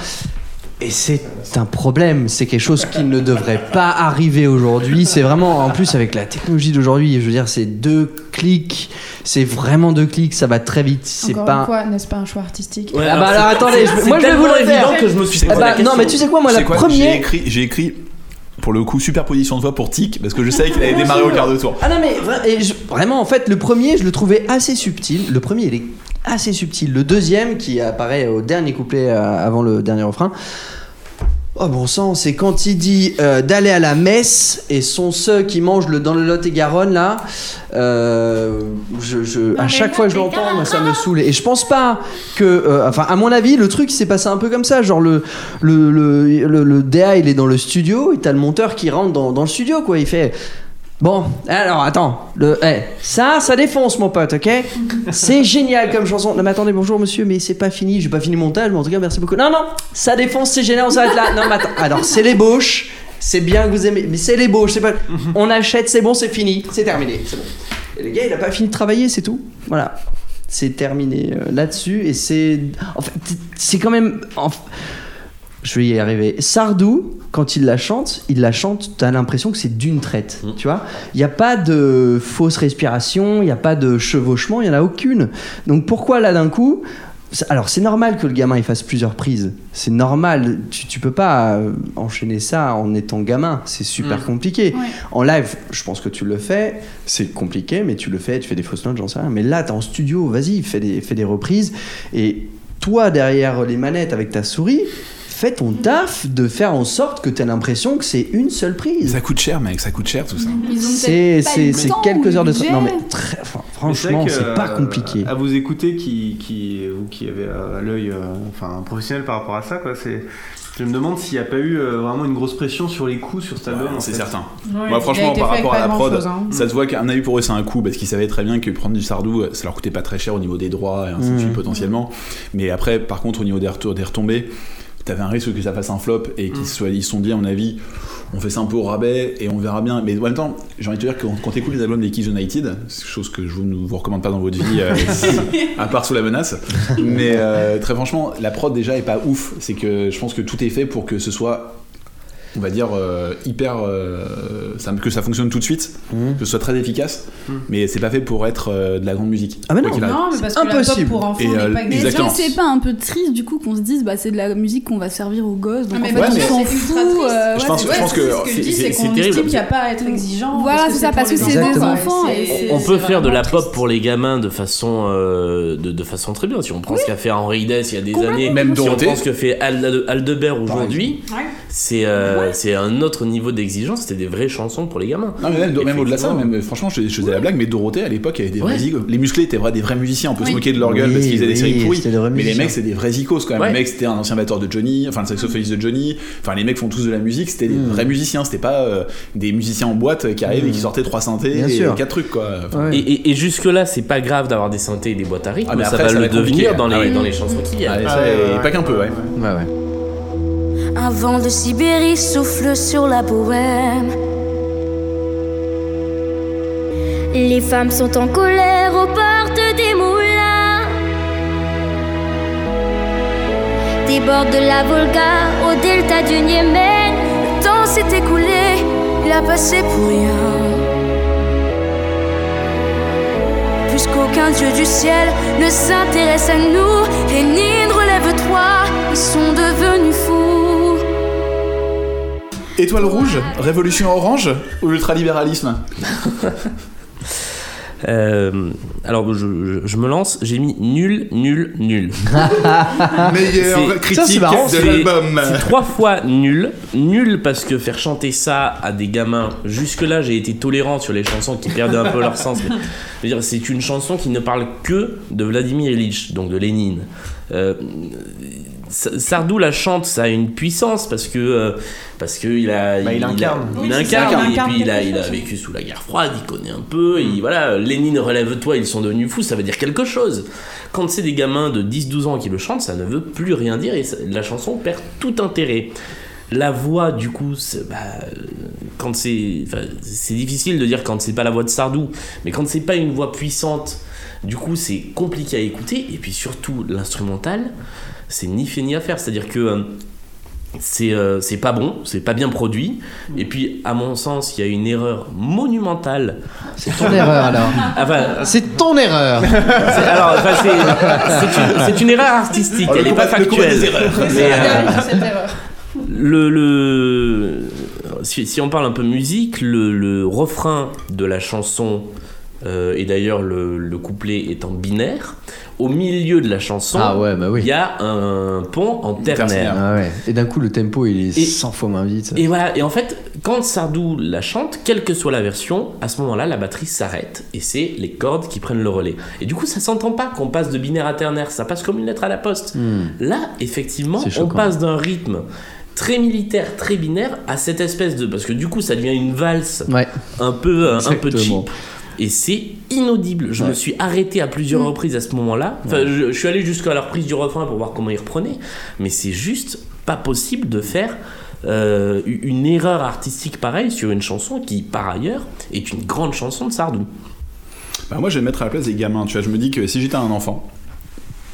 Et c'est un problème, c'est quelque chose qui ne devrait pas arriver aujourd'hui. C'est vraiment, en plus avec la technologie d'aujourd'hui, je veux dire, c'est deux clics, c'est vraiment deux clics, ça va très vite. C'est pas. une n'est-ce pas un choix artistique Ouais, Ah bah alors attendez, je- moi je vais vous le faire. évident que je me suis Ah bah, non mais tu sais quoi, moi la quoi J'ai première. écrit, j'ai écrit pour le coup superposition de voix pour Tic parce que je savais qu'il allait démarrer au quart de tour. Ah non mais vraiment en fait le premier je le trouvais assez subtil. Le premier il est assez subtil. Le deuxième qui apparaît au dernier couplet euh, avant le dernier refrain. Oh bon sang, c'est quand il dit euh, d'aller à la messe et sont ceux qui mangent le, dans le Lot-et-Garonne là. euh, je, je- à chaque fois que je l'entends, moi, ça me saoule. Et je pense pas que, euh, enfin à mon avis, le truc s'est passé un peu comme ça. Genre le le, le, le, le DA il est dans le studio et t'as le monteur qui rentre dans, dans le studio quoi. Il fait Bon, alors attends, le, eh, ça, ça défonce mon pote, ok? C'est génial comme chanson. Non mais attendez, bonjour monsieur, mais c'est pas fini, j'ai pas fini le montage, mais en tout cas merci beaucoup. Non, non, ça défonce, c'est génial, on s'arrête là. Non mais attends, alors c'est l'ébauche, c'est bien que vous aimez, mais c'est l'ébauche, c'est pas... On achète, c'est bon, c'est fini, c'est terminé, c'est bon. Et le gars, il a pas fini de travailler, c'est tout. Voilà. C'est terminé euh, là-dessus, et c'est... En fait, c'est quand même... je vais y arriver. Sardou, quand il la chante, il la chante, t'as l'impression que c'est d'une traite, tu vois. Il n'y a pas de fausse respiration, il n'y a pas de chevauchement, il n'y en a aucune. Donc pourquoi là d'un coup alors c'est normal que le gamin il fasse plusieurs prises. C'est normal. Tu, tu peux pas euh, enchaîner ça en étant gamin. C'est super Mm. compliqué. Ouais. En live, je pense que tu le fais. C'est compliqué, mais tu le fais. Tu fais des fausses notes, j'en sais rien. Mais là, t'es en studio. Vas-y, fais des, fais des reprises. Et toi, derrière les manettes avec ta souris, fais ton taf de faire en sorte que t'aies l'impression que c'est une seule prise. Ça coûte cher, mec, ça coûte cher tout ça. C'est quelques heures de budget. tra- Non mais très, enfin, franchement, c'est pas euh, compliqué. À vous écouter, qui, qui, vous qui avez euh, l'œil euh, enfin, professionnel par rapport à ça, quoi, c'est. Je me demande s'il n'y a pas eu euh, vraiment une grosse pression sur les coûts sur cet album. c'est certain. Ouais, Moi, il franchement, a par rapport à la prod, hein. ça se voit qu'un avis pour eux, c'est un coût parce qu'ils savaient très bien que prendre du Sardou, euh, ça leur coûtait pas très cher au niveau des droits et ainsi de suite potentiellement. Mais après, par contre, au niveau des, retours, des retombées, t'avais un risque que ça fasse un flop et qu'ils se soient- ils se sont dit, à mon avis, on fait ça un peu au rabais et on verra bien. Mais en même temps, j'ai envie de te dire que quand, t'écoutes les albums des Kids United, c'est chose que je vous, ne vous recommande pas dans votre vie, euh, à part sous la menace. Mais euh, très franchement, la prod déjà est pas ouf. C'est que je pense que tout est fait pour que ce soit on va dire euh, hyper euh, ça- que ça fonctionne tout de suite Mhm. que ce soit très efficace mais c'est pas fait pour être euh, de la grande musique Ah, mais non. Non, mais parce que la pop Impossible. pour enfants Et, n'est pas Exactement. c'est pas un peu triste du coup qu'on se dise bah c'est de la musique qu'on va servir aux gosses donc Ah, mais en fait ouais, on s'en fout Je ouais, pense- c'est- je pense c'est que ce que je c'est- dis, c'est- c'est c'est qu'on terrible. estime qu'il n'y a pas à être exigeant. Voilà, c'est ça, parce que c'est des enfants, On peut faire de la pop pour les gamins de façon, de, de façon très bien. Si on prend ce qu'a fait Henri Dess il y a des années, Même si on prend ce que fait Alde- Aldebert aujourd'hui, Ouais. c'est c'est un autre niveau d'exigence. C'était des vraies chansons pour les gamins. non mais même, même au-delà de ça même, franchement je, je faisais la blague mais Dorothée à l'époque avait des vrais Ouais. icônes. les musclés étaient vrais, des vrais musiciens on peut se Oui. moquer de leur gueule Oui, parce qu'ils faisaient des oui, séries pourries c'était des vrais mais les mecs c'est des vrais icônes quand même Ouais. le mec c'était un ancien batteur de Johnny enfin le saxophoniste de Johnny enfin les mecs font tous de la musique c'était des Mm. vrais musiciens c'était pas euh, des musiciens en boîte qui arrivent et qui sortaient trois synthés Bien et sûr. quatre trucs quoi Enfin, Ouais. Et, et- et jusque-là, c'est pas grave d'avoir des synthés et des boîtes à rythme, Ah, mais ça après, va ça le devenir dans les, ah dans les chansons qui viennent. allez, Ah et pas qu'un peu ouais Ouais, ouais. Un vent de Sibérie souffle sur la bohème. Les femmes sont en colère aux portes des moulins. Des bords de la Volga au delta du Niémen. Le temps s'est écoulé, il a passé pour rien. Puisqu'aucun dieu du ciel ne s'intéresse à nous, Lénine, relève-toi, ils sont devenus. Étoile rouge révolution orange ou ultralibéralisme Euh, alors, je, je- je me lance, j'ai mis nul, nul, nul. meilleure Ça, critique marrant, de l'album C'est trois fois nul. Nul parce que faire chanter ça à des gamins, jusque-là j'ai été tolérant sur les chansons qui perdaient un peu leur sens. Mais, dire, c'est une chanson qui ne parle que de Vladimir Ilyich, donc de Lénine. Euh, Sardou la chante, ça a une puissance parce que euh, parce que il a Bah, il incarne. il, Oui, c'est ça, incarne et puis il a il a vécu sous la guerre froide, il connaît un peu et voilà, Lénine relève-toi, ils sont devenus fous, ça veut dire quelque chose. Quand c'est des gamins de 10-12 ans qui le chantent, ça ne veut plus rien dire et ça- la chanson perd tout intérêt. La voix, du coup, c'est- bah, quand c'est, c'est difficile de dire quand c'est pas la voix de Sardou, mais quand c'est pas une voix puissante, du coup, c'est compliqué à écouter. Et puis surtout, l'instrumental, c'est ni fait ni à faire. C'est-à-dire que euh, c'est euh, c'est pas bon, c'est pas bien produit. Et puis, à mon sens, il y a une erreur monumentale. C'est ton erreur alors. Enfin, C'est ton erreur. c'est- alors, enfin, c'est- c'est une, erreur artistique, Oh, le elle n'est pas factuelle. des erreurs. Mais, euh, Sur cette erreur. le, le si, si on parle un peu musique, le, le refrain de la chanson euh, et d'ailleurs le, le couplet étant binaire, au milieu de la chanson, Ah ouais, bah il oui. y a un pont en ternaire. Ah ouais. Et d'un coup, le tempo, il est Et- 100 fois moins vite. Et voilà, et en fait, quand Sardou la chante, quelle que soit la version, à ce moment-là, la batterie s'arrête et c'est les cordes qui prennent le relais. Et du coup, ça s'entend pas qu'on passe de binaire à ternaire, ça passe comme une lettre à la poste. Hmm. Là, effectivement, on passe d'un rythme très militaire, très binaire, à cette espèce de... Parce que du coup, ça devient une valse Ouais. un peu, euh, un peu cheap. Et c'est inaudible. Je me suis arrêté à plusieurs reprises à ce moment-là. Enfin, je, je suis allé jusqu'à la reprise du refrain pour voir comment il reprenait. Mais c'est juste pas possible de faire euh, une erreur artistique pareille sur une chanson qui, par ailleurs, est une grande chanson de Sardou. Bah, moi, je vais me mettre à la place des gamins. Tu vois, je me dis que si j'étais un enfant,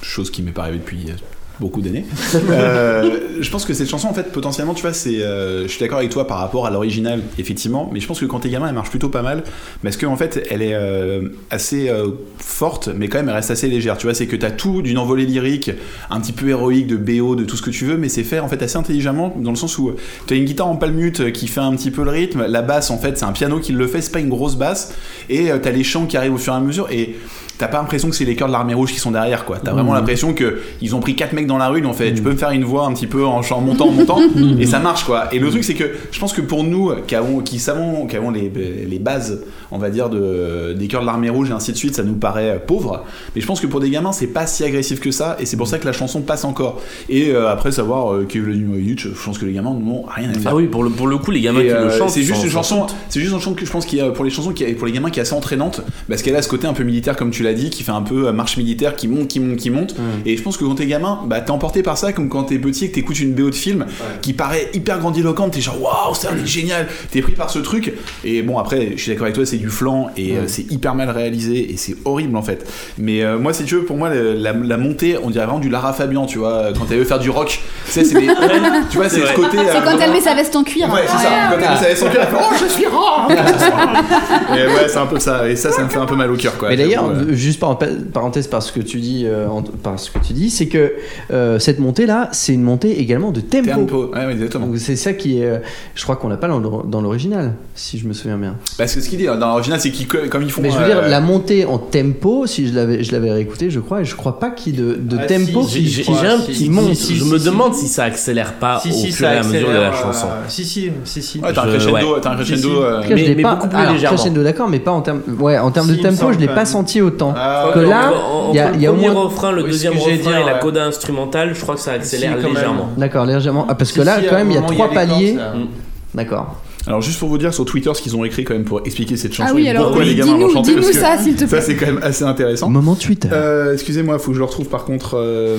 chose qui m'est pas arrivée depuis euh, beaucoup d'années, euh, je pense que cette chanson, en fait, potentiellement, tu vois, c'est. euh, je suis d'accord avec toi par rapport à l'original, effectivement, mais je pense que quand t'es gamin, elle marche plutôt pas mal, parce qu'en fait, elle est euh, assez forte, mais quand même, elle reste assez légère. Tu vois, c'est que t'as tout d'une envolée lyrique, un petit peu héroïque, de BO, de tout ce que tu veux, mais c'est fait en fait assez intelligemment, dans le sens où t'as une guitare en palmute qui fait un petit peu le rythme, la basse, en fait, c'est un piano qui le fait, c'est pas une grosse basse, et t'as les chants qui arrivent au fur et à mesure, et t'as pas l'impression que c'est les chœurs de l'armée rouge qui sont derrière quoi. T'as vraiment Mhm. l'impression que ils ont pris quatre mecs dans la rue, ils ont fait tu peux me faire une voix un petit peu en chant montant montant et ça marche quoi. Et le truc c'est que je pense que pour nous qui avons qui savons qui avons les, les bases on va dire de des chœurs de l'armée rouge et ainsi de suite, ça nous paraît euh, pauvre. Mais je pense que pour des gamins c'est pas si agressif que ça et c'est pour ça que la chanson passe encore. Et euh, après savoir euh, Kevin Ibrahimovic, je pense que les gamins n'ont rien à faire. Ah oui, pour le, pour le coup, les gamins Et, qui euh, le chantent. c'est juste une chanson, c'est juste une chanson que je pense qu'il y a pour les chansons qui pour les gamins qui est assez entraînante parce qu'elle a ce côté un peu militaire comme tu l'as dit, qui fait un peu euh, marche militaire, qui monte, qui monte, qui monte. Et je pense que quand t'es gamin, bah t'es emporté par ça comme quand t'es petit et que t'écoutes une BO de film qui paraît hyper grandiloquente, t'es genre waouh, c'est génial, t'es pris par ce truc. Et bon après, je suis d'accord avec toi, c'est du flan et euh, c'est hyper mal réalisé et c'est horrible en fait. Mais euh, moi si tu veux, pour moi le- la, la montée, on dirait vraiment du Lara Fabian, tu vois, quand elle veut faire du rock. Tu sais, c'est des, tu vois, c'est ce côté. C'est euh, quand elle met sa veste en cuir. Ouais, c'est ça. Quand elle savait son cœur, elle fait Oh, je suis rock Et ouais, c'est un peu ça. Et ça, ça me fait un peu mal au cœur, quoi. Mais d'ailleurs, juste par parenthèse par ce que tu dis, euh, par ce que tu dis, c'est que euh, cette montée là, c'est une montée également de tempo. Tempo, ouais, ouais, exactement. Donc c'est ça qui est, euh, je crois qu'on l'a pas dans l'original, si je me souviens bien. Parce que ce qu'il dit dans l'original, c'est qu'ils, comme ils font. Mais je veux euh, dire, la montée en tempo, si je l'avais, je l'avais réécouté, je crois, et je crois pas qu'il y ait de, de Ah, tempo si, J'ai qui, j'ai- un petit monte. si, Je si, me si. demande si ça accélère pas Si, au si, fur et à mesure de la chanson. euh, si, si, si, si. Ouais, t'as un crescendo, ouais. t'as un Si, crescendo. si. euh, Mais- l'ai mais pas- beaucoup plus légèrement. crescendo, d'accord, mais pas en termes, ouais, en termes Si, de tempo, je l'ai pas senti autant. Ah, que là, il y a, il y a le premier moins. refrain, le Oui, deuxième refrain dire, et la ouais. coda instrumentale, je crois que ça accélère Si, légèrement. D'accord, légèrement. Ah, parce que là, si, quand même, il y a trois paliers. ça- Mm. D'accord. Alors, juste pour vous dire sur Twitter ce qu'ils ont écrit quand même pour expliquer cette chanson Ah oui, et alors pourquoi oui, les gamins l'ont dis-nous, chantée. dis-nous parce que ça, s'il te Ça, plaît. c'est quand même assez intéressant. Moment Twitter. Euh, Excusez-moi, faut que je le retrouve par contre. euh,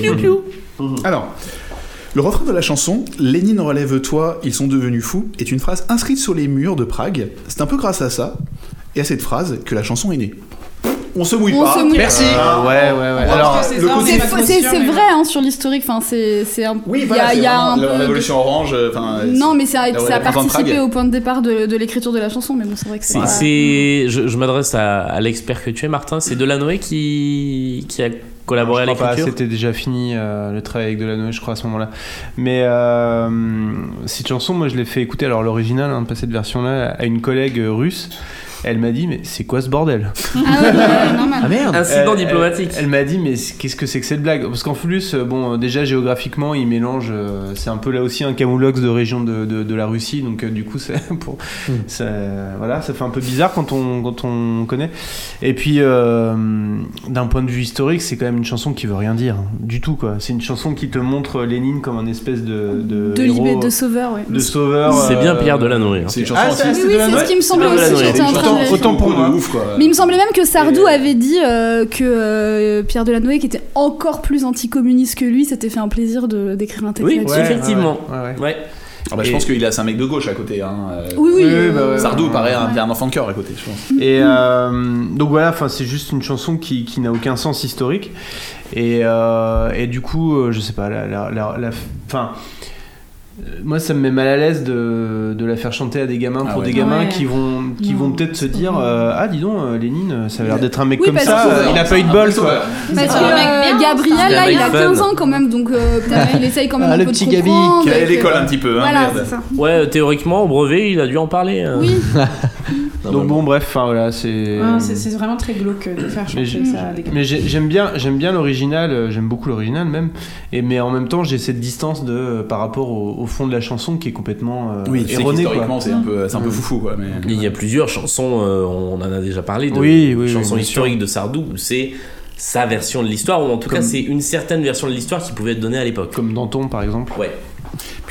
Alors, le refrain de la chanson Lénine relève-toi, ils sont devenus fous est une phrase inscrite sur les murs de Prague. C'est un peu grâce à ça et à cette phrase que la chanson est née. On se mouille On pas. se mouille Merci. Ouais, ouais, ouais. Alors, Alors, c'est vrai hein, sur l'historique. Enfin, c'est c'est un. Oui, il y voilà, il y a la révolution orange. euh, Non, mais ça a, ça participé au point de départ de, de l'écriture de la chanson, mais bon, c'est vrai que c'est. Je, je m'adresse à, à l'expert que tu es, Martin. C'est Delanoë qui, qui a collaboré à je crois pas, l'écriture. c'était déjà fini euh, le travail avec Delanoë, je crois, à ce moment-là. Mais euh, cette chanson, moi, je l'ai fait écouter, alors l'original, hein, pas cette version-là, à une collègue russe Elle m'a dit, mais c'est quoi ce bordel? Ah ouais. Ah merde Incident diplomatique. Elle, elle m'a dit, mais qu'est-ce que c'est que cette blague? Parce qu'en plus, euh, bon, euh, déjà géographiquement, il mélange. euh, c'est un peu là aussi un camoulox de région de, de- de la Russie, donc euh, du coup, c'est pour, ça, voilà, ça fait un peu bizarre quand on, quand on connaît. Et puis, euh, d'un point de vue historique, c'est quand même une chanson qui veut rien dire hein, du tout, quoi. C'est une chanson qui te montre Lénine comme un espèce de. De, De héros, libé, de sauveur, ouais. de sauveur. C'est bien Pierre Delanoë. hein. C'est une chanson Ah, aussi. ça, Oui, oui, de la c'est ce qui me semblait C'est de la aussi. Autant- autant pour moi. de ouf, quoi. Mais il me semblait même que Sardou Et- avait dit euh, que euh, Pierre Delanoë, qui était encore plus anticommuniste que lui, s'était fait un plaisir de d'écrire un texte Oui, là-dessus. Ouais, effectivement. ouais, ouais, ouais. Ouais. Ah bah, je pense qu'il a c'est un mec de gauche à côté. Hein. euh, Oui, oui. Oui, euh, bah ouais, Sardou ouais. paraît un, un enfant de cœur à côté, je pense. Et euh, donc voilà, enfin c'est juste une chanson qui, qui n'a aucun sens historique. Et, euh, et du coup, euh, je sais pas, la, la, la, la- enfin, euh, moi ça me met mal à l'aise de, de la faire chanter à des gamins Ah pour ouais. des gamins Ouais. qui vont qui Non, vont peut-être se dire euh, ah dis donc euh, Lénine ça a l'air d'être un mec Oui, comme ça euh, il a pas eu de bol quoi. Parce que euh, Gabriel, là, il a fun. 15 ans quand même, donc euh, peut-être qu'il essaye quand même Ah, un le peu petit de Gabi, comprendre. Qui est et à que- l'école un petit peu, hein, Voilà, merde. ça. Ouais, théoriquement, au brevet, il a dû en parler. Oui, Donc bon bref, enfin voilà c'est. Ah, c'est c'est vraiment très glauque de faire chanter ça à des gamins. Mais j'ai- j'aime bien, j'aime bien l'original, euh, j'aime beaucoup l'original même. Et mais en même temps, j'ai cette distance de euh, par rapport au, au fond de la chanson qui est complètement euh, Oui, erronée. quoi. qu'historiquement, c'est un peu, c'est un peu foufou, quoi. Mais... Il y a plusieurs chansons, euh, on en a déjà parlé, de Oui, oui, chansons historiques de Sardou, où c'est sa version de l'histoire, ou en tout cas c'est une certaine version de l'histoire qui pouvait être donnée à l'époque. Comme Danton par exemple. Ouais.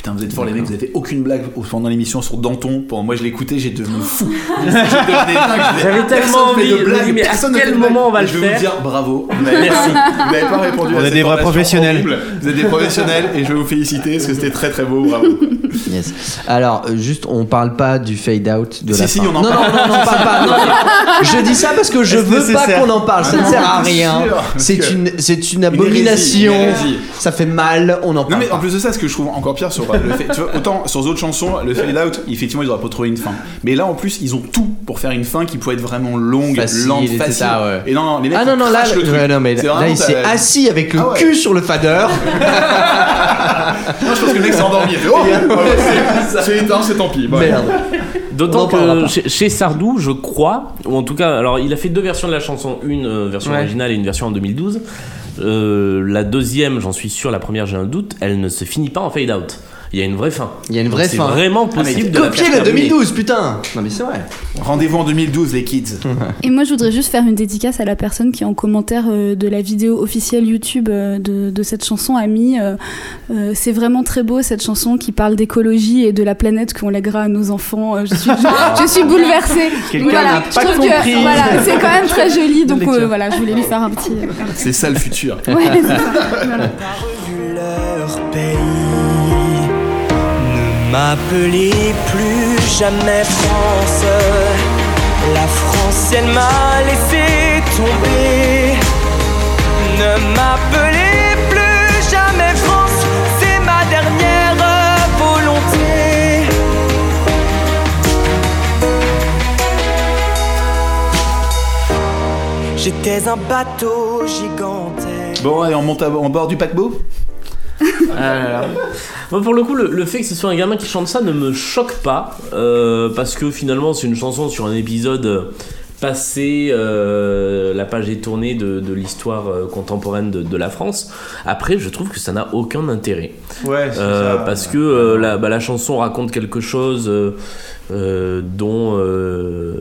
Putain, vous êtes forts les mecs, vous avez fait aucune blague pendant l'émission sur Danton. Pendant moi, je l'écoutais, j'ai devenu fou. J'avais personne tellement fait de envie, me blague, mais à personne ne quel de moment on va le Je vais faire vous dire bravo. Vous Merci. vous n'avez pas répondu est cette des vrais professionnels. Vous êtes des professionnels et je vais vous féliciter parce que c'était très très beau. Bravo. Yes. Alors, euh, juste, on parle pas du fade out de Si, la si, fin. on en non, parle. non, non, non, on parle pas. non, non. Je dis ça parce que je Est-ce veux pas qu'on en parle. Ça ne sert à rien. C'est une, c'est une hérésie, abomination. une hérésie. Ça fait mal. On en Non parle mais en plus de ça, ce que je trouve encore pire sur le fait, tu vois, autant sur d'autres chansons, le fade out, effectivement, ils auraient pas trouvé une fin. Mais là, en plus, ils ont tout pour faire une fin qui pourrait être vraiment longue, Facile, lente, et facile. c'est ça, ouais. Et non, non, les mecs Ah non, non, là, le truc. ouais, non, mais là, il s'est assis avec le Ah ouais. cul sur le fader. Moi, je pense que le mec s'est endormi. Oh, ouais, c'est- éteint, c'est tant pis. Bon. Merde. D'autant que chez, chez Sardou, je crois, ou en tout cas, alors il a fait deux versions de la chanson, une euh, version Ouais. originale et une version en 2012. Euh, la deuxième, j'en suis sûr, la première j'ai un doute, elle ne se finit pas en fade out. Il y a une vraie fin. Il y a une Donc vraie c'est fin. vraiment mais possible de la Copier la terminer. 2012, putain. Non, mais c'est vrai. Rendez-vous en 2012, les kids. Et moi, je voudrais juste faire une dédicace à la personne qui, en commentaire euh, de la vidéo officielle YouTube euh, de, de cette chanson, a mis euh, C'est vraiment très beau cette chanson qui parle d'écologie et de la planète qu'on lèguera à nos enfants. Je, suis, je, je suis bouleversée. Voilà, n'a je trouve compris. que voilà, c'est quand même très joli. Donc euh, voilà, je voulais lui faire un petit. C'est ça le futur. Ouais, c'est. Voilà. pays. M'appelez plus jamais France. La France, elle m'a laissé tomber. Ne m'appelez plus jamais France. C'est ma dernière volonté. J'étais un bateau gigantesque. Bon, allez, on monte à- en bord du paquebot? Ah là là. Moi, pour le coup, le, le fait que ce soit un gamin qui chante ça ne me choque pas, euh, parce que finalement, c'est une chanson sur un épisode euh, passé, euh, la page est tournée de, de l'histoire contemporaine de, de la France. Après, je trouve que ça n'a aucun intérêt. Ouais, c'est Euh, ça. parce que la, bah, la chanson raconte quelque chose euh, dont, euh,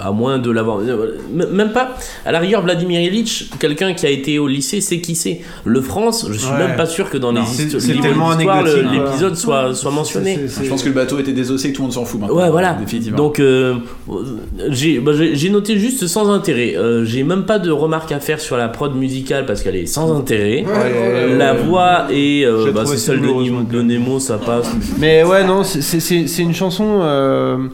à moins de l'avoir. euh, Même pas. À la rigueur, Vladimir Ilitch, quelqu'un qui a été au lycée, sait qui c'est. Le France, je suis Ouais. même pas sûr que dans les c'est- histo- c'est livres tellement d'histoire, le- anecdotique, quoi. l'épisode soit, soit mentionné. C'est- c'est- Je pense que le bateau était désossé et que tout le monde s'en fout maintenant. Ouais, voilà. Définitivement. Donc, euh, j'ai bah, j'ai- j'ai noté juste sans intérêt. Euh, j'ai même pas de remarques à faire sur la prod musicale parce qu'elle est sans intérêt. ouais, la ouais. voix euh, la bah, c'est celle de, Nemo- donc, de. Nemo, ça passe. Mais ouais, non, c'est- c'est c'est- c'est une chanson. Euh,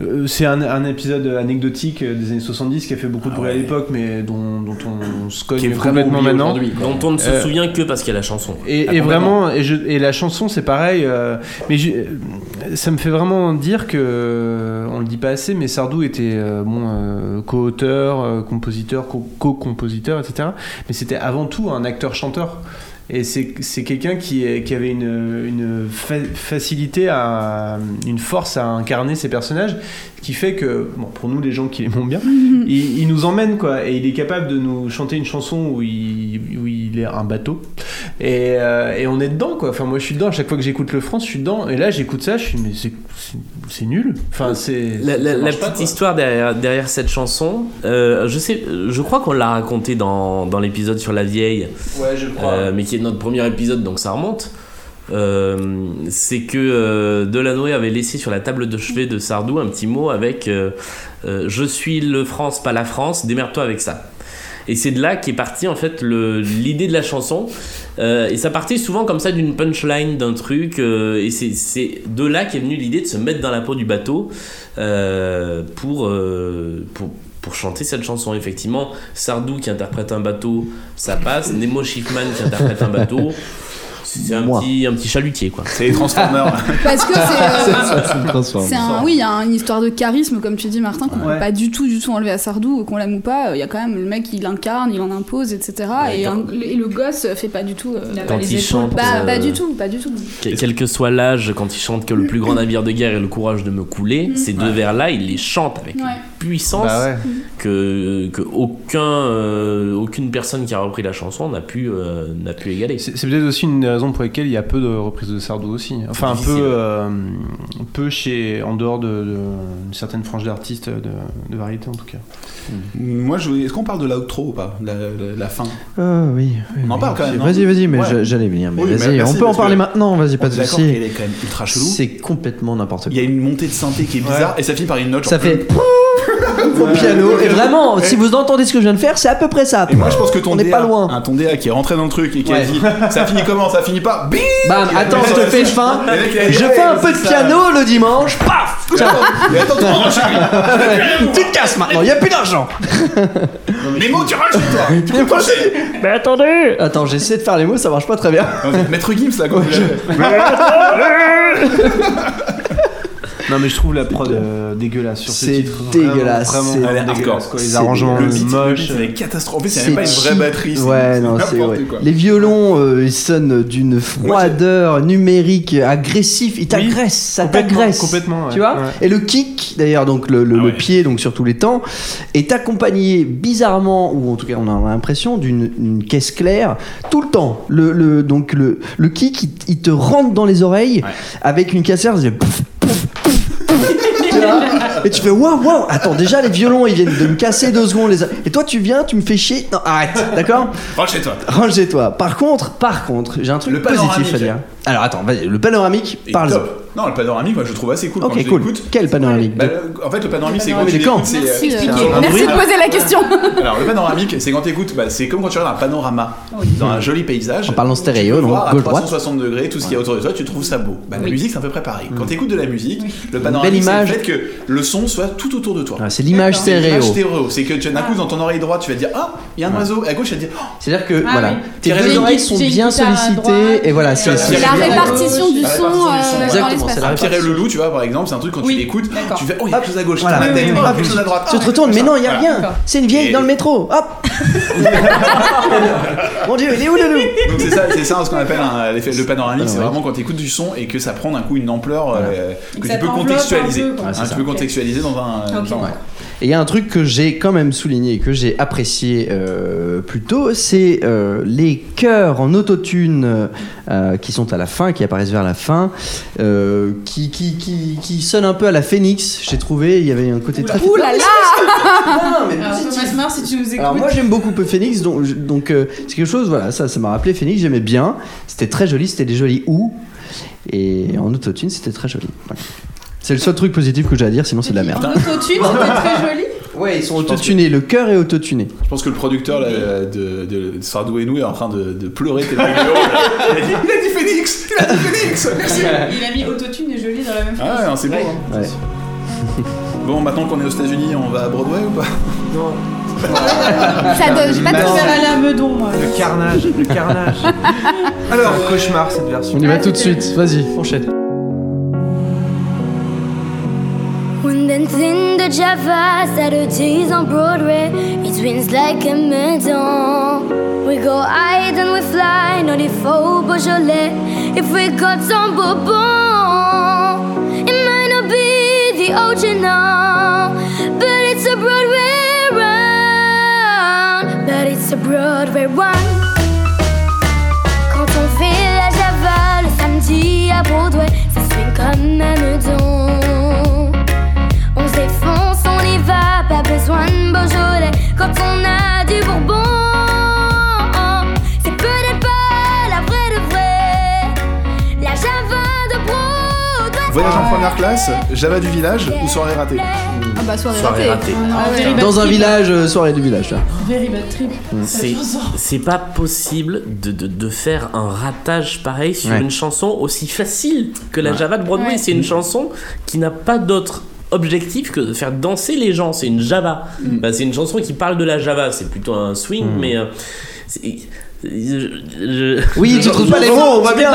euh, c'est un, un épisode anecdotique euh, des années 70 qui a fait beaucoup de Ah bruit à l'époque, mais dont, dont on se cogne complètement maintenant. dont on ne se Euh, souvient que parce qu'il y a la chanson. Et, vraiment, et, je- et la chanson, c'est pareil. euh, mais je- ça me fait vraiment dire que, on le dit pas assez, mais Sardou était euh, bon, co-auteur, compositeur, co- co-compositeur, etc. Mais c'était avant tout un acteur-chanteur. Et c'est quelqu'un qui, est- qui avait une, une fa- facilité à. une force à incarner ses personnages qui fait que, bon, pour nous les gens qui l'aiment bien, il, il nous emmène quoi. Et il est capable de nous chanter une chanson où il, où il est un bateau. Et, euh, et on est dedans quoi. Enfin, moi je suis dedans. À chaque fois que j'écoute le France, je suis dedans. Et là, j'écoute ça, je suis, mais c'est- nul. Enfin, c'est. La, la- ça la marche pas, petite histoire derrière, derrière cette chanson, euh, je sais, je crois qu'on l'a raconté dans, dans l'épisode sur la vieille, Ouais, je crois. euh, mais qui est notre premier épisode, donc ça remonte. Euh, c'est que euh, Delanoë avait laissé sur la table de chevet de Sardou un petit mot avec euh, Je suis le France, pas la France, démerde-toi avec ça. Et c'est de là qu'est partie en fait l'idée de la chanson. Euh, et ça partait souvent comme ça d'une punchline, d'un truc. euh, et c'est- de là qu'est venue l'idée de se mettre dans la peau du bateau euh, pour, pour, pour chanter cette chanson. Effectivement, Sardou qui interprète un bateau, ça passe. Nemo Schiffman qui interprète un bateau, c'est un petit, un petit chalutier quoi. C'est les Transformers. Parce que c'est. euh. C'est un, oui, il y a une histoire de charisme, comme tu dis, Martin, qu'on Ouais. peut pas du tout, du tout enlever à Sardou, qu'on l'aime ou pas. Il y a quand même le mec, il incarne, il en impose, etc. Ouais, et, quand- un- et le gosse fait pas du tout. euh, Quand pas les il chante, Bah, euh, pas du tout, pas du tout. Quel, quel que soit l'âge, quand il chante que le plus grand navire de guerre ait le courage de me couler, ces deux vers-là, il les chante avec Ouais. une puissance Bah ouais. que, que aucun, euh, aucune personne qui a repris la chanson n'a pu, euh, n'a pu égaler. C'est c'est peut-être aussi une raisons pour lesquelles il y a peu de reprises de Sardou aussi. Enfin, un peu, euh, peu chez, en dehors de, de- d'une certaine frange d'artistes de, de variété en tout cas. Moi, je voulais- est-ce qu'on parle de l'outro ou pas? La, la- la fin Ah oui. oui, On en oui. parle quand même, Vas-y, vas-y, mais Ouais. j'allais venir. Mais Oui, mais vas-y, on peut en parler que maintenant, vas-y, pas On de soucis. qu'elle est quand même ultra chelou. C'est complètement n'importe Il quoi. y a une montée de synthé qui est bizarre et ça finit par une note. Ça fait au piano. Et vraiment, si vous entendez ce que je viens de faire, c'est à peu près ça. Et moi, je pense que ton On DA, pas loin. un ton DA qui est rentré dans le truc et qui a dit ça finit comment? Ça finit pas? Bim Bam, attends, je te fais le fin. Je fais un peu de piano le dimanche. Paf Mais attends, tu te casses maintenant, il y a plus d'argent. Les mots, tu rentres chez toi. Mais attendez Attends, j'essaie de faire les mots, ça marche pas très bien. Maître Gims là, quoi. Non, mais je trouve la prod euh, dégueulasse sur ce C'est titre. dégueulasse, Vraiment, c'est- vraiment Elle est dégueulasse, hardcore. quoi. Les C'est arrangements Le beat, moches. c'est catastrophique. C'est même pas une vraie cheap. batterie. c'est- Ouais, c'est non, c'est n'importe ouais. quoi. Les violons, euh, ils sonnent d'une froideur numérique, agressif. Ils t'agressent, ça complètement, t'agresse. complètement, ouais. Tu vois Ouais. Et le kick, d'ailleurs, donc le, le- Ah le ouais. pied, donc sur tous les temps, est accompagné bizarrement, ou en tout cas on a l'impression, d'une une caisse claire tout le temps. Le, le- donc le, le kick, il, il te rentre dans les oreilles Ouais. avec une caisse claire. ça fait pouf. Tu vois Et tu fais waouh, waouh, attends, déjà les violons ils viennent de me casser deux secondes. Les... Et toi tu viens, tu me fais chier. Non, arrête, d'accord? Rentre chez toi. Range-toi. Par contre, par contre, j'ai un truc Le positif à dire. Alors attends, vas-y, le panoramique, Et parle-en. Non, le panoramique, moi je le trouve assez cool quand je cool. l'écoute. Quel panoramique Bah, le- en fait, le panoramique, c'est quand panoramique tu de quand l'écoutes, c'est. Merci, euh, de poser la question. Alors, le panoramique, c'est quand t'écoutes, bah, c'est comme quand tu regardes un panorama dans un joli paysage. En parlant Tu stéréo, peux donc voir à gauche-droite. 360 degrés tout ce qu'il y a autour de toi, tu trouves ça beau. Bah, La musique, c'est un peu près pareil. Quand t'écoutes de la musique, le panoramique, c'est le image. fait que le son soit tout autour de toi. Ah, c'est l'image C'est l'image stéréo. stéréo. C'est que tu d'un coup, dans ton oreille droite, tu vas dire Ah, il y a un oiseau. Et à gauche, tu vas dire Oh, C'est-à-dire que Ah voilà, oui. tes J'ai deux une- oreilles sont j'ai une bien guitare à sollicitées droite, et voilà, c'est la répartition du son euh, dans l'espace. C'est la le loup, tu vois, par exemple, c'est un truc quand Oui, tu l'écoutes, tu fais Oh, il y a quelque chose à gauche. Voilà. Oui, oh, quelque chose à droite. Tu te Ah, retournes, mais non, il y a rien. C'est une vieille Et- dans le métro. Hop Mon dieu, il est où le loup Donc c'est ça, c'est ça ce qu'on appelle un- l'effet- le panoramique, c'est vraiment quand tu écoutes du son et que ça prend d'un coup une ampleur euh, que tu peux contextualiser. quoi. Hein, tu ça. peux contextualiser dans un. Et il y a un truc que j'ai quand même souligné et que j'ai apprécié euh, plus tôt, c'est euh, les chœurs en autotune euh, qui sont à la fin, qui apparaissent vers la fin, euh, qui, qui, qui, qui sonnent un peu à la Phoenix. J'ai trouvé, il y avait un côté très. Ouh là là Non, mais Alors, positif. Thomas si tu nous écoutes. Alors moi j'aime beaucoup Phoenix, donc, donc euh, c'est quelque chose, voilà, ça, ça m'a rappelé Phoenix, j'aimais bien, c'était très joli, c'était des jolis ou, et en autotune c'était très joli. Voilà. C'est le seul truc positif que j'ai à dire, sinon c'est de la merde. En autotune, c'était très joli. Ouais, ils sont Je autotunés, le cœur est autotuné. Je pense que le producteur là, de, de, de Sardou et nous est en train de, de pleurer heureux, là. Il a dit, il a dit Phoenix Il a dit Phoenix Merci Il a mis autotune et joli dans la même Ah phrase. ouais, non, c'est beau. hein. Ouais. Bon, maintenant qu'on est aux États-Unis, on va à Broadway ou pas? Ça donne, j'ai pas Je de vais aller à Meudon, moi. Le carnage, le carnage. Alors, cauchemar cette version. On y va tout de suite, vas-y, enchaîne. Then in the Java Saturdays on Broadway, it swings like a medal. We go hide and we fly, not if faux Beaujolais. If we got some bourbon, it might not be the original, but it's a Broadway run. But it's a Broadway run. Première classe, Java du village ou soirée ratée Ah bah soirée, Soirée ratée. ratée. Ah ouais. Dans un village, euh, soirée du village. là. Very bad trip. C'est, c'est pas possible de, de, de faire un ratage pareil sur Ouais. une chanson aussi facile que la. Java de Broadway. Ouais. C'est une chanson qui n'a pas d'autre objectif que de faire danser les gens. C'est une Java. Bah, c'est une chanson qui parle de la Java. C'est plutôt un swing, mais. euh, c'est- je- je- Oui, tu trouves pas les mots, on va bien.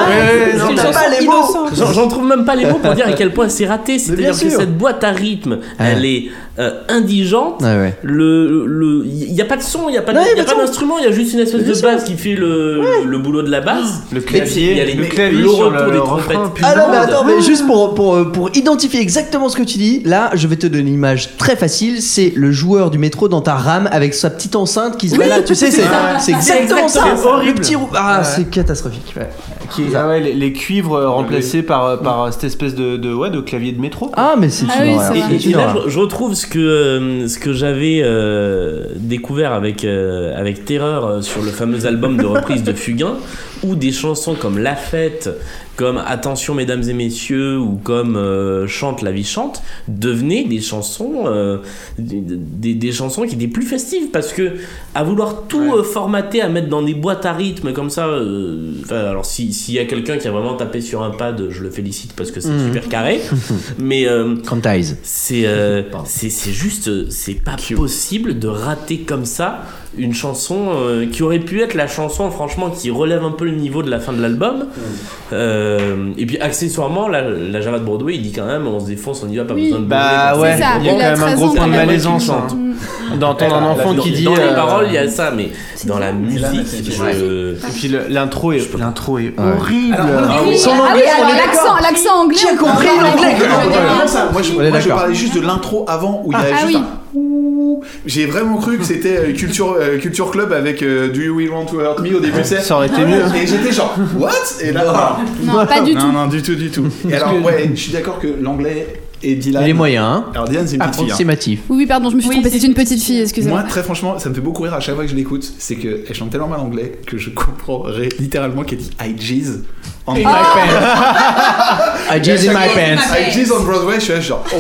J'en, trouve même pas les mots pour dire à quel point c'est raté. C'est-à-dire que cette boîte à rythme, elle est euh, indigente. Ouais, ouais. Le, le, il y a pas de son, il y a pas, d'instrument, il y a juste une espèce de basse qui fait le, le boulot de la basse. Le Et puis, il y a clavier, les- le clavier le sur retour le des trompettes. Ah non, mais attends, mais juste pour, pour, pour identifier exactement ce que tu dis, là, je vais te donner une image très facile. C'est le joueur du métro dans ta rame avec sa petite enceinte qui se balade. Tu sais, c'est exactement ça. C'est horrible. Le petit rou- Ah, Ouais. c'est catastrophique. ouais. Qui, ah ouais, les, les cuivres euh, remplacés par, par cette espèce de, de, ouais, de clavier de métro. Ah, mais c'est Ah une oui, Et, et- et là, je, je retrouve ce que, euh, ce que j'avais euh, découvert avec, euh, avec terreur euh, sur le fameux album de reprise de Fugain, des chansons comme La Fête, comme Attention mesdames et messieurs, ou comme euh, Chante la vie chante, devenaient des chansons, euh, des, des- chansons qui étaient plus festives, parce que à vouloir tout euh, formater, à mettre dans des boîtes à rythme comme ça, alors si- s'il y a quelqu'un qui a vraiment tapé sur un pad, je le félicite parce que c'est Mhm. super carré, mais... Quantize. c'est c'est juste c'est pas possible de rater comme ça une chanson qui aurait pu être la chanson franchement qui relève un peu le niveau de la fin de l'album Euh, et puis accessoirement la, la Java de Broadway il dit quand même on se défonce on y va pas Oui. besoin de Bah ouais, il y a quand même un 13 gros point de malaisance. hein. D'entendre un enfant qui dit. dans les euh, paroles il y a ça mais dans la musique je- Et puis l'intro est, l'intro est horrible. Ah anglais, oui, est l'accent, anglais. Qui a compris l'anglais. Non, Moi, je, parlais juste de l'intro avant où il y avait Ah juste un ouh. J'ai vraiment cru que c'était euh, culture, euh, culture Club avec euh, Do You Really Want to Hurt Me au début. Ça aurait été mieux. Et j'étais genre, what? Et là, Non, pas du non, tout. non, du tout, du tout. Et alors, ouais, je suis d'accord que l'anglais et Dylan. Il est moyen, hein. Alors, Dylan, c'est une petite fille. hein. Approximatif. Oui, oui, pardon, je me suis Oui, trompée. c'est C'est une petite fille, excusez-moi. Moi, très franchement, ça me fait beaucoup rire à chaque fois que je l'écoute. C'est qu'elle chante tellement mal anglais que je comprendrais littéralement qu'elle dit I jizz on my pants. I jizz in my pants. I jizz on Broadway, je suis là genre, oh,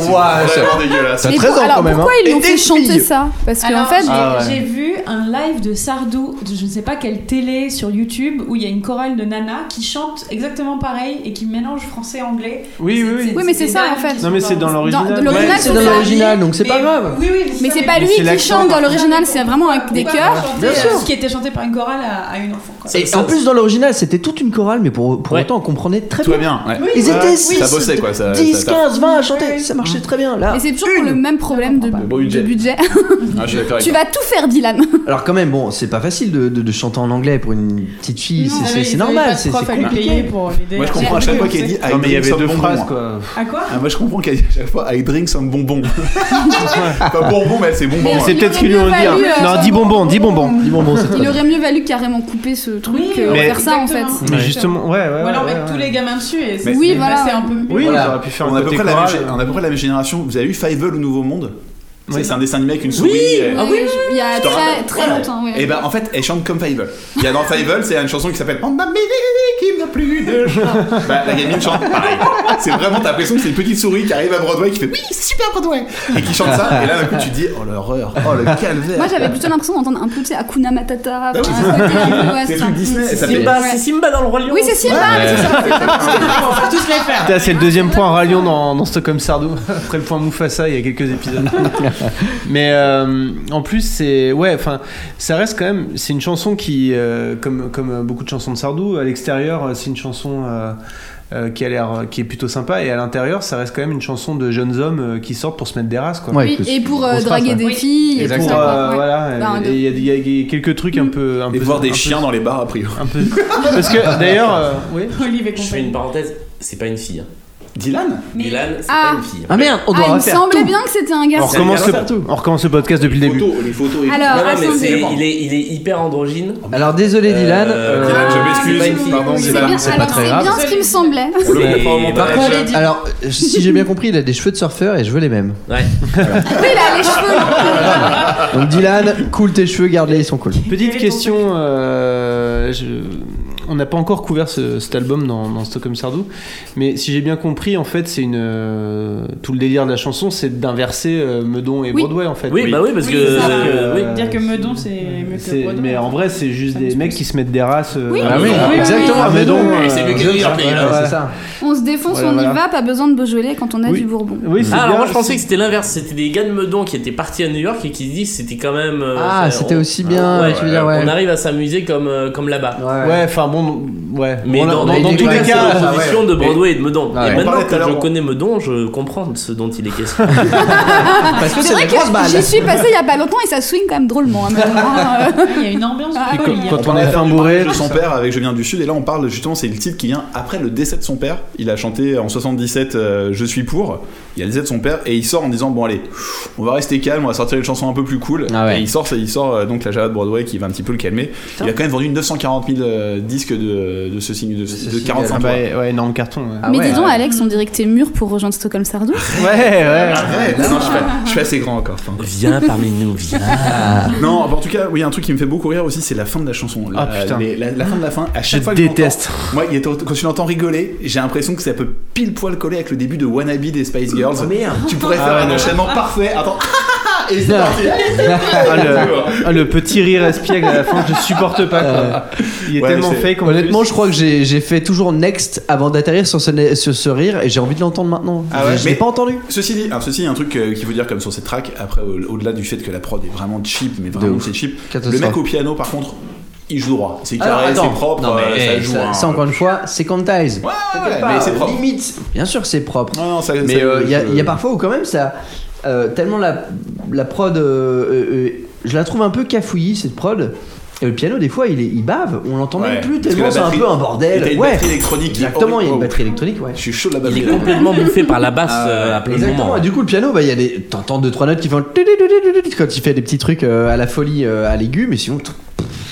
c'est vraiment dégueulasse. Ça- Mais 13 pour- ans alors quand même, pourquoi hein. ils lui ont Et fait chanter ça? Parce qu'en fait, j'ai Ah j'ai vu un live de Sardou, de je ne sais pas quelle télé sur YouTube, où il y a une chorale de Nana qui chante exactement pareil et qui mélange français et anglais. Oui, oui, oui. Oui, mais c'est ça, en fait. Non, mais c'est dans l'original. C'est dans l'original, donc c'est pas grave. Oui, oui, mais c'est pas lui qui chante dans l'original, c'est vraiment avec des chœurs. Bien euh, sûr. Qui était chanté par une chorale à, une enfant. Et en plus, dans l'original, c'était toute une chorale, mais pour, pour Ouais. autant, on comprenait très Tout bien. bien, ouais. Ils Ouais, étaient Ça 6, bossait quoi. Ça, 10, ça- 15, 20 à chanter, ça marchait très bien. Là, Mais c'est toujours le même problème de, budget. de budget. Ah, je tu vas tout faire, Dylan. Alors quand même, bon, c'est pas facile de, de- de chanter en anglais pour une petite fille, c'est- fallait normal, c'est compliqué. payer pour l'aider Moi je comprends à chaque fois qu'elle dit I Non, mais il y drink avait some deux bonbons. phrases quoi. À quoi Ah, moi je comprends qu'elle dit à chaque fois I drink some bonbons. pas bonbon, mais c'est bonbon. Hein. C'est peut-être ce qu'ils lui ont dit. hein. euh, Non, dis bonbon, dis bonbon. Il aurait mieux valu carrément couper ce truc faire ça en fait. Mais justement, ouais, ouais. Ou alors ouais, mettre ouais. tous les gamins dessus et c'est Oui, c'est voilà. passer un peu mieux. Oui, Voilà. ils auraient pu faire On un a, à peu près la même, choral. gé- on a à peu près la même génération. Vous avez vu Fievel au Nouveau Monde? C'est- Oui. C'est un dessin animé avec une souris. euh, Ah oui, il y a très, très longtemps. ouais. Et ben en fait, elle chante comme Fievel. Il y a dans Fievel, c'est une chanson qui s'appelle On m'a mis qui n'a plus de. Bah la gamine chante pareil. C'est vraiment t'as l'impression que c'est une petite souris qui arrive à Broadway qui fait oui c'est super Broadway et qui chante ça. Et là d'un coup tu te dis oh l'horreur, oh le calvaire. Moi j'avais plutôt l'impression d'entendre un peu, tu sais, Hakuna Matata. oui, enfin, c'est ouais, Disney. Simba, Ouais. c'est Simba dans le roi lion Oui, c'est Simba, mais c'est ça. On va tous les faire. C'est le deuxième point Ralion dans, dans Stockholm Sardou, après le point Mufasa il y a quelques épisodes. Mais euh, en plus, c'est. Ouais, enfin, ça reste quand même. C'est une chanson qui, euh, comme, comme beaucoup de chansons de Sardou, à l'extérieur, euh, c'est une chanson euh, euh, qui a l'air, qui est plutôt sympa, et à l'intérieur, ça reste quand même une chanson de jeunes hommes euh, qui sortent pour se mettre des races, quoi. Oui, et pour euh, draguer des ouais. filles. Et Pour, euh, voilà, il y, a- y y quelques trucs un peu, un Et peu voir des un peu- chiens dans les bars, a priori. un peu. Parce que d'ailleurs, euh, oui. Je fais une parenthèse, c'est pas une fille. hein. Dylan Dylan, c'est Ah. pas une fille. Ah merde, on doit Ah, il me refaire semblait tout. bien que c'était un On garçon. recommence, le, on recommence le podcast depuis le début. Photos, les photos et. Alors, non, non, mais attendez. c'est, il, est, il est hyper androgyne. Alors désolé Dylan. Euh, euh, Dylan, je c'est m'excuse. pas une fille. Pardon, C'est Dylan. bien, c'est pas alors, très c'est grave. bien ce qui me semblait. On le au Mais- Par montage. contre, alors euh, si j'ai bien compris, il a des cheveux de surfeur et je veux les mêmes. Ouais. Oui, il a les cheveux. Donc Dylan, cool tes cheveux, garde-les, ils sont cool. Petite question, euh, je- on n'a pas encore couvert ce- cet album dans, dans Stockholm Sardou, mais si j'ai bien compris, en fait, c'est une euh, tout le délire de la chanson, c'est d'inverser euh, Meudon et Oui. Broadway, en fait. Oui, bah oui, parce Oui, que. ça. euh, oui. Euh, Dire que Meudon, c'est mieux que c'est- Broadway. mais en vrai, c'est juste des me mecs qui se mettent des races. euh, Oui. Ah oui, oui, exactement. oui. Ah, Meudon, c'est mieux que euh, ça. On se défonce, Voilà, on y va, pas besoin de Beaujolais quand on a Oui. du Bourbon. Oui, c'est Ah, alors bien, moi je pensais que c'était l'inverse, c'était des gars de Meudon qui étaient partis à New York et qui se disent que c'était quand même. Ah, c'était aussi bien. On arrive à s'amuser comme, comme là-bas. Ouais, enfin bon, ouais. Mais Bon, dans, tous tous les cas, l'opposition de Broadway et de Meudon. Ah ouais. Et On maintenant parlait tout à que je l'heure. connais Meudon, je comprends ce dont il est question. Parce que C'est c'est vrai la grosse que balle. j'y suis passé il y a pas longtemps et ça swing quand même drôlement. hein, maintenant, hein. Il y a une ambiance folie. quand, quand on est fin bourré, de son père avec Je viens du Sud et là on parle justement c'est le titre qui vient après le décès de son père il a chanté en 77 euh, Je suis pour il y a le décès de son père et il sort en disant bon allez on va rester calme on va sortir une chanson un peu plus cool Ah ouais. et il sort il sort euh, donc la Java de Broadway qui va un petit peu le calmer il a quand même vendu 940 000 euh, disques de, de ce signe de, ce de single. 45 ah tours. bah, ouais, énorme carton. ouais. Ah Mais ouais, dis donc, ouais. Alex, on dirait que t'es mûr pour rejoindre Stockholm Sardou. Ouais, ouais. Arrête, non, je, suis pas- je suis assez grand encore. enfin. Viens parmi nous, viens. Non, en tout cas, oui, un truc qui me fait beaucoup rire aussi, c'est la fin de la chanson. La, Ah, putain. les- la, la fin de la fin, à chaque Je fois que je déteste. Moi, il est- quand tu l'entends rigoler, j'ai l'impression que ça peut pile poil coller avec le début de Wannabe des Spice Girls. Oh, merde. Tu pourrais faire Ah un non. enchaînement parfait. Attends. Et c'est parti. Ah, le, ah, le petit rire espiègle à la fin, je supporte pas. Quoi. Il est Ouais, tellement fake. en Honnêtement, plus. je crois que j'ai fait toujours next avant d'atterrir sur ce, sur ce rire et j'ai envie de l'entendre maintenant. Ah ouais, je l'ai pas entendu. Ceci dit, alors ceci, il y a un truc euh, qu'il faut dire comme sur cette track, après, au- au-delà du fait que la prod est vraiment cheap, mais vraiment c'est cheap. Le mec au piano, par contre, il joue droit. C'est carré, c'est propre, Non, mais, euh, ça eh, joue. ça, hein. ça, encore une fois, c'est quantize. Ouais, ouais, mais c'est propre. Limite, bien sûr que c'est propre. Non, non, ça- Mais euh, il y, y a parfois où quand même ça, euh, tellement la, la prod, euh, euh, euh, je la trouve un peu cafouillie cette prod. Et le piano des fois il, est, il bave, on l'entend Ouais, même plus tellement c'est un peu un bordel. t'as une ouais, batterie électronique exactement, il y a une batterie électronique, ouais. Je suis chaud de la Il batterie. est complètement bouffé par la basse Ah euh, à plein de Exactement, moments. et du coup le piano, bah, il y a des, t'entends deux trois notes qui font quand il fait des petits trucs euh, à la folie euh, à l'aigu, mais sinon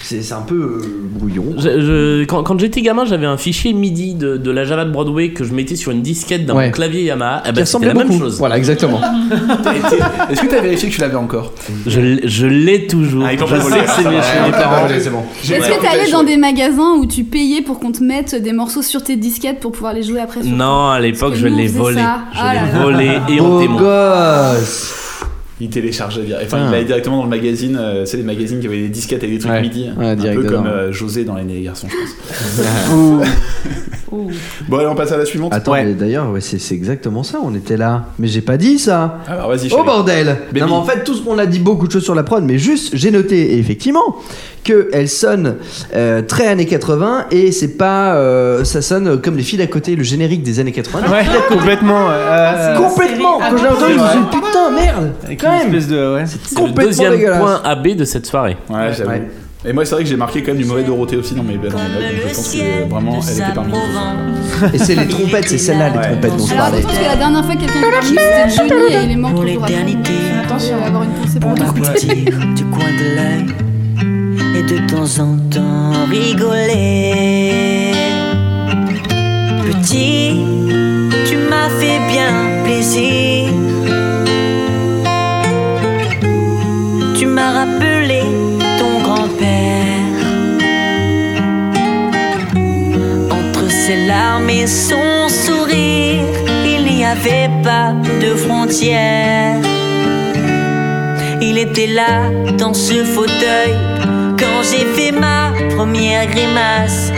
c'est c'est un peu euh, brouillon. Je- je- quand quand j'étais gamin, j'avais un fichier MIDI de, de la Java de Broadway que je mettais sur une disquette dans Ouais. mon clavier Yamaha. Eh ben, c'était la même chose. Voilà, exactement. Est-ce que t'as vérifié que tu l'avais encore Je, l'ai toujours. Ah, je que c'est mes bon. Est-ce que t'es allé dans des magasins où tu payais pour qu'on te mette des morceaux sur tes disquettes pour pouvoir les jouer après Non, à l'époque, je l'ai volé. Je Ah là l'ai là. volé et on témoin. gosse Il téléchargeait. Enfin, Ah. il l'avait directement dans le magazine. euh, c'est les magazines qui avaient des disquettes avec des trucs Ouais. midi. Ouais, un peu dedans. comme euh, José dans Les Garçons, je pense. bon, allez, on passe à la suivante. Attends, mais d'ailleurs, ouais, c'est exactement ça, on était là. Mais j'ai pas dit ça Alors, vas-y, Oh bordel Baby. Non mais en fait tout ce qu'on a dit beaucoup de choses sur la prod mais juste j'ai noté effectivement que elle sonne euh, très années 80 et c'est pas euh, ça sonne comme les filles d'à côté le générique des années 80 Ouais, complètement. euh, complètement quand je l'ai entendu je me suis dit putain merde quand une même espèce de. Ouais. C'est le complètement deuxième dégueulasse. point AB de cette soirée. Ouais, j'avoue. Ouais. Et moi, c'est vrai que j'ai marqué quand même du mauvais Dorothée aussi dans mes. Donc je pense que vraiment, elle était parmi nous. et c'est les trompettes c'est celle-là les Ouais. trompettes dont je Alors parlais attention, parce que la dernière fois que quelqu'un est venu, c'était Johnny et il est mort Pour toujours l'éternité, Attention, on va avoir une pensée pour toi. va dire du coin de l'œil et de temps en temps rigoler. Petit, tu m'as fait bien plaisir. Ses larmes et son sourire, il n'y avait pas de frontières. Il était là dans ce fauteuil quand j'ai fait ma première grimace,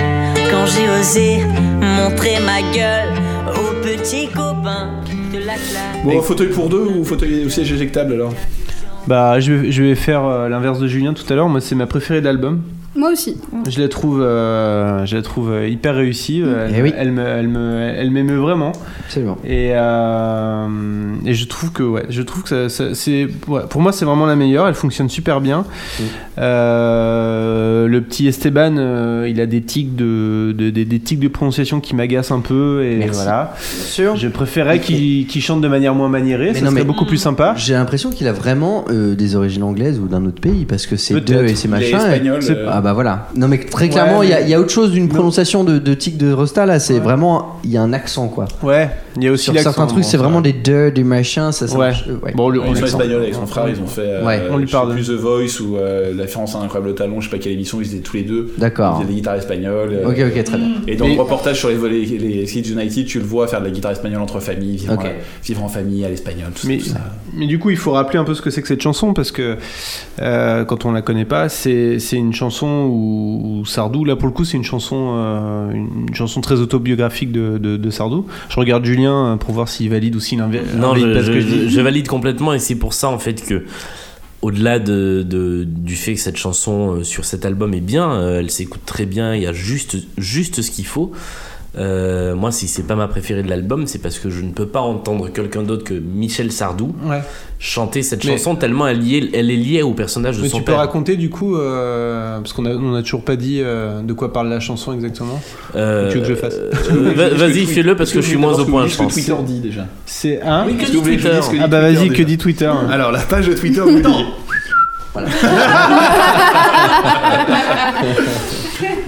quand j'ai osé montrer ma gueule aux petits copains de la classe. Bon, fauteuil pour deux ou fauteuil au siège éjectable alors? Bah, je vais, je vais faire euh, l'inverse de Julien tout à l'heure. Moi, c'est ma préférée de l'album. Moi aussi. Je la trouve, euh, je la trouve euh, hyper réussie. Elle, Eh oui. elle me, elle me, elle m'émeut vraiment. Absolument. Et, euh, et je trouve que, ouais, je trouve que ça- ça- c'est, ouais, pour moi, c'est vraiment la meilleure. Elle fonctionne super bien. Euh, le petit Esteban, euh, il a des tics de, de- des- des tics de prononciation qui m'agacent un peu. Et Merci. voilà. sûr. Je préférais qu'il, qu'il chante de manière moins maniérée. Mais ça non, serait mais- beaucoup plus sympa. J'ai l'impression qu'il a vraiment euh, des origines anglaises ou d'un autre pays parce que c'est deux et c'est machin. Espagnol, bah voilà. Non mais très clairement, il y a- il y, a autre chose d'une prononciation de, de tic de Rosta là. C'est vraiment, il y a un accent quoi. Ouais. Il y a aussi Sur certains trucs, c'est vraiment des deux, des machins. Ça, ça Ouais. euh, ouais. Bon, le- Ils sont l'accent. espagnols avec son frère, ils ont fait. euh. On lui pardonne. plus The Voice ou euh, La référence à un incroyable talon, je sais pas quelle émission, ils étaient tous les deux. D'accord. Ils faisaient des guitares espagnoles. euh, Ok, ok, très bien. Et dans Mais- le reportage sur les, les, les Kids United, tu le vois faire de la guitare espagnole entre familles, vivre, en, vivre en famille à l'espagnol, tout, Mais, ça. mais du coup, il faut rappeler un peu ce que c'est que cette chanson parce que quand on la connaît pas, c'est c'est une chanson où, où Sardou, là pour le coup, c'est une chanson, euh, une chanson très autobiographique de, de, de Sardou. Je regarde Julien euh, pour voir s'il valide ou s'il invi- Non, invalide je, que valide complètement et c'est pour ça en fait que au-delà de, de- du fait que cette chanson euh, sur cet album est bien, elle s'écoute très bien, il y a juste, juste ce qu'il faut. Euh, moi, si c'est pas ma préférée de l'album, c'est parce que je ne peux pas entendre quelqu'un d'autre que Michel Sardou Ouais. chanter cette Mais- chanson tellement elle, liée- elle est liée au personnage de Mais son tu peux père. raconter du coup, euh, parce qu'on a, on a toujours pas dit euh, de quoi parle la chanson exactement. Euh, tu veux que je fasse euh, va- Vas-y, fais-le parce que je suis moins au point, je pense. Twitter dit déjà. C'est un. Oui, que dit voulez que je Twitter que dit Ah bah vas-y, que dit Twitter Alors, la page de Twitter vous dit.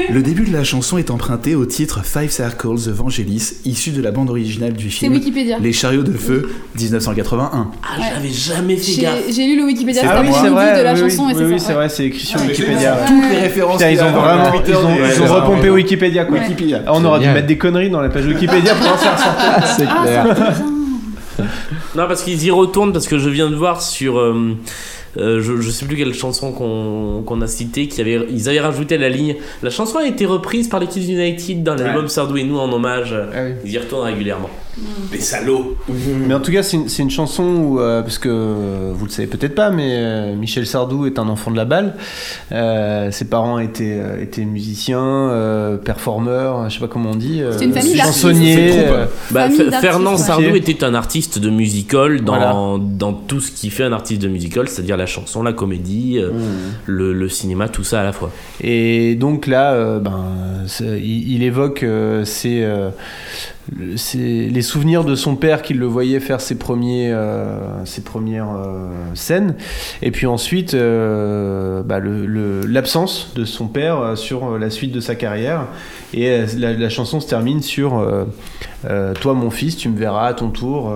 Le début de la chanson est emprunté au titre Five Circles of Vangelis, issu de la bande originale du C'est film Wikipédia. Les chariots de feu 1981. Ah, j'avais jamais fait J'ai gaffe. j'ai lu le Wikipédia C'est cet pas moi. après-midi de la oui, chanson oui, et c'est oui, c'est vrai, c'est écrit sur Ah, Wikipédia. Toutes les références Putain, ils ont vraiment, ils ont, ils repompé Wikipédia quoi. Wikipédia. Ah, on aurait dû mettre des conneries dans la page Wikipédia pour en faire sortir. C'est clair. Non, parce qu'ils y retournent, parce que je viens de voir sur. euh, je, je sais plus quelle chanson qu'on a cité, qui avait, ils avaient rajouté la ligne. La chanson a été reprise par les Kids United dans l'album Sardou et nous en hommage. Ah oui. Ils y retournent régulièrement. Les salauds Mais en tout cas, c'est une, chanson où, euh, parce que euh, vous le savez peut-être pas, mais euh, Michel Sardou est un enfant de la balle. Euh, ses parents étaient, euh, étaient musiciens, euh, performeurs, je sais pas comment on dit. euh, C'est une famille chansonniers. Euh, Bah, Fernand ouais. Sardou était un artiste de musical dans, Voilà. dans tout ce qui fait un artiste de musical, c'est-à-dire la chanson, la comédie, euh, Mmh. le, le cinéma, tout ça à la fois. Et donc là, euh, ben, il, il évoque euh, euh, ses- les souvenirs de son père qui le voyait faire ses, premiers, euh, ses premières euh, scènes. Et puis ensuite, euh, bah, l'absence de son père sur la suite de sa carrière. Et la, la chanson se termine sur Toi, mon fils, tu me verras à ton tour.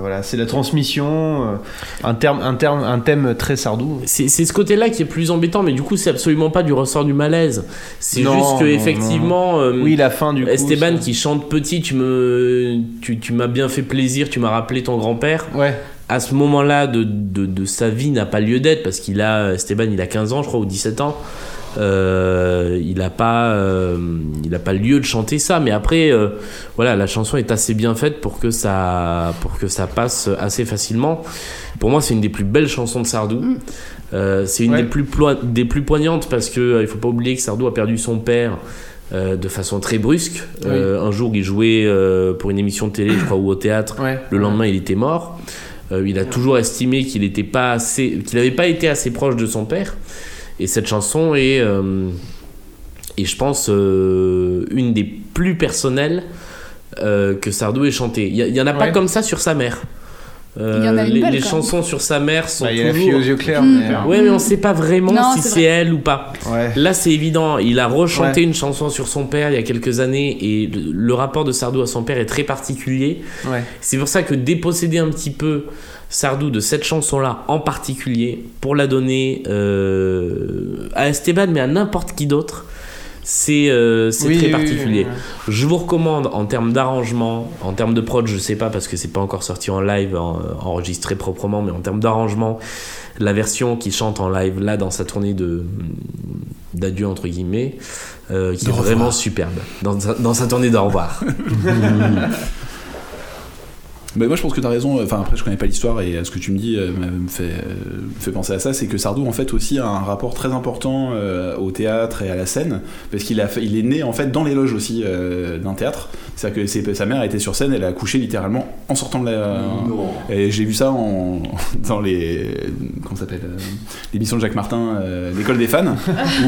Voilà, c'est la transmission, un, terme, un, terme, un thème très sardou. C'est ce côté-là qui est plus embêtant, mais du coup, c'est absolument pas du ressort du malaise. C'est juste que, effectivement. Oui, la fin du coup. Esteban qui chante petit, tu me, tu, tu m'as bien fait plaisir, tu m'as rappelé ton grand-père. Ouais. À ce moment-là de, de, de sa vie n'a pas lieu d'être parce qu'il a Esteban, il a 15 ans, je crois, ou 17 ans. Euh, il n'a pas, euh, il a pas lieu de chanter ça, mais après, euh, voilà, la chanson est assez bien faite pour que ça, pour que ça passe assez facilement. Pour moi, c'est une des plus belles chansons de Sardou. Euh, c'est une Ouais. des plus des plus poignantes parce que il faut pas oublier que Sardou a perdu son père euh, de façon très brusque. Euh, un jour, il jouait euh, pour une émission de télé, je crois, ou au théâtre. Ouais. Le lendemain, il était mort. Il a toujours estimé qu'il n'était pas assez, qu'il n'avait pas été assez proche de son père. Et cette chanson est, je pense, une des plus personnelles que Sardou ait chantées. Il n'y en a pas comme ça sur sa mère. Euh, les belle, les quand chansons sur sa mère sont Bah, il y a la toujours. fille aux yeux clairs. Mm. mais, euh, Ouais, mais on sait pas vraiment Non, si c'est elle ou pas. ouais. Là, c'est évident. Il a rechanté Ouais. une chanson sur son père il y a quelques années et le, le rapport de Sardou à son père est très particulier. Ouais. C'est pour ça que déposséder un petit peu Sardou de cette chanson-là en particulier pour la donner euh, à Esteban, mais à n'importe qui d'autre, c'est euh, Oui, très oui, particulier. oui, oui. Je vous recommande en termes d'arrangement, en termes de prod, je sais pas parce que c'est pas encore sorti en live, en- enregistré proprement, mais en termes d'arrangement, la version qui chante en live là dans sa tournée de d'adieu entre guillemets, euh, qui est vraiment superbe dans sa, dans sa tournée d'au revoir. Mais moi je pense que t'as raison, enfin après je connais pas l'histoire et euh, ce que tu me dis euh, me fait, euh, me fait penser à ça, c'est que Sardou en fait aussi a un rapport très important euh, au théâtre et à la scène, parce qu'il a fait- il est né en fait dans les loges aussi euh, d'un théâtre, c'est-à-dire que sa mère était sur scène, elle a accouché littéralement en sortant de la... Et j'ai vu ça en, dans les... comment ça s'appelle euh, L'émission de Jacques Martin, euh, l'école des fans,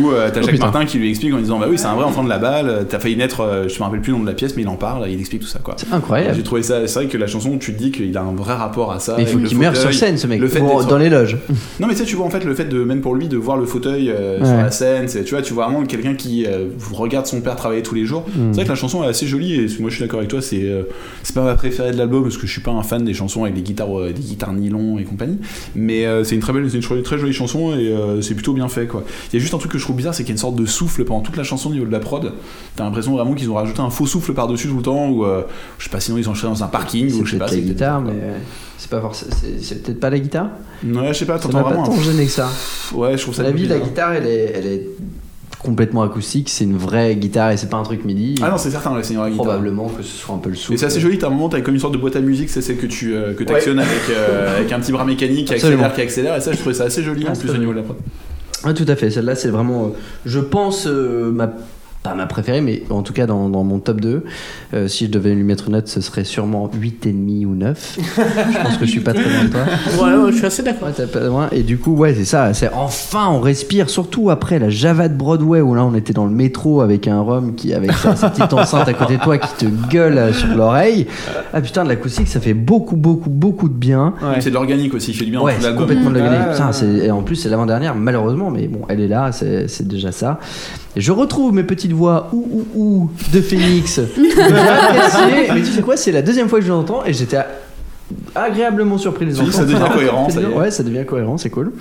où euh, t'as Oh, Jacques putain. Martin qui lui explique en disant bah oui c'est un vrai enfant de la balle, t'as failli naître, euh, je me rappelle plus le nom de la pièce mais il en parle, il explique tout ça quoi. C'est incroyable. J'ai trouvé ça, c'est vrai que la chanson, tu te dis qu'il a un vrai rapport à ça. Mais il faut qu'il meure sur scène, ce mec, Le fait dans les loges. Non, mais tu sais, tu vois en fait le fait de, même pour lui, de voir le fauteuil euh, sur la scène, c'est- tu vois, tu vois vraiment quelqu'un qui euh, regarde son père travailler tous les jours. Mm. C'est vrai que la chanson est assez jolie et moi je suis d'accord avec toi, c'est euh, c'est pas ma préférée de l'album parce que je suis pas un fan des chansons avec des guitares, des guitares nylon et compagnie. Mais c'est une très belle, c'est une très, jolie chanson et c'est plutôt bien fait quoi. Il y a juste un truc que je trouve bizarre, c'est qu'il y a une sorte de souffle pendant toute la chanson au niveau de la prod. T'as l'impression vraiment qu'ils ont rajouté un faux souffle par-dessus tout le temps ou je sais pas, sinon ils ont dans un parking ou je sais pas. Peut-être la c'est guitare, mais euh, c'est pas forcément. C'est peut-être pas la guitare Ouais, je sais pas, Ça t'entends m'a pas vraiment. tant gêné que ça. Ouais, je trouve ça La vie, la guitare, elle est, elle est complètement acoustique. C'est une vraie guitare et c'est pas un truc midi. Ah non, c'est certain, ouais, c'est une vraie guitare. Probablement que ce soit un peu le souffle. Et c'est assez joli, t'as un moment, t'as comme une sorte de boîte à musique, c'est celle que tu euh, que t'actionnes avec, euh, avec un petit bras mécanique qui accélère, qui accélère, et ça je trouvais ça assez joli Ah, en c'est plus au niveau de la prod. Ah, tout à fait. Celle-là, c'est vraiment, euh, je pense, euh, ma, pas ma préférée, mais en tout cas dans, dans mon top 2. Euh, si je devais lui mettre une note, ce serait sûrement 8,5 ou 9. je pense que je suis pas très loin de toi. Ouais, ouais, je suis assez d'accord. Ouais, t'as pas loin. Et du coup, ouais, c'est ça. C'est enfin, on respire. Surtout après la Java de Broadway, où là, on était dans le métro avec un rhum qui, avec sa, sa petite enceinte à côté de toi, qui te gueule euh, sur l'oreille. Ah putain, de l'acoustique, ça fait beaucoup, beaucoup, beaucoup de bien. C'est de l'organique aussi, il fait du bien Ouais, c'est complètement de Ouais, galerie. Putain, ouais. et en plus, c'est l'avant-dernière, malheureusement, mais bon, elle est là, c'est déjà ça. Et je retrouve mes petites voix ou ou ou de Phoenix. mais tu sais quoi, c'est la deuxième fois que je l'entends et j'étais agréablement surpris de les dis, ça entendre. devient cohérent, ça. Ouais, ça devient cohérent, c'est cool.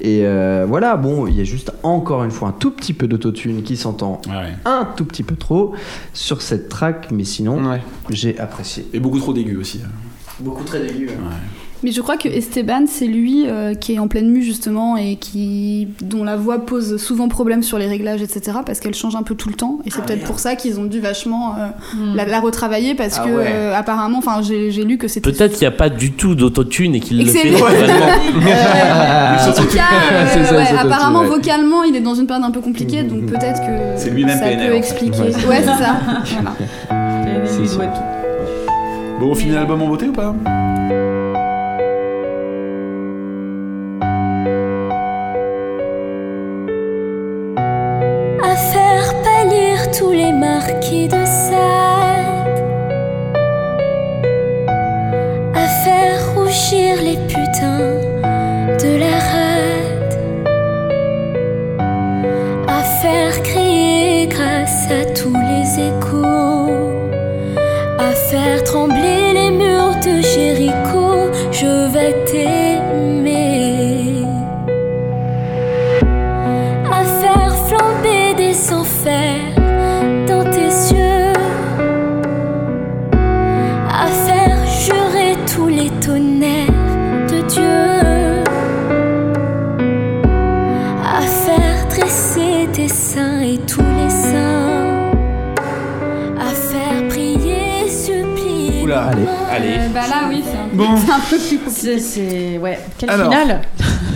Et euh, voilà, bon, il y a juste encore une fois un tout petit peu d'autotune qui s'entend un tout petit peu trop sur cette track, mais sinon, j'ai apprécié. Et beaucoup trop d'aigus aussi. Beaucoup très d'aigus. Mais je crois que Esteban, c'est lui euh, qui est en pleine mue justement et qui dont la voix pose souvent problème sur les réglages, etc. Parce qu'elle change un peu tout le temps. Et c'est peut-être pour ça qu'ils ont dû vachement euh, la, la retravailler parce Ah que ouais. euh, apparemment, enfin, j'ai j'ai lu que c'était. Peut-être qu'il n'y a pas du tout d'autotune et qu'il le que c'est fait. Euh, en tout cas, ça, ouais, apparemment ouais. vocalement, il est dans une période un peu compliquée, donc peut-être que C'est lui-même ça PNL, peut expliquer. Ouais, c'est Ouais, ça. c'est ça. Voilà. C'est ça. Bon, on finit l'album en beauté ou pas? Tous les marquis de Sade, à faire rougir les putains C'est. Ouais. Quel Alors. final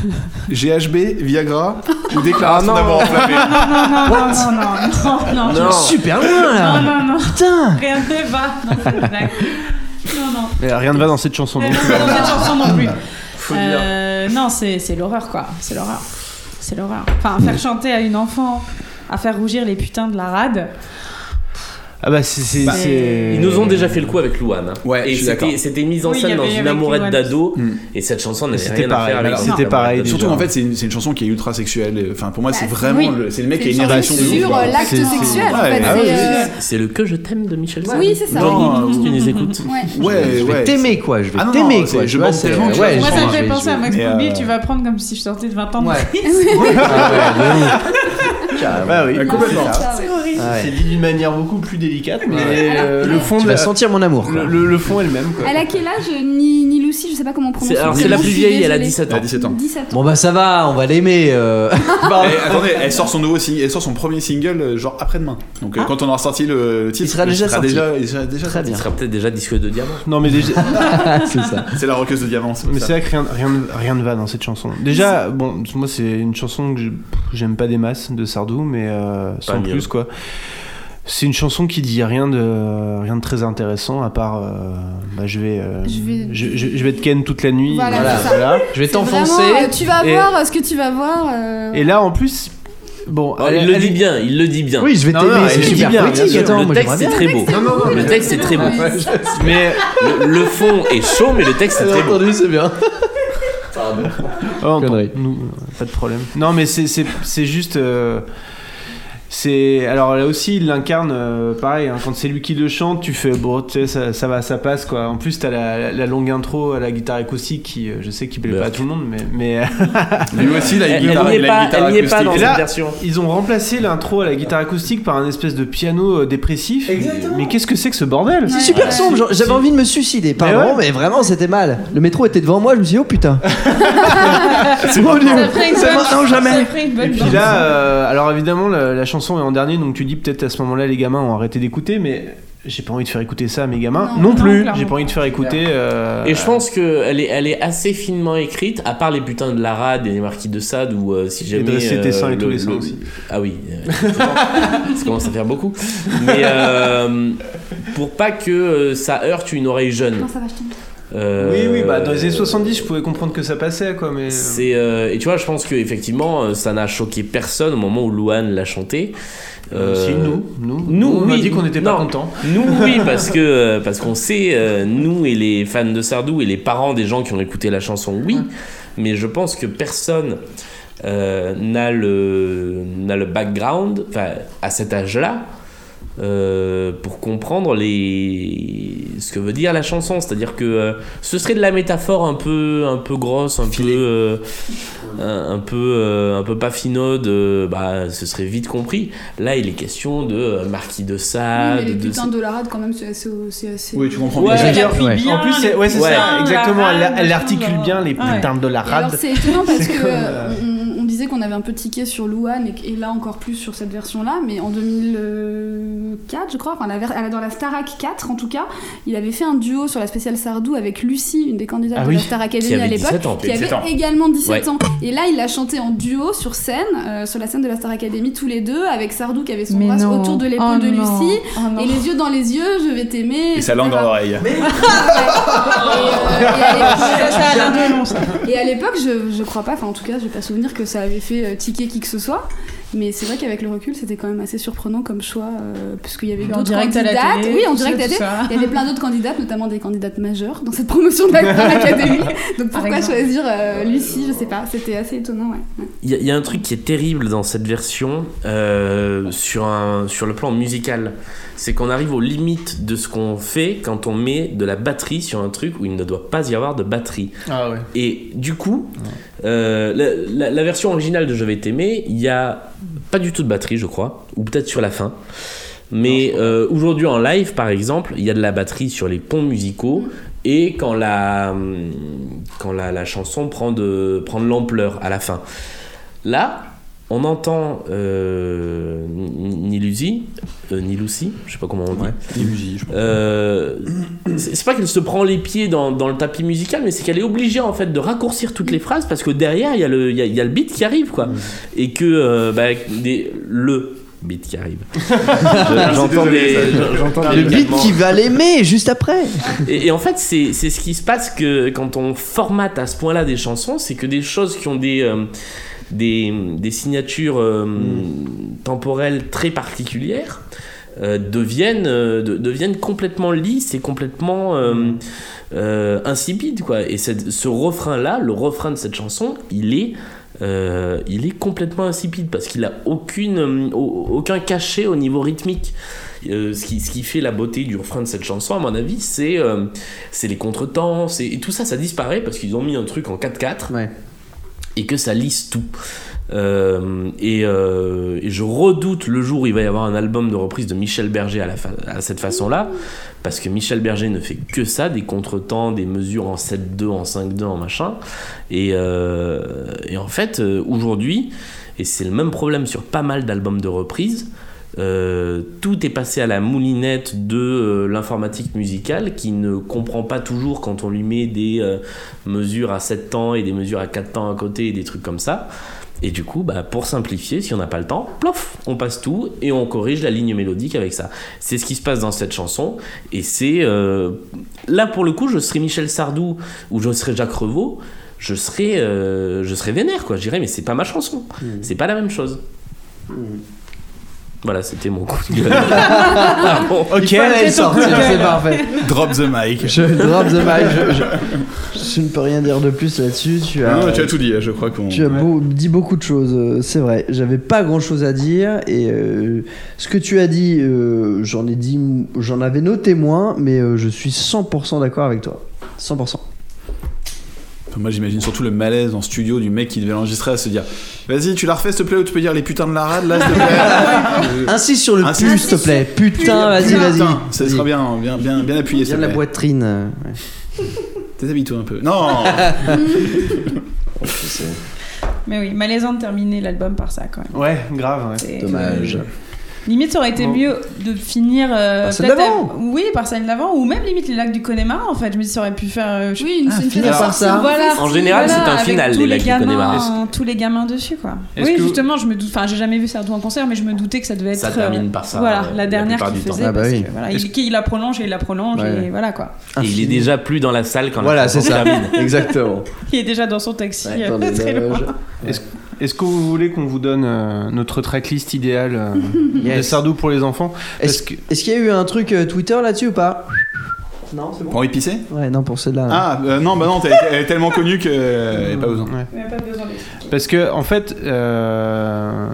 GHB, Viagra ou déclaration Ah non. d'amour enflammé Non, non, non, non, non, non, non, Non. Super loin là Non, non, non. Putain Rien ne va. Non, c'est une blague. Non, non. Mais rien ne va dans cette chanson non Rien plus. ne va dans cette chanson non plus. Faut dire. Euh, non, c'est c'est l'horreur, quoi. C'est l'horreur. C'est l'horreur. Enfin, faire chanter à une enfant, à faire rougir les putains de la rade. Ah bah c'est. c'est- Bah, c'est- Ils nous ont déjà fait le coup avec Louane. hein. Ouais, et je suis d'accord. c'était c'était mise en Oui, scène dans une amourette d'ado. Mm. Et cette chanson n'avait C'était rien à pareil, faire avec alors, cette c'était pareil. Surtout en fait, c'est une, c'est une chanson qui est ultra sexuelle. Enfin, pour moi, c'est Bah, vraiment oui. le, c'est le mec C'est qui a une érection de sur euh, l'acte C'est- sexuel, en Ouais, fait. ah c'est, euh, le que je t'aime de Michel Sardou. Oui, c'est ça. Tu nous écoutes. Ouais. Ouais, Je vais t'aimer quoi, je vais Ah t'aimer quoi. je tellement ouais, Moi, ça me pense, fait penser à Max Boublil, euh, tu vas prendre comme si je sortais de 20 ans de Bah oui. Complètement. c'est. Ouais. C'est dit d'une manière beaucoup plus délicate, mais euh, le fond Tu de vas la- sentir mon amour le, le- le fond est le même. Quoi. Elle a quel âge, Ni- Lucy, je sais pas comment on prononce. C'est- alors, c'est la plus vieille, elle a désolée. 17 ans. Elle a 17 ans. 17 ans. Bon bah ça va, on va l'aimer. euh. Eh, attendez, elle sort son nouveau single, elle sort son premier single euh, genre après-demain. Donc euh, Ah. quand on aura sorti le, le titre, Il sera déjà sorti. déjà, il sera déjà Très sorti. Il sera peut-être déjà disque de diamant. Non, mais déjà. c'est ça. C'est la roqueuse de diamant. Mais c'est vrai que rien, rien, rien ne va dans cette chanson. Déjà, bon, moi c'est une chanson que je- j'aime pas des masses de Sardou, mais euh, sans mieux. plus quoi. C'est une chanson qui dit rien de rien de très intéressant à part euh, bah, je vais, euh, Je vais- je, je- je vais te ken toute la nuit. Voilà, Voilà. Je vais t'enfoncer. vraiment, euh, tu vas Et- voir ce que tu vas voir. euh, Et là en plus, bon, Oh, elle- il le elle- dit bien, il le dit bien. Oui, je vais t'aimer, c'est elle le dit super bien. Attends, le moi texte c'est très beau. Non, non, non, le texte c'est très beau. mais Le, le fond est chaud, mais le texte c'est très beau. entendu, c'est bien. Oh, on Connerie. t'en- nous, euh, pas de problème. Non, mais c'est- c'est c'est juste. Euh, c'est alors là aussi il l'incarne euh, pareil hein, quand c'est lui qui le chante tu fais bon tu sais ça, ça va ça passe quoi en plus t'as la, la, la longue intro à la guitare acoustique qui euh, je sais qui plaît pas à tout le monde mais mais Lui aussi, il a Elle une guitare, elle une pas, guitare elle n'y est pas acoustique. dans Et cette là- version. ils ont remplacé l'intro à la guitare acoustique par un espèce de piano euh, dépressif mais qu'est-ce que c'est que ce bordel C'est super sombre, j'avais envie de me suicider, pardon, mais, ouais. vraiment c'était mal. Le métro était devant moi, je me suis dit oh putain. c'est bon, Ça jamais. ça une bonne Et puis là, euh, alors évidemment, la, la chanson est en dernier, donc tu dis peut-être à ce moment-là, les gamins ont arrêté d'écouter, mais j'ai pas envie de faire écouter ça à mes gamins. Non, plus, j'ai pas envie de faire écouter. euh, Et je pense qu'elle est, elle est assez finement écrite, à part les putains de la rade et les marquis de Sade, ou euh, si jamais. dresser tes seins et tous les le- aussi. Ah oui, euh, ça commence à faire beaucoup. Mais euh, pour pas que euh, ça heurte une oreille jeune. Non, ça va, je. Euh, Oui, oui, bah dans les années 70, je pouvais comprendre que ça passait, quoi, mais. Euh, et tu vois, je pense que effectivement, euh, ça n'a choqué personne au moment où Louane l'a chanté. Euh, Si, nous, nous, nous, on a oui, dit qu'on n'était pas contents. Nous, oui, parce que euh, parce qu'on sait, euh, nous et les fans de Sardou et les parents des gens qui ont écouté la chanson, oui. Mais je pense que personne euh, n'a le n'a le background, à cet âge-là. Euh, pour comprendre les ce que veut dire la chanson c'est-à-dire que euh, ce serait de la métaphore un peu un peu grosse un peu euh, un, un peu euh, un peu pas finaude bah ce serait vite compris là il est question de marquis de Oui, Sade mais les de putains de la rade, quand même, c'est assez. c'est assez- Oui, tu comprends Ouais, bien. Je veux dire, appuie ouais. bien, en plus, c'est ouais, ça, putains, exactement. la Elle, articule bien les Ouais. putains de la rade. c'est étonnant parce que comme, disait qu'on avait un peu tiqué sur Louane et, et là encore plus sur cette version-là, mais en 2004, je crois, enfin la ver- dans la Starac 4 en tout cas, il avait fait un duo sur la spéciale Sardou avec Lucie, une des candidates Ah de la Star Academy à l'époque, 17 ans, qui avait 17 ans. également 17 Ouais. ans. Et là, il l'a chanté en duo sur scène, euh, sur la scène de la Star Academy tous les deux, avec Sardou qui avait son bras autour de l'épaule Oh de non. Lucie. Oh. Et les yeux dans les yeux, je vais t'aimer. Et sa langue dans l'oreille. Et, euh, et à l'époque- a je, je crois pas, enfin en tout cas, j'ai pas souvenir que ça avait fait euh, tiquer qui que ce soit. Mais c'est vrai qu'avec le recul, c'était quand même assez surprenant comme choix, euh, puisqu'il y avait En d'autres candidates. télé, oui, en direct à la télé. Il y avait plein d'autres candidates, notamment des candidates majeures dans cette promotion de la Star Academy. Donc pourquoi choisir euh, Lucie Je sais pas, c'était assez étonnant, ouais. ouais. Il y, a- il y a un truc qui est terrible dans cette version euh, sur, un, sur le plan musical. C'est qu'on arrive aux limites de ce qu'on fait quand on met de la batterie sur un truc où il ne doit pas y avoir de batterie. Ah ouais. Et du coup, euh, la, la- la version originale de Je vais t'aimer, il y a pas du tout de batterie, je crois, ou peut-être sur la fin. Mais euh, aujourd'hui en live, par exemple, il y a de la batterie sur les ponts musicaux et quand la, hum, quand la, la chanson prend de, prend de l'ampleur à la fin. Là, on entend euh, Nilusi, euh, Nilusi, je sais pas comment on dit. Illusie, je pense. Euh, c'est c'est pas qu'elle se prend les pieds dans, dans le tapis musical, mais c'est qu'elle est obligée en fait de raccourcir toutes les phrases parce que derrière il y, a le- il y, a, il y a le beat qui arrive quoi. Et que euh, bah, des- le beat qui arrive. J'entends des. ça. j'entends Le beat qui va l'aimer juste après. Et, et en fait, c'est c'est ce qui se passe que quand on formate à ce point-là des chansons, c'est que des choses qui ont des, euh, des, des signatures euh, temporelles très particulières euh, deviennent, euh, de- deviennent complètement lisses et complètement euh, euh, insipides. Quoi. Et cette- ce refrain-là, le refrain de cette chanson, il est... il est complètement insipide parce qu'il a aucune, au- aucun cachet au niveau rythmique. Ce, qui, ce qui fait la beauté du refrain de cette chanson, à mon avis, c'est c'est les contretemps, et tout ça, ça disparaît parce qu'ils ont mis un truc en 4-4 Ouais. Et que ça lisse tout. Euh, et, euh, et je redoute le jour où il va y avoir un album de reprise de Michel Berger à, cette façon-là, parce que Michel Berger ne fait que ça, des contretemps, des mesures en 7-2, en 5-2, en machin. Et, euh, et en fait, aujourd'hui, et c'est le même problème sur pas mal d'albums de reprise, euh, tout est passé à la moulinette de euh, l'informatique musicale qui ne comprend pas toujours quand on lui met des euh, mesures à 7 temps et des mesures à 4 temps à côté et des trucs comme ça. Et du coup, bah, pour simplifier, si on n'a pas le temps, plof, on passe tout et on corrige la ligne mélodique avec ça. C'est ce qui se passe dans cette chanson. Et c'est. Là, pour le coup, je serais Michel Sardou ou je serais Jacques Revaux. Je serais, je serais vénère, quoi. Je dirais, mais c'est pas ma chanson. C'est pas la même chose. Voilà, c'était mon coup de gueule. Ah bon. Il fallait le sortir, c'est parfait. Drop the mic. Je drop the mic. Je, je- je ne peux rien dire de plus là-dessus. Tu as, Non, tu as tout dit, je crois qu'on. Tu as beau- dit beaucoup de choses, euh, c'est vrai. J'avais pas grand chose à dire et euh, ce que tu as dit, euh, j'en ai dit, j'en avais noté moins, mais euh, je suis 100% d'accord avec toi. 100%. Enfin, Moi j'imagine surtout le malaise en studio du mec qui devait l'enregistrer à se dire Vas-y, tu la refais s'il te plaît ou tu peux dire les putains de la rade là s'il te plaît Insiste sur le Insiste. plus, s'il te plaît. Putain, vas-y, vas-y. Ça sera bien, bien, bien, bien appuyé. Viens de la boîterine. euh, ouais. Déshabille-toi un peu. Non Mais oui, malaisant de terminer l'album par ça quand même. Ouais, grave. ouais. C'est- Dommage. Limite, ça aurait été Bon. mieux de finir. euh, Par celle d'avant. à- Oui, par celle d'avant, ou même limite les lacs du Connemara en fait. Je me dis, ça aurait pu faire. euh, je- Oui, une, Ah, une pièce par ça. Voilà. En général, Voilà, c'est un final, tous les les lacs du gamins, Connemara. tous les gamins dessus, quoi. Oui, justement, je me doute. Enfin, j'ai jamais vu Sardou en concert, mais je me doutais que ça devait être. Ça euh, termine par ça, Voilà, euh, la dernière qu'il faisait. Ah bah parce oui. que, voilà, il, il la prolonge et il la prolonge, Ouais. et voilà quoi. Et il est déjà plus dans la salle quand Voilà, la c'est ça. termine. Exactement. Il est déjà dans son taxi. Ouais, euh, très loin. Est-ce est-ce que vous voulez qu'on vous donne euh, notre tracklist idéale euh, de. Sardou pour les enfants Est-ce qu'il y a eu un truc euh, Twitter là-dessus ou pas? Non, c'est Pour épicer? Ouais, non, pour celle-là. Ah, euh, non, bah non, t'es- elle est tellement connue que. euh, pas besoin. Ouais. Il n'y a pas besoin. Parce que en fait, euh,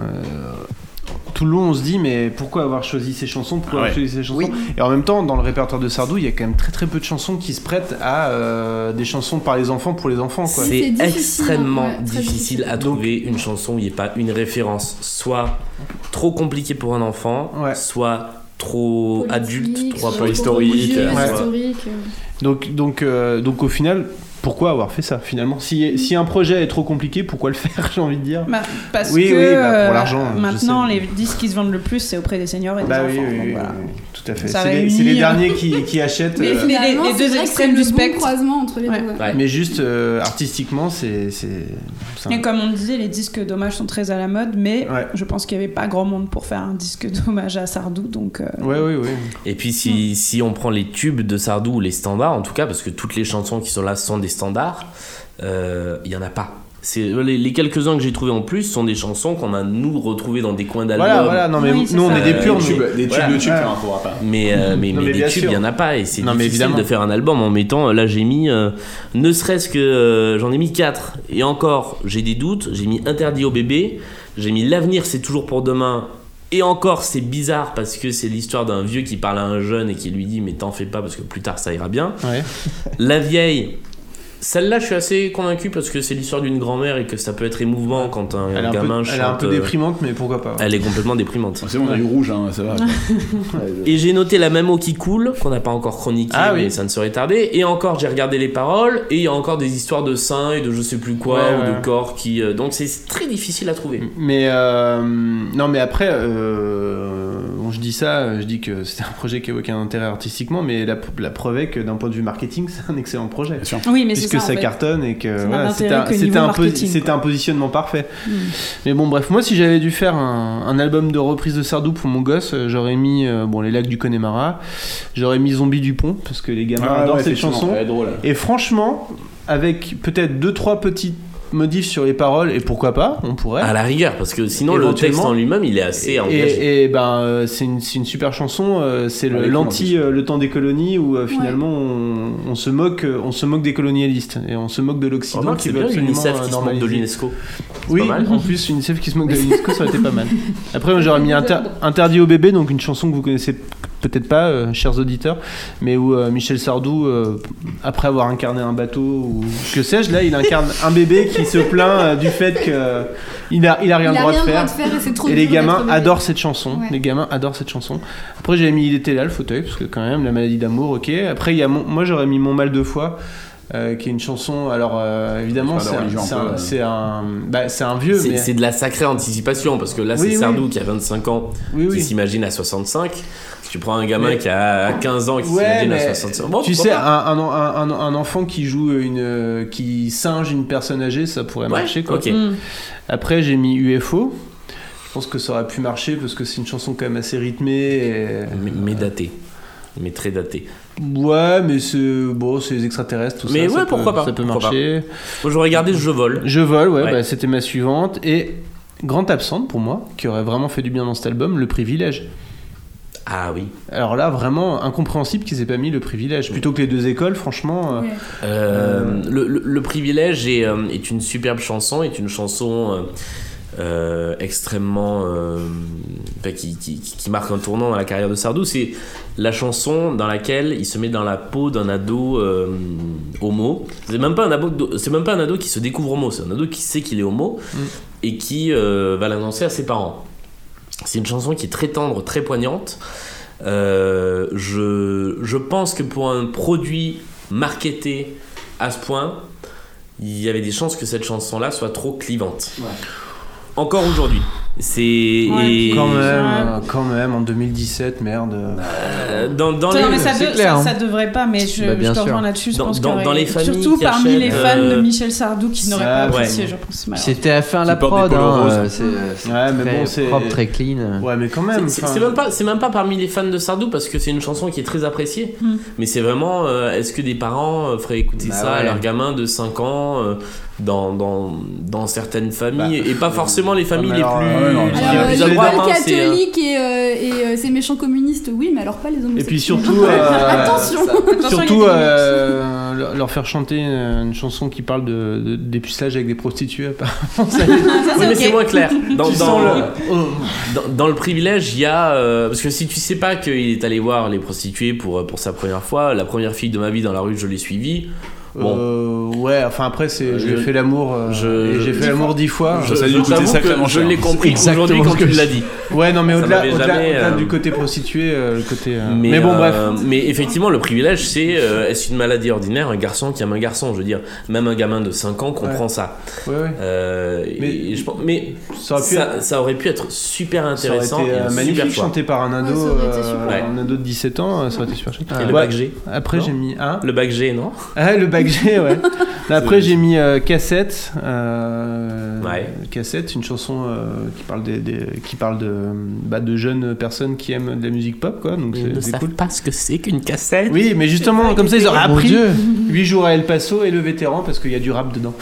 tout le long on se dit mais pourquoi avoir choisi ces chansons Pourquoi avoir Ouais. choisi ces chansons Oui. Et en même temps, dans le répertoire de Sardou, il y a quand même très très peu de chansons qui se prêtent à euh, des chansons par les enfants pour les enfants. Quoi. C'est C'est difficile, extrêmement ouais, difficile difficile. à trouver une chanson où il n'y ait pas une référence, soit trop compliquée pour un enfant, Ouais. soit trop Politique, adulte, trop trop historique, euh, ouais. historique. euh. Donc, donc, euh, donc au final, pourquoi avoir fait ça finalement? Si, si un projet est trop compliqué, pourquoi le faire J'ai envie de dire? Bah, parce Oui, que oui, bah, pour euh, l'argent, je maintenant, les disques qui se vendent le plus, c'est auprès des seniors et des Bah enfants. oui, oui, donc oui, voilà. Oui, tout à fait. Ça C'est les, euh, derniers qui, qui achètent. Mais euh, les- deux extrêmes du le bon spectre. croisement entre les Ouais. deux. ouais. Mais juste euh, artistiquement, c'est. un- Et comme on disait, les disques d'hommage sont très à la mode, mais Ouais. je pense qu'il n'y avait pas grand monde pour faire un disque d'hommage à Sardou, donc. euh, Ouais, ouais, ouais. Et puis si, si on prend les tubes de Sardou ou les standards, en tout cas, parce que toutes les chansons qui sont là sont des standards, euh, il y en a pas. C'est les, les quelques-uns que j'ai trouvés en plus sont des chansons qu'on a nous retrouvées dans des coins d'albums. Voilà, voilà, non mais Oui, nous on est des Euh, purs, tubes- Des tubes Voilà. de tubes, Ouais. hein, on pourra pas. Mais, euh, mais, Non, mais mais des tubes, il y en a pas et c'est Non, mais difficile évidemment. de faire un album en mettant. Là, j'ai mis, euh, ne serait-ce que euh, j'en ai mis 4 et encore, j'ai des doutes. J'ai mis interdit au bébé, j'ai mis l'avenir, c'est toujours pour demain. Et encore, c'est bizarre parce que c'est l'histoire d'un vieux qui parle à un jeune et qui lui dit mais t'en fais pas parce que plus tard ça ira bien. Ouais. La vieille. Celle-là, je suis assez convaincu parce que c'est l'histoire d'une grand-mère et que ça peut être émouvant quand un Elle est un gamin peu, chante. elle est un peu euh, déprimante, mais pourquoi pas. Elle est complètement déprimante. C'est bon, on a eu rouge, hein, ça va. Et j'ai noté la même eau qui coule, qu'on n'a pas encore chroniqué, Ah mais oui. ça ne serait tardé. Et encore, j'ai regardé les paroles, et il y a encore des histoires de seins et de je sais plus quoi, Ouais, ou ouais. de corps qui. euh, donc c'est très difficile à trouver. Mais euh, non, mais après, euh, bon, je dis ça, je dis que c'était un projet qui évoquait un intérêt artistiquement, mais la, la preuve est que d'un point de vue marketing, c'est un excellent projet. Oui, mais c'est puisque ça, ça, en fait. cartonne et que n'a voilà, c'était un, positionnement parfait. Mm. Mais bon, bref, moi, si j'avais dû faire un, un album de reprise de Sardou pour mon gosse, euh, j'aurais mis euh, bon les lacs du Connemara, j'aurais mis Zombie du Pont parce que les gamins Ah, adorent ouais, cette chanson. drôle. Et franchement, avec peut-être deux trois petites modifs sur les paroles et pourquoi pas, on pourrait. À la rigueur, parce que sinon le texte en lui-même, il est assez engagé. Et, et ben euh, c'est une, c'est une super chanson. euh, c'est le- l'anti euh, le temps des colonies où euh, finalement on, on se moque on se moque des colonialistes et on se moque de l'Occident qui c'est veut bien absolument l'UNICEF euh, qui se moque de l'UNESCO. Oui, pas mal. en plus UNICEF qui se moque de l'UNESCO ça aurait été pas mal. Après moi, j'aurais mis inter- interdit au bébé donc une chanson que vous connaissez peut-être pas, euh, chers auditeurs, mais où euh, Michel Sardou, euh, après avoir incarné un bateau ou que sais-je, là, il incarne un bébé qui se plaint euh, du fait qu'il a, il a rien Il a droit rien de le droit faire. de faire et trop les gamins adorent cette chanson. Ouais. Les gamins adorent cette chanson. Après, j'ai mis Il était là, le fauteuil, parce que quand même, la maladie d'amour, ok. Après, il y a mon- moi, j'aurais mis Mon mal de foi. euh, qui est une chanson, alors euh, évidemment, C'est un, c'est un euh. bah, un vieux, C'est mais c'est de la sacrée anticipation parce que là, Oui, c'est oui. Sardou qui a 25 ans, Oui, qui oui. s'imagine à 65. Si tu prends un gamin Mais- qui a 15 ans, qui Ouais, s'imagine à mais 65 bon, tu sais, un, un, un, un- un enfant qui joue une, euh, qui singe une personne âgée, ça pourrait Ouais, marcher quoi. Mm. Après, j'ai mis UFO. Je pense que ça aurait pu marcher parce que c'est une chanson quand même assez rythmée. et- Mais, mais daté. Mais très daté. Ouais, mais c'est bon, c'est les extraterrestres, tout Mais ça. ouais, ça pourquoi peut, pas, Ça peut marcher. Moi, j'aurais gardé Je vole. Je vole, ouais, Ouais. bah, c'était ma suivante. Et grande absente pour moi, qui aurait vraiment fait du bien dans cet album, Le Privilège. Ah oui. Alors là, vraiment incompréhensible qu'ils aient pas mis Le Privilège. Plutôt que les deux écoles, franchement. euh. Euh, le, le- le privilège est, euh, est une superbe chanson, est une chanson euh, euh, extrêmement euh, enfin, qui, qui- qui- qui marque un tournant dans la carrière de Sardou. C'est la chanson dans laquelle il se met dans la peau d'un ado euh, homo. C'est même pas un ado, c'est même pas un ado qui se découvre homo, c'est un ado qui sait qu'il est homo Mm. et qui euh, va l'annoncer à ses parents. C'est une chanson qui est très tendre, très poignante. Euh, je, je pense que pour un produit marketé à ce point, il y avait des chances que cette chanson-là soit trop clivante. Encore aujourd'hui. C'est. Quand même, euh, quand même, en 2017, merde. Euh, dans, dans Non, les, mais ça, de- clair, ça, hein. ça devrait pas, mais je, Bah, je te rejoins là-dessus. Dans- pense dans- les familles Surtout qui parmi achètent, les fans euh, de Michel Sardou qui n'auraient pas Ouais. apprécié, je pense. C'était à faire la prod, hein, euh, c'est Ouais, mais bon, c'est- propre, très clean. Ouais, mais quand même. C'est- même pas, c'est même pas parmi les fans de Sardou parce que c'est une chanson qui est très appréciée. Mm. Mais c'est vraiment, euh, est-ce que des parents euh, feraient écouter Bah ça à leur gamin de 5 ans euh, dans, dans, dans certaines familles et pas forcément les familles les plus, euh, non, Alors, euh, les euh, catholiques et, euh, et euh, ces méchants communistes, oui, mais alors pas les homosexuels. Et puis surtout, euh, Attention surtout euh, leur- faire chanter une, chanson qui parle de, de dépucelage avec des prostituées, apparemment. ça- Oui, mais c'est moins clair. Dans, tu dans- sens le- dans- dans le privilège, il y a. euh, parce que si tu sais pas qu'il est allé voir les prostituées pour, pour sa première fois, la première fille de ma vie dans la rue, je l'ai suivie. Bon. Euh, ouais, enfin après, c'est, j'ai Je- fait l'amour, euh, je- j'ai je- fait l'amour dix fois. je ça je je cher. l'ai compris Exactement aujourd'hui quand tu je- l'as dit. Ouais, non, mais Ça au-delà, au-delà euh, du côté prostitué, euh, le côté. euh, Mais, Mais, bon, bref. euh, mais effectivement, le privilège, c'est euh, est-ce une maladie ordinaire Un garçon qui aime un garçon, je veux dire, même un gamin de 5 ans comprend ça. Ouais, ouais. Euh, Mais- et je pense- mais Ça aurait pu ça, être- ça aurait pu être super Ça aurait intéressant été euh, un super magnifique chanté par un ado, ça été euh, un de 17 ans, euh, ça aurait été super chouette. Et le bac G Après j'ai mis un. Le bac G, non le bac Ouais. Après j'ai mis euh, cassette. euh, Ouais. Cassette, une chanson euh, qui parle des, des- qui parle de bah, de jeunes personnes qui aiment de la musique pop, quoi. Donc Ils ne savent cool. pas ce que c'est qu'une cassette. Oui, mais justement comme ça ils auraient appris Dieu. 8 jours à El Paso et le vétéran parce qu'il y a du rap dedans.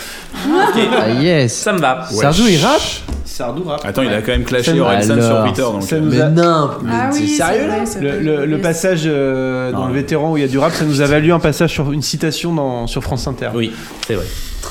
Ah yes. Ça me va. Sardou, il rappe? Sardou rap. Attends, il a quand même clashé Orelsan sur Twitter. Donc, ça euh, nous Mais a- non, mais Ah c'est oui, sérieux là Le, vrai. le- le passage euh, dans Non. le vétéran où il y a du rap, ça nous a valu un passage sur une citation dans, sur France Inter. Oui, c'est vrai.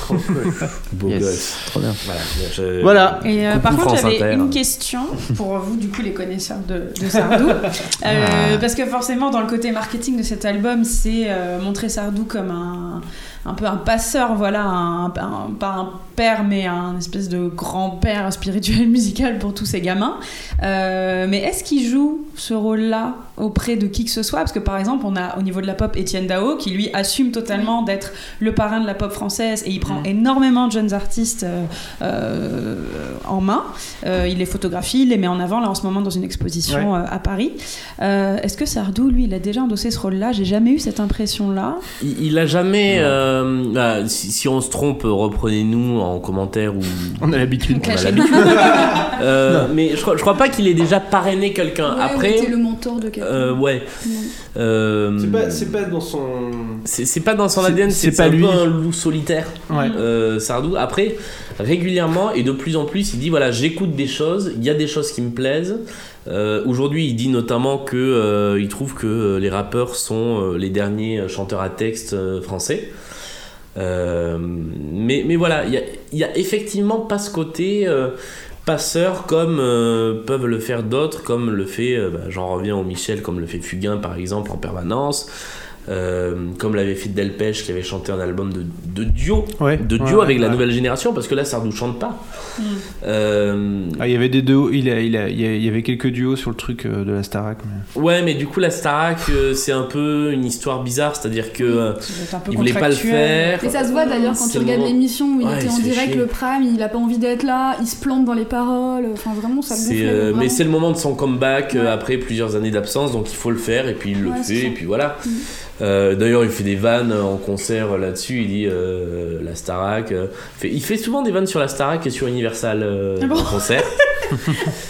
beau Yes. gosse. Trop bien. Voilà. je- Voilà. Et euh, par contre, j'avais une question pour vous, du coup, les connaisseurs de, de Sardou. Euh, Parce que forcément, dans le côté marketing de cet album, c'est euh, montrer Sardou comme un, un peu un passeur, voilà, un, un- pas un père, mais un espèce de grand-père spirituel musical pour tous ces gamins. Euh, mais est-ce qu'il joue ce rôle-là auprès de qui que ce soit? Parce que par exemple, on a au niveau de la pop Étienne Dao qui lui assume totalement d'être le parrain de la pop française et il prend énormément de jeunes artistes euh, euh, en main. Euh, il les photographie, il les met en avant là en ce moment dans une exposition euh, à Paris. Euh, Est-ce que Sardou, lui, il a déjà endossé ce rôle-là? J'ai jamais eu cette impression-là. Il, il a jamais. euh, ah, si, si on se trompe, reprenez-nous en commentaire ou. On a l'habitude. On a l'habitude. Euh, mais je crois, je crois pas qu'il ait déjà parrainé quelqu'un. Ouais, Après. ou était le mentor de quelqu'un. euh, ouais. Euh, C'est pas, dans son. c'est pas dans son ADN, c'est pas un lui. un loup solitaire. Euh, Sardou. Après, régulièrement et de plus en plus, il dit voilà, j'écoute des choses, il y a des choses qui me plaisent. Euh, Aujourd'hui, il dit notamment que euh, il trouve que les rappeurs sont les derniers chanteurs à texte français. Mais, voilà, il y a, effectivement pas ce côté. passeur comme peuvent le faire d'autres, comme le fait, bah, j'en reviens au Michel, comme le fait Fugain par exemple en permanence. Euh, comme l'avait fait Delpech qui avait chanté un album de, de duo, Ouais, de ouais, duo avec ouais, la nouvelle génération parce que là Sardou chante pas. Euh, Ah, il y avait des duos, il, a- il, a- il y a- il y avait quelques duos sur le truc euh, de la Starac. mais- Ouais, mais du coup, la Starac, c'est un peu une histoire bizarre, c'est-à-dire que il voulait pas le faire. Et ça se voit d'ailleurs quand tu regardes moment- l'émission où il Ouais, était il en direct, chier. le prime, il a pas envie d'être là, il se plante dans les paroles, enfin vraiment ça euh, mais c'est le moment de son comeback après plusieurs années d'absence, donc il faut le faire et puis il le fait et puis voilà. Mhm. Euh, D'ailleurs, il fait des vannes en concert là-dessus. Il dit euh, la Starac. euh, fait- il fait souvent des vannes sur la Starac et sur Universal Ah bon en concert.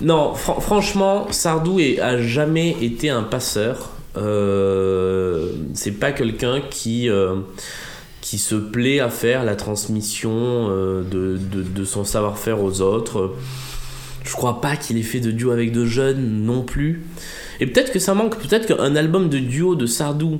Non, fran- franchement, Sardou est- a jamais été un passeur. C'est pas quelqu'un qui, qui se plaît à faire la transmission de, de- de son savoir-faire aux autres. Je crois pas qu'il ait fait de duo avec de jeunes non plus. Et peut-être que ça manque, peut-être qu'un album de duo de Sardou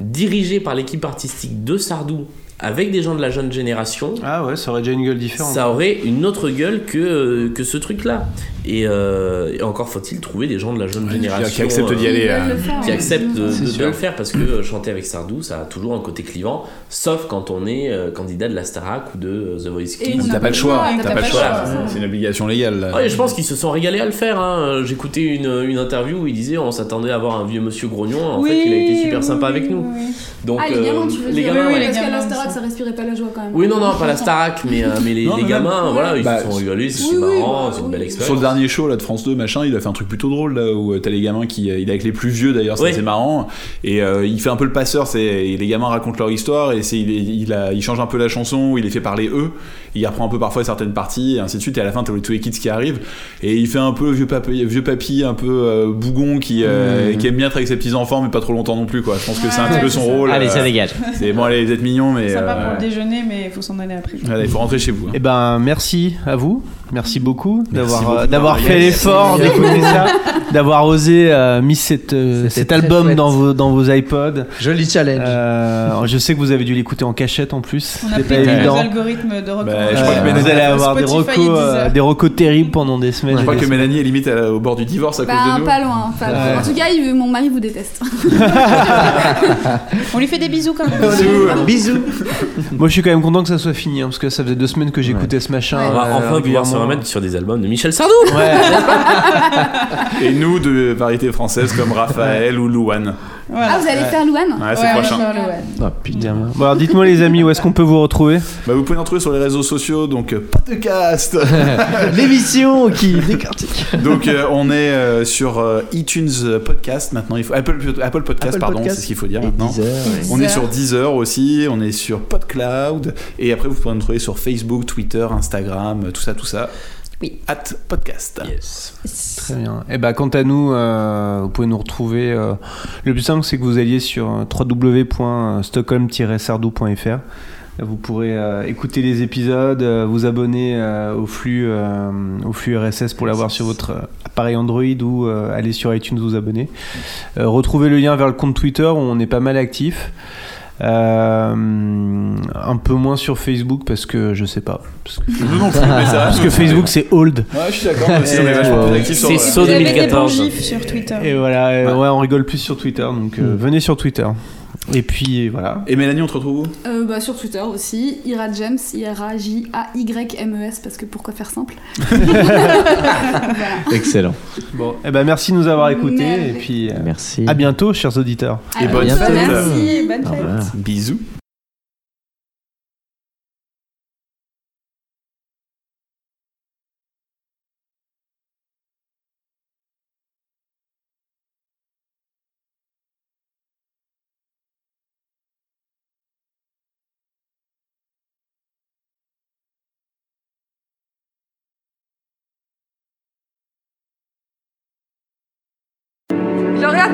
dirigé par l'équipe artistique de Sardou avec des gens de la jeune génération. Ah ouais, ça aurait déjà une gueule différente. Ça aurait une autre gueule que, que ce truc-là. Et, euh, et encore faut-il trouver des gens de la jeune génération qui acceptent d'y euh, aller, Qui acceptent de, bien le faire parce que euh, chanter avec Sardou, ça a toujours un côté clivant, sauf quand on est euh, candidat de la Starac ou de euh, The Voice Kids. T'as pas le choix, t'as pas le choix. C'est une obligation légale. Ouais, je pense qu'ils se sont régalés à le faire. hein. J'écoutais une, une interview où il disait on s'attendait à avoir un vieux monsieur grognon. En fait, il a été super sympa avec nous. Donc, ah, les gamins, euh, tu veux les dire gamins, oui, ouais. parce la Starac, ça respirait pas la joie quand même. Oui, non, non, pas la Starac, mais, euh, mais les, Non, les mais gamins, même- voilà, ils Bah, se sont rigolés, c'était oui, marrant, bah, c'est une belle expérience. Sur le dernier show là, de France 2, machin, il a fait un truc plutôt drôle là où euh, t'as les gamins qui. euh, il est avec les plus vieux d'ailleurs, c'est Oui. marrant. Et euh, il fait un peu le passeur, c'est les gamins racontent leur histoire et c'est il, est- il, a, il change un peu la chanson, il les fait parler eux, il reprend un peu parfois certaines parties et ainsi de suite. Et à la fin, t'as tous les kids qui arrivent et il fait un peu vieux papy, vieux papy un peu euh, bougon qui, euh, Mhm. qui aime bien être avec ses petits enfants mais pas trop longtemps non plus quoi. Je pense que c'est un Ouais, petit peu c'est son ça. rôle. Allez, ça dégage. C'est bon, allez, vous êtes mignons mais. Sympa euh, pour le déjeuner, mais il faut s'en aller après. il faut rentrer chez vous. hein. Eh ben, merci à vous. Merci beaucoup d'avoir euh, d'avoir fait l'effort d'écouter ça, d'avoir osé euh, mis cette, euh, cet album chouette. dans vos dans vos iPods. Joli challenge. Euh, je sais que vous avez dû l'écouter en cachette en plus. On a pas évident. algorithmes de Bah, recommandation. je crois que Euh, Mélanie- vous allez avoir des recos, euh, des terribles pendant des semaines. Je crois que. Mélanie est limite au bord du divorce à cause Bah, de nous. pas loin, pas loin. Ouais. En tout cas, il- mon mari vous déteste. On lui fait des bisous quand même. Bisous. Moi, je suis quand même content que ça soit fini, hein, parce que ça faisait deux semaines que j'écoutais ce machin. Euh, enfin. Remettre sur des albums de Michel Sardou. Ouais. Et nous de variétés françaises comme Raphaël ou Louane. Voilà. Ah, vous allez faire Louane Ouais, c'est prochain. Oh, putain. Bon, alors dites-moi les amis, où est-ce qu'on peut vous retrouver Bah, vous pouvez nous retrouver sur les réseaux sociaux, donc euh, podcast. L'émission qui décortique. donc euh, on est euh, sur euh, iTunes Podcast maintenant, il faut Apple, Apple Podcast Apple pardon, Podcast c'est ce qu'il faut dire Et maintenant. Deezer, ouais. On est Deezer. sur Deezer aussi, on est sur PodCloud et après vous pourrez nous trouver sur Facebook, Twitter, Instagram, tout ça, tout ça. Oui. At podcast. Très bien. Et bah, quant à nous, euh, vous pouvez nous retrouver. euh, le plus simple, c'est que vous alliez sur euh, www.stockholm-sardou.fr. Vous pourrez euh, écouter les épisodes, euh, vous abonner euh, au, flux, euh, au flux RSS pour l'avoir sur votre appareil Android ou euh, aller sur iTunes vous abonner. Euh, retrouvez le lien vers le compte Twitter où on est pas mal actif. Euh, un peu moins sur Facebook parce que je sais pas. Parce que, Nous non plus, mais ça va. parce que Facebook c'est old. Ouais, je suis d'accord, C'est saut Vous avez des bons 2014. gifs sur Twitter. Et voilà, euh, Ouais. ouais, on rigole plus sur Twitter, donc euh, venez sur Twitter. Et puis voilà. Et Mélanie, on te retrouve où? Euh, bah, sur Twitter aussi, Ira James, I-R-A-J-A-Y-M-E-S, parce que pourquoi faire simple? Excellent. Bon, eh ben merci de nous avoir écoutés Merde. et puis euh, Merci. à bientôt, chers auditeurs. Et bonne fête. Merci, bonne fête. Bisous.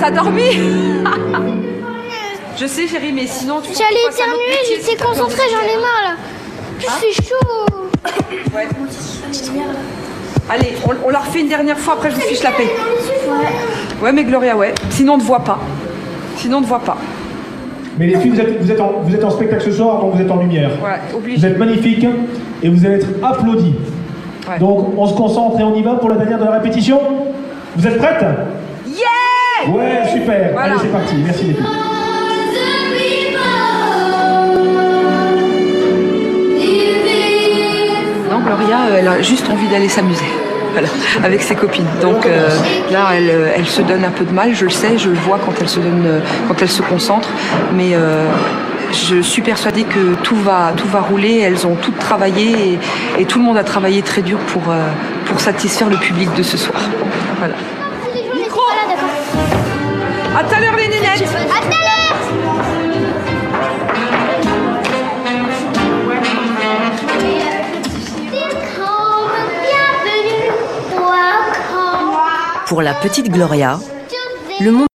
T'as dormi Je sais, chérie, mais sinon tu. J'allais éternuer, j'étais concentrée, j'en ai marre là. Il fait chaud. Ouais. Allez, on, on la refait une dernière fois, après je vous fiche la paix. Ouais, mais Gloria, ouais. Sinon on ne voit pas. Sinon on ne voit pas. Mais les filles, vous êtes, vous, êtes en, vous êtes en spectacle ce soir, donc vous êtes en lumière. Ouais, obligé. Vous êtes magnifiques et vous allez être applaudis. Ouais. Donc on se concentre et on y va pour la dernière de la répétition. Vous êtes prêtes? Ouais, super. Voilà. Allez, c'est parti. Merci les filles. Non, Gloria, euh, elle a juste envie d'aller s'amuser. Voilà, avec ses copines. Donc euh, là, elle, euh, elle se donne un peu de mal, je le sais, je le vois quand elle se donne, quand elle se concentre, mais euh, je suis persuadée que tout va, tout va rouler. Elles ont toutes travaillé et, et tout le monde a travaillé très dur pour, euh, pour satisfaire le public de ce soir. Voilà. À tout à l'heure les lunettes À tout à l'heure. Pour la petite Gloria, le monde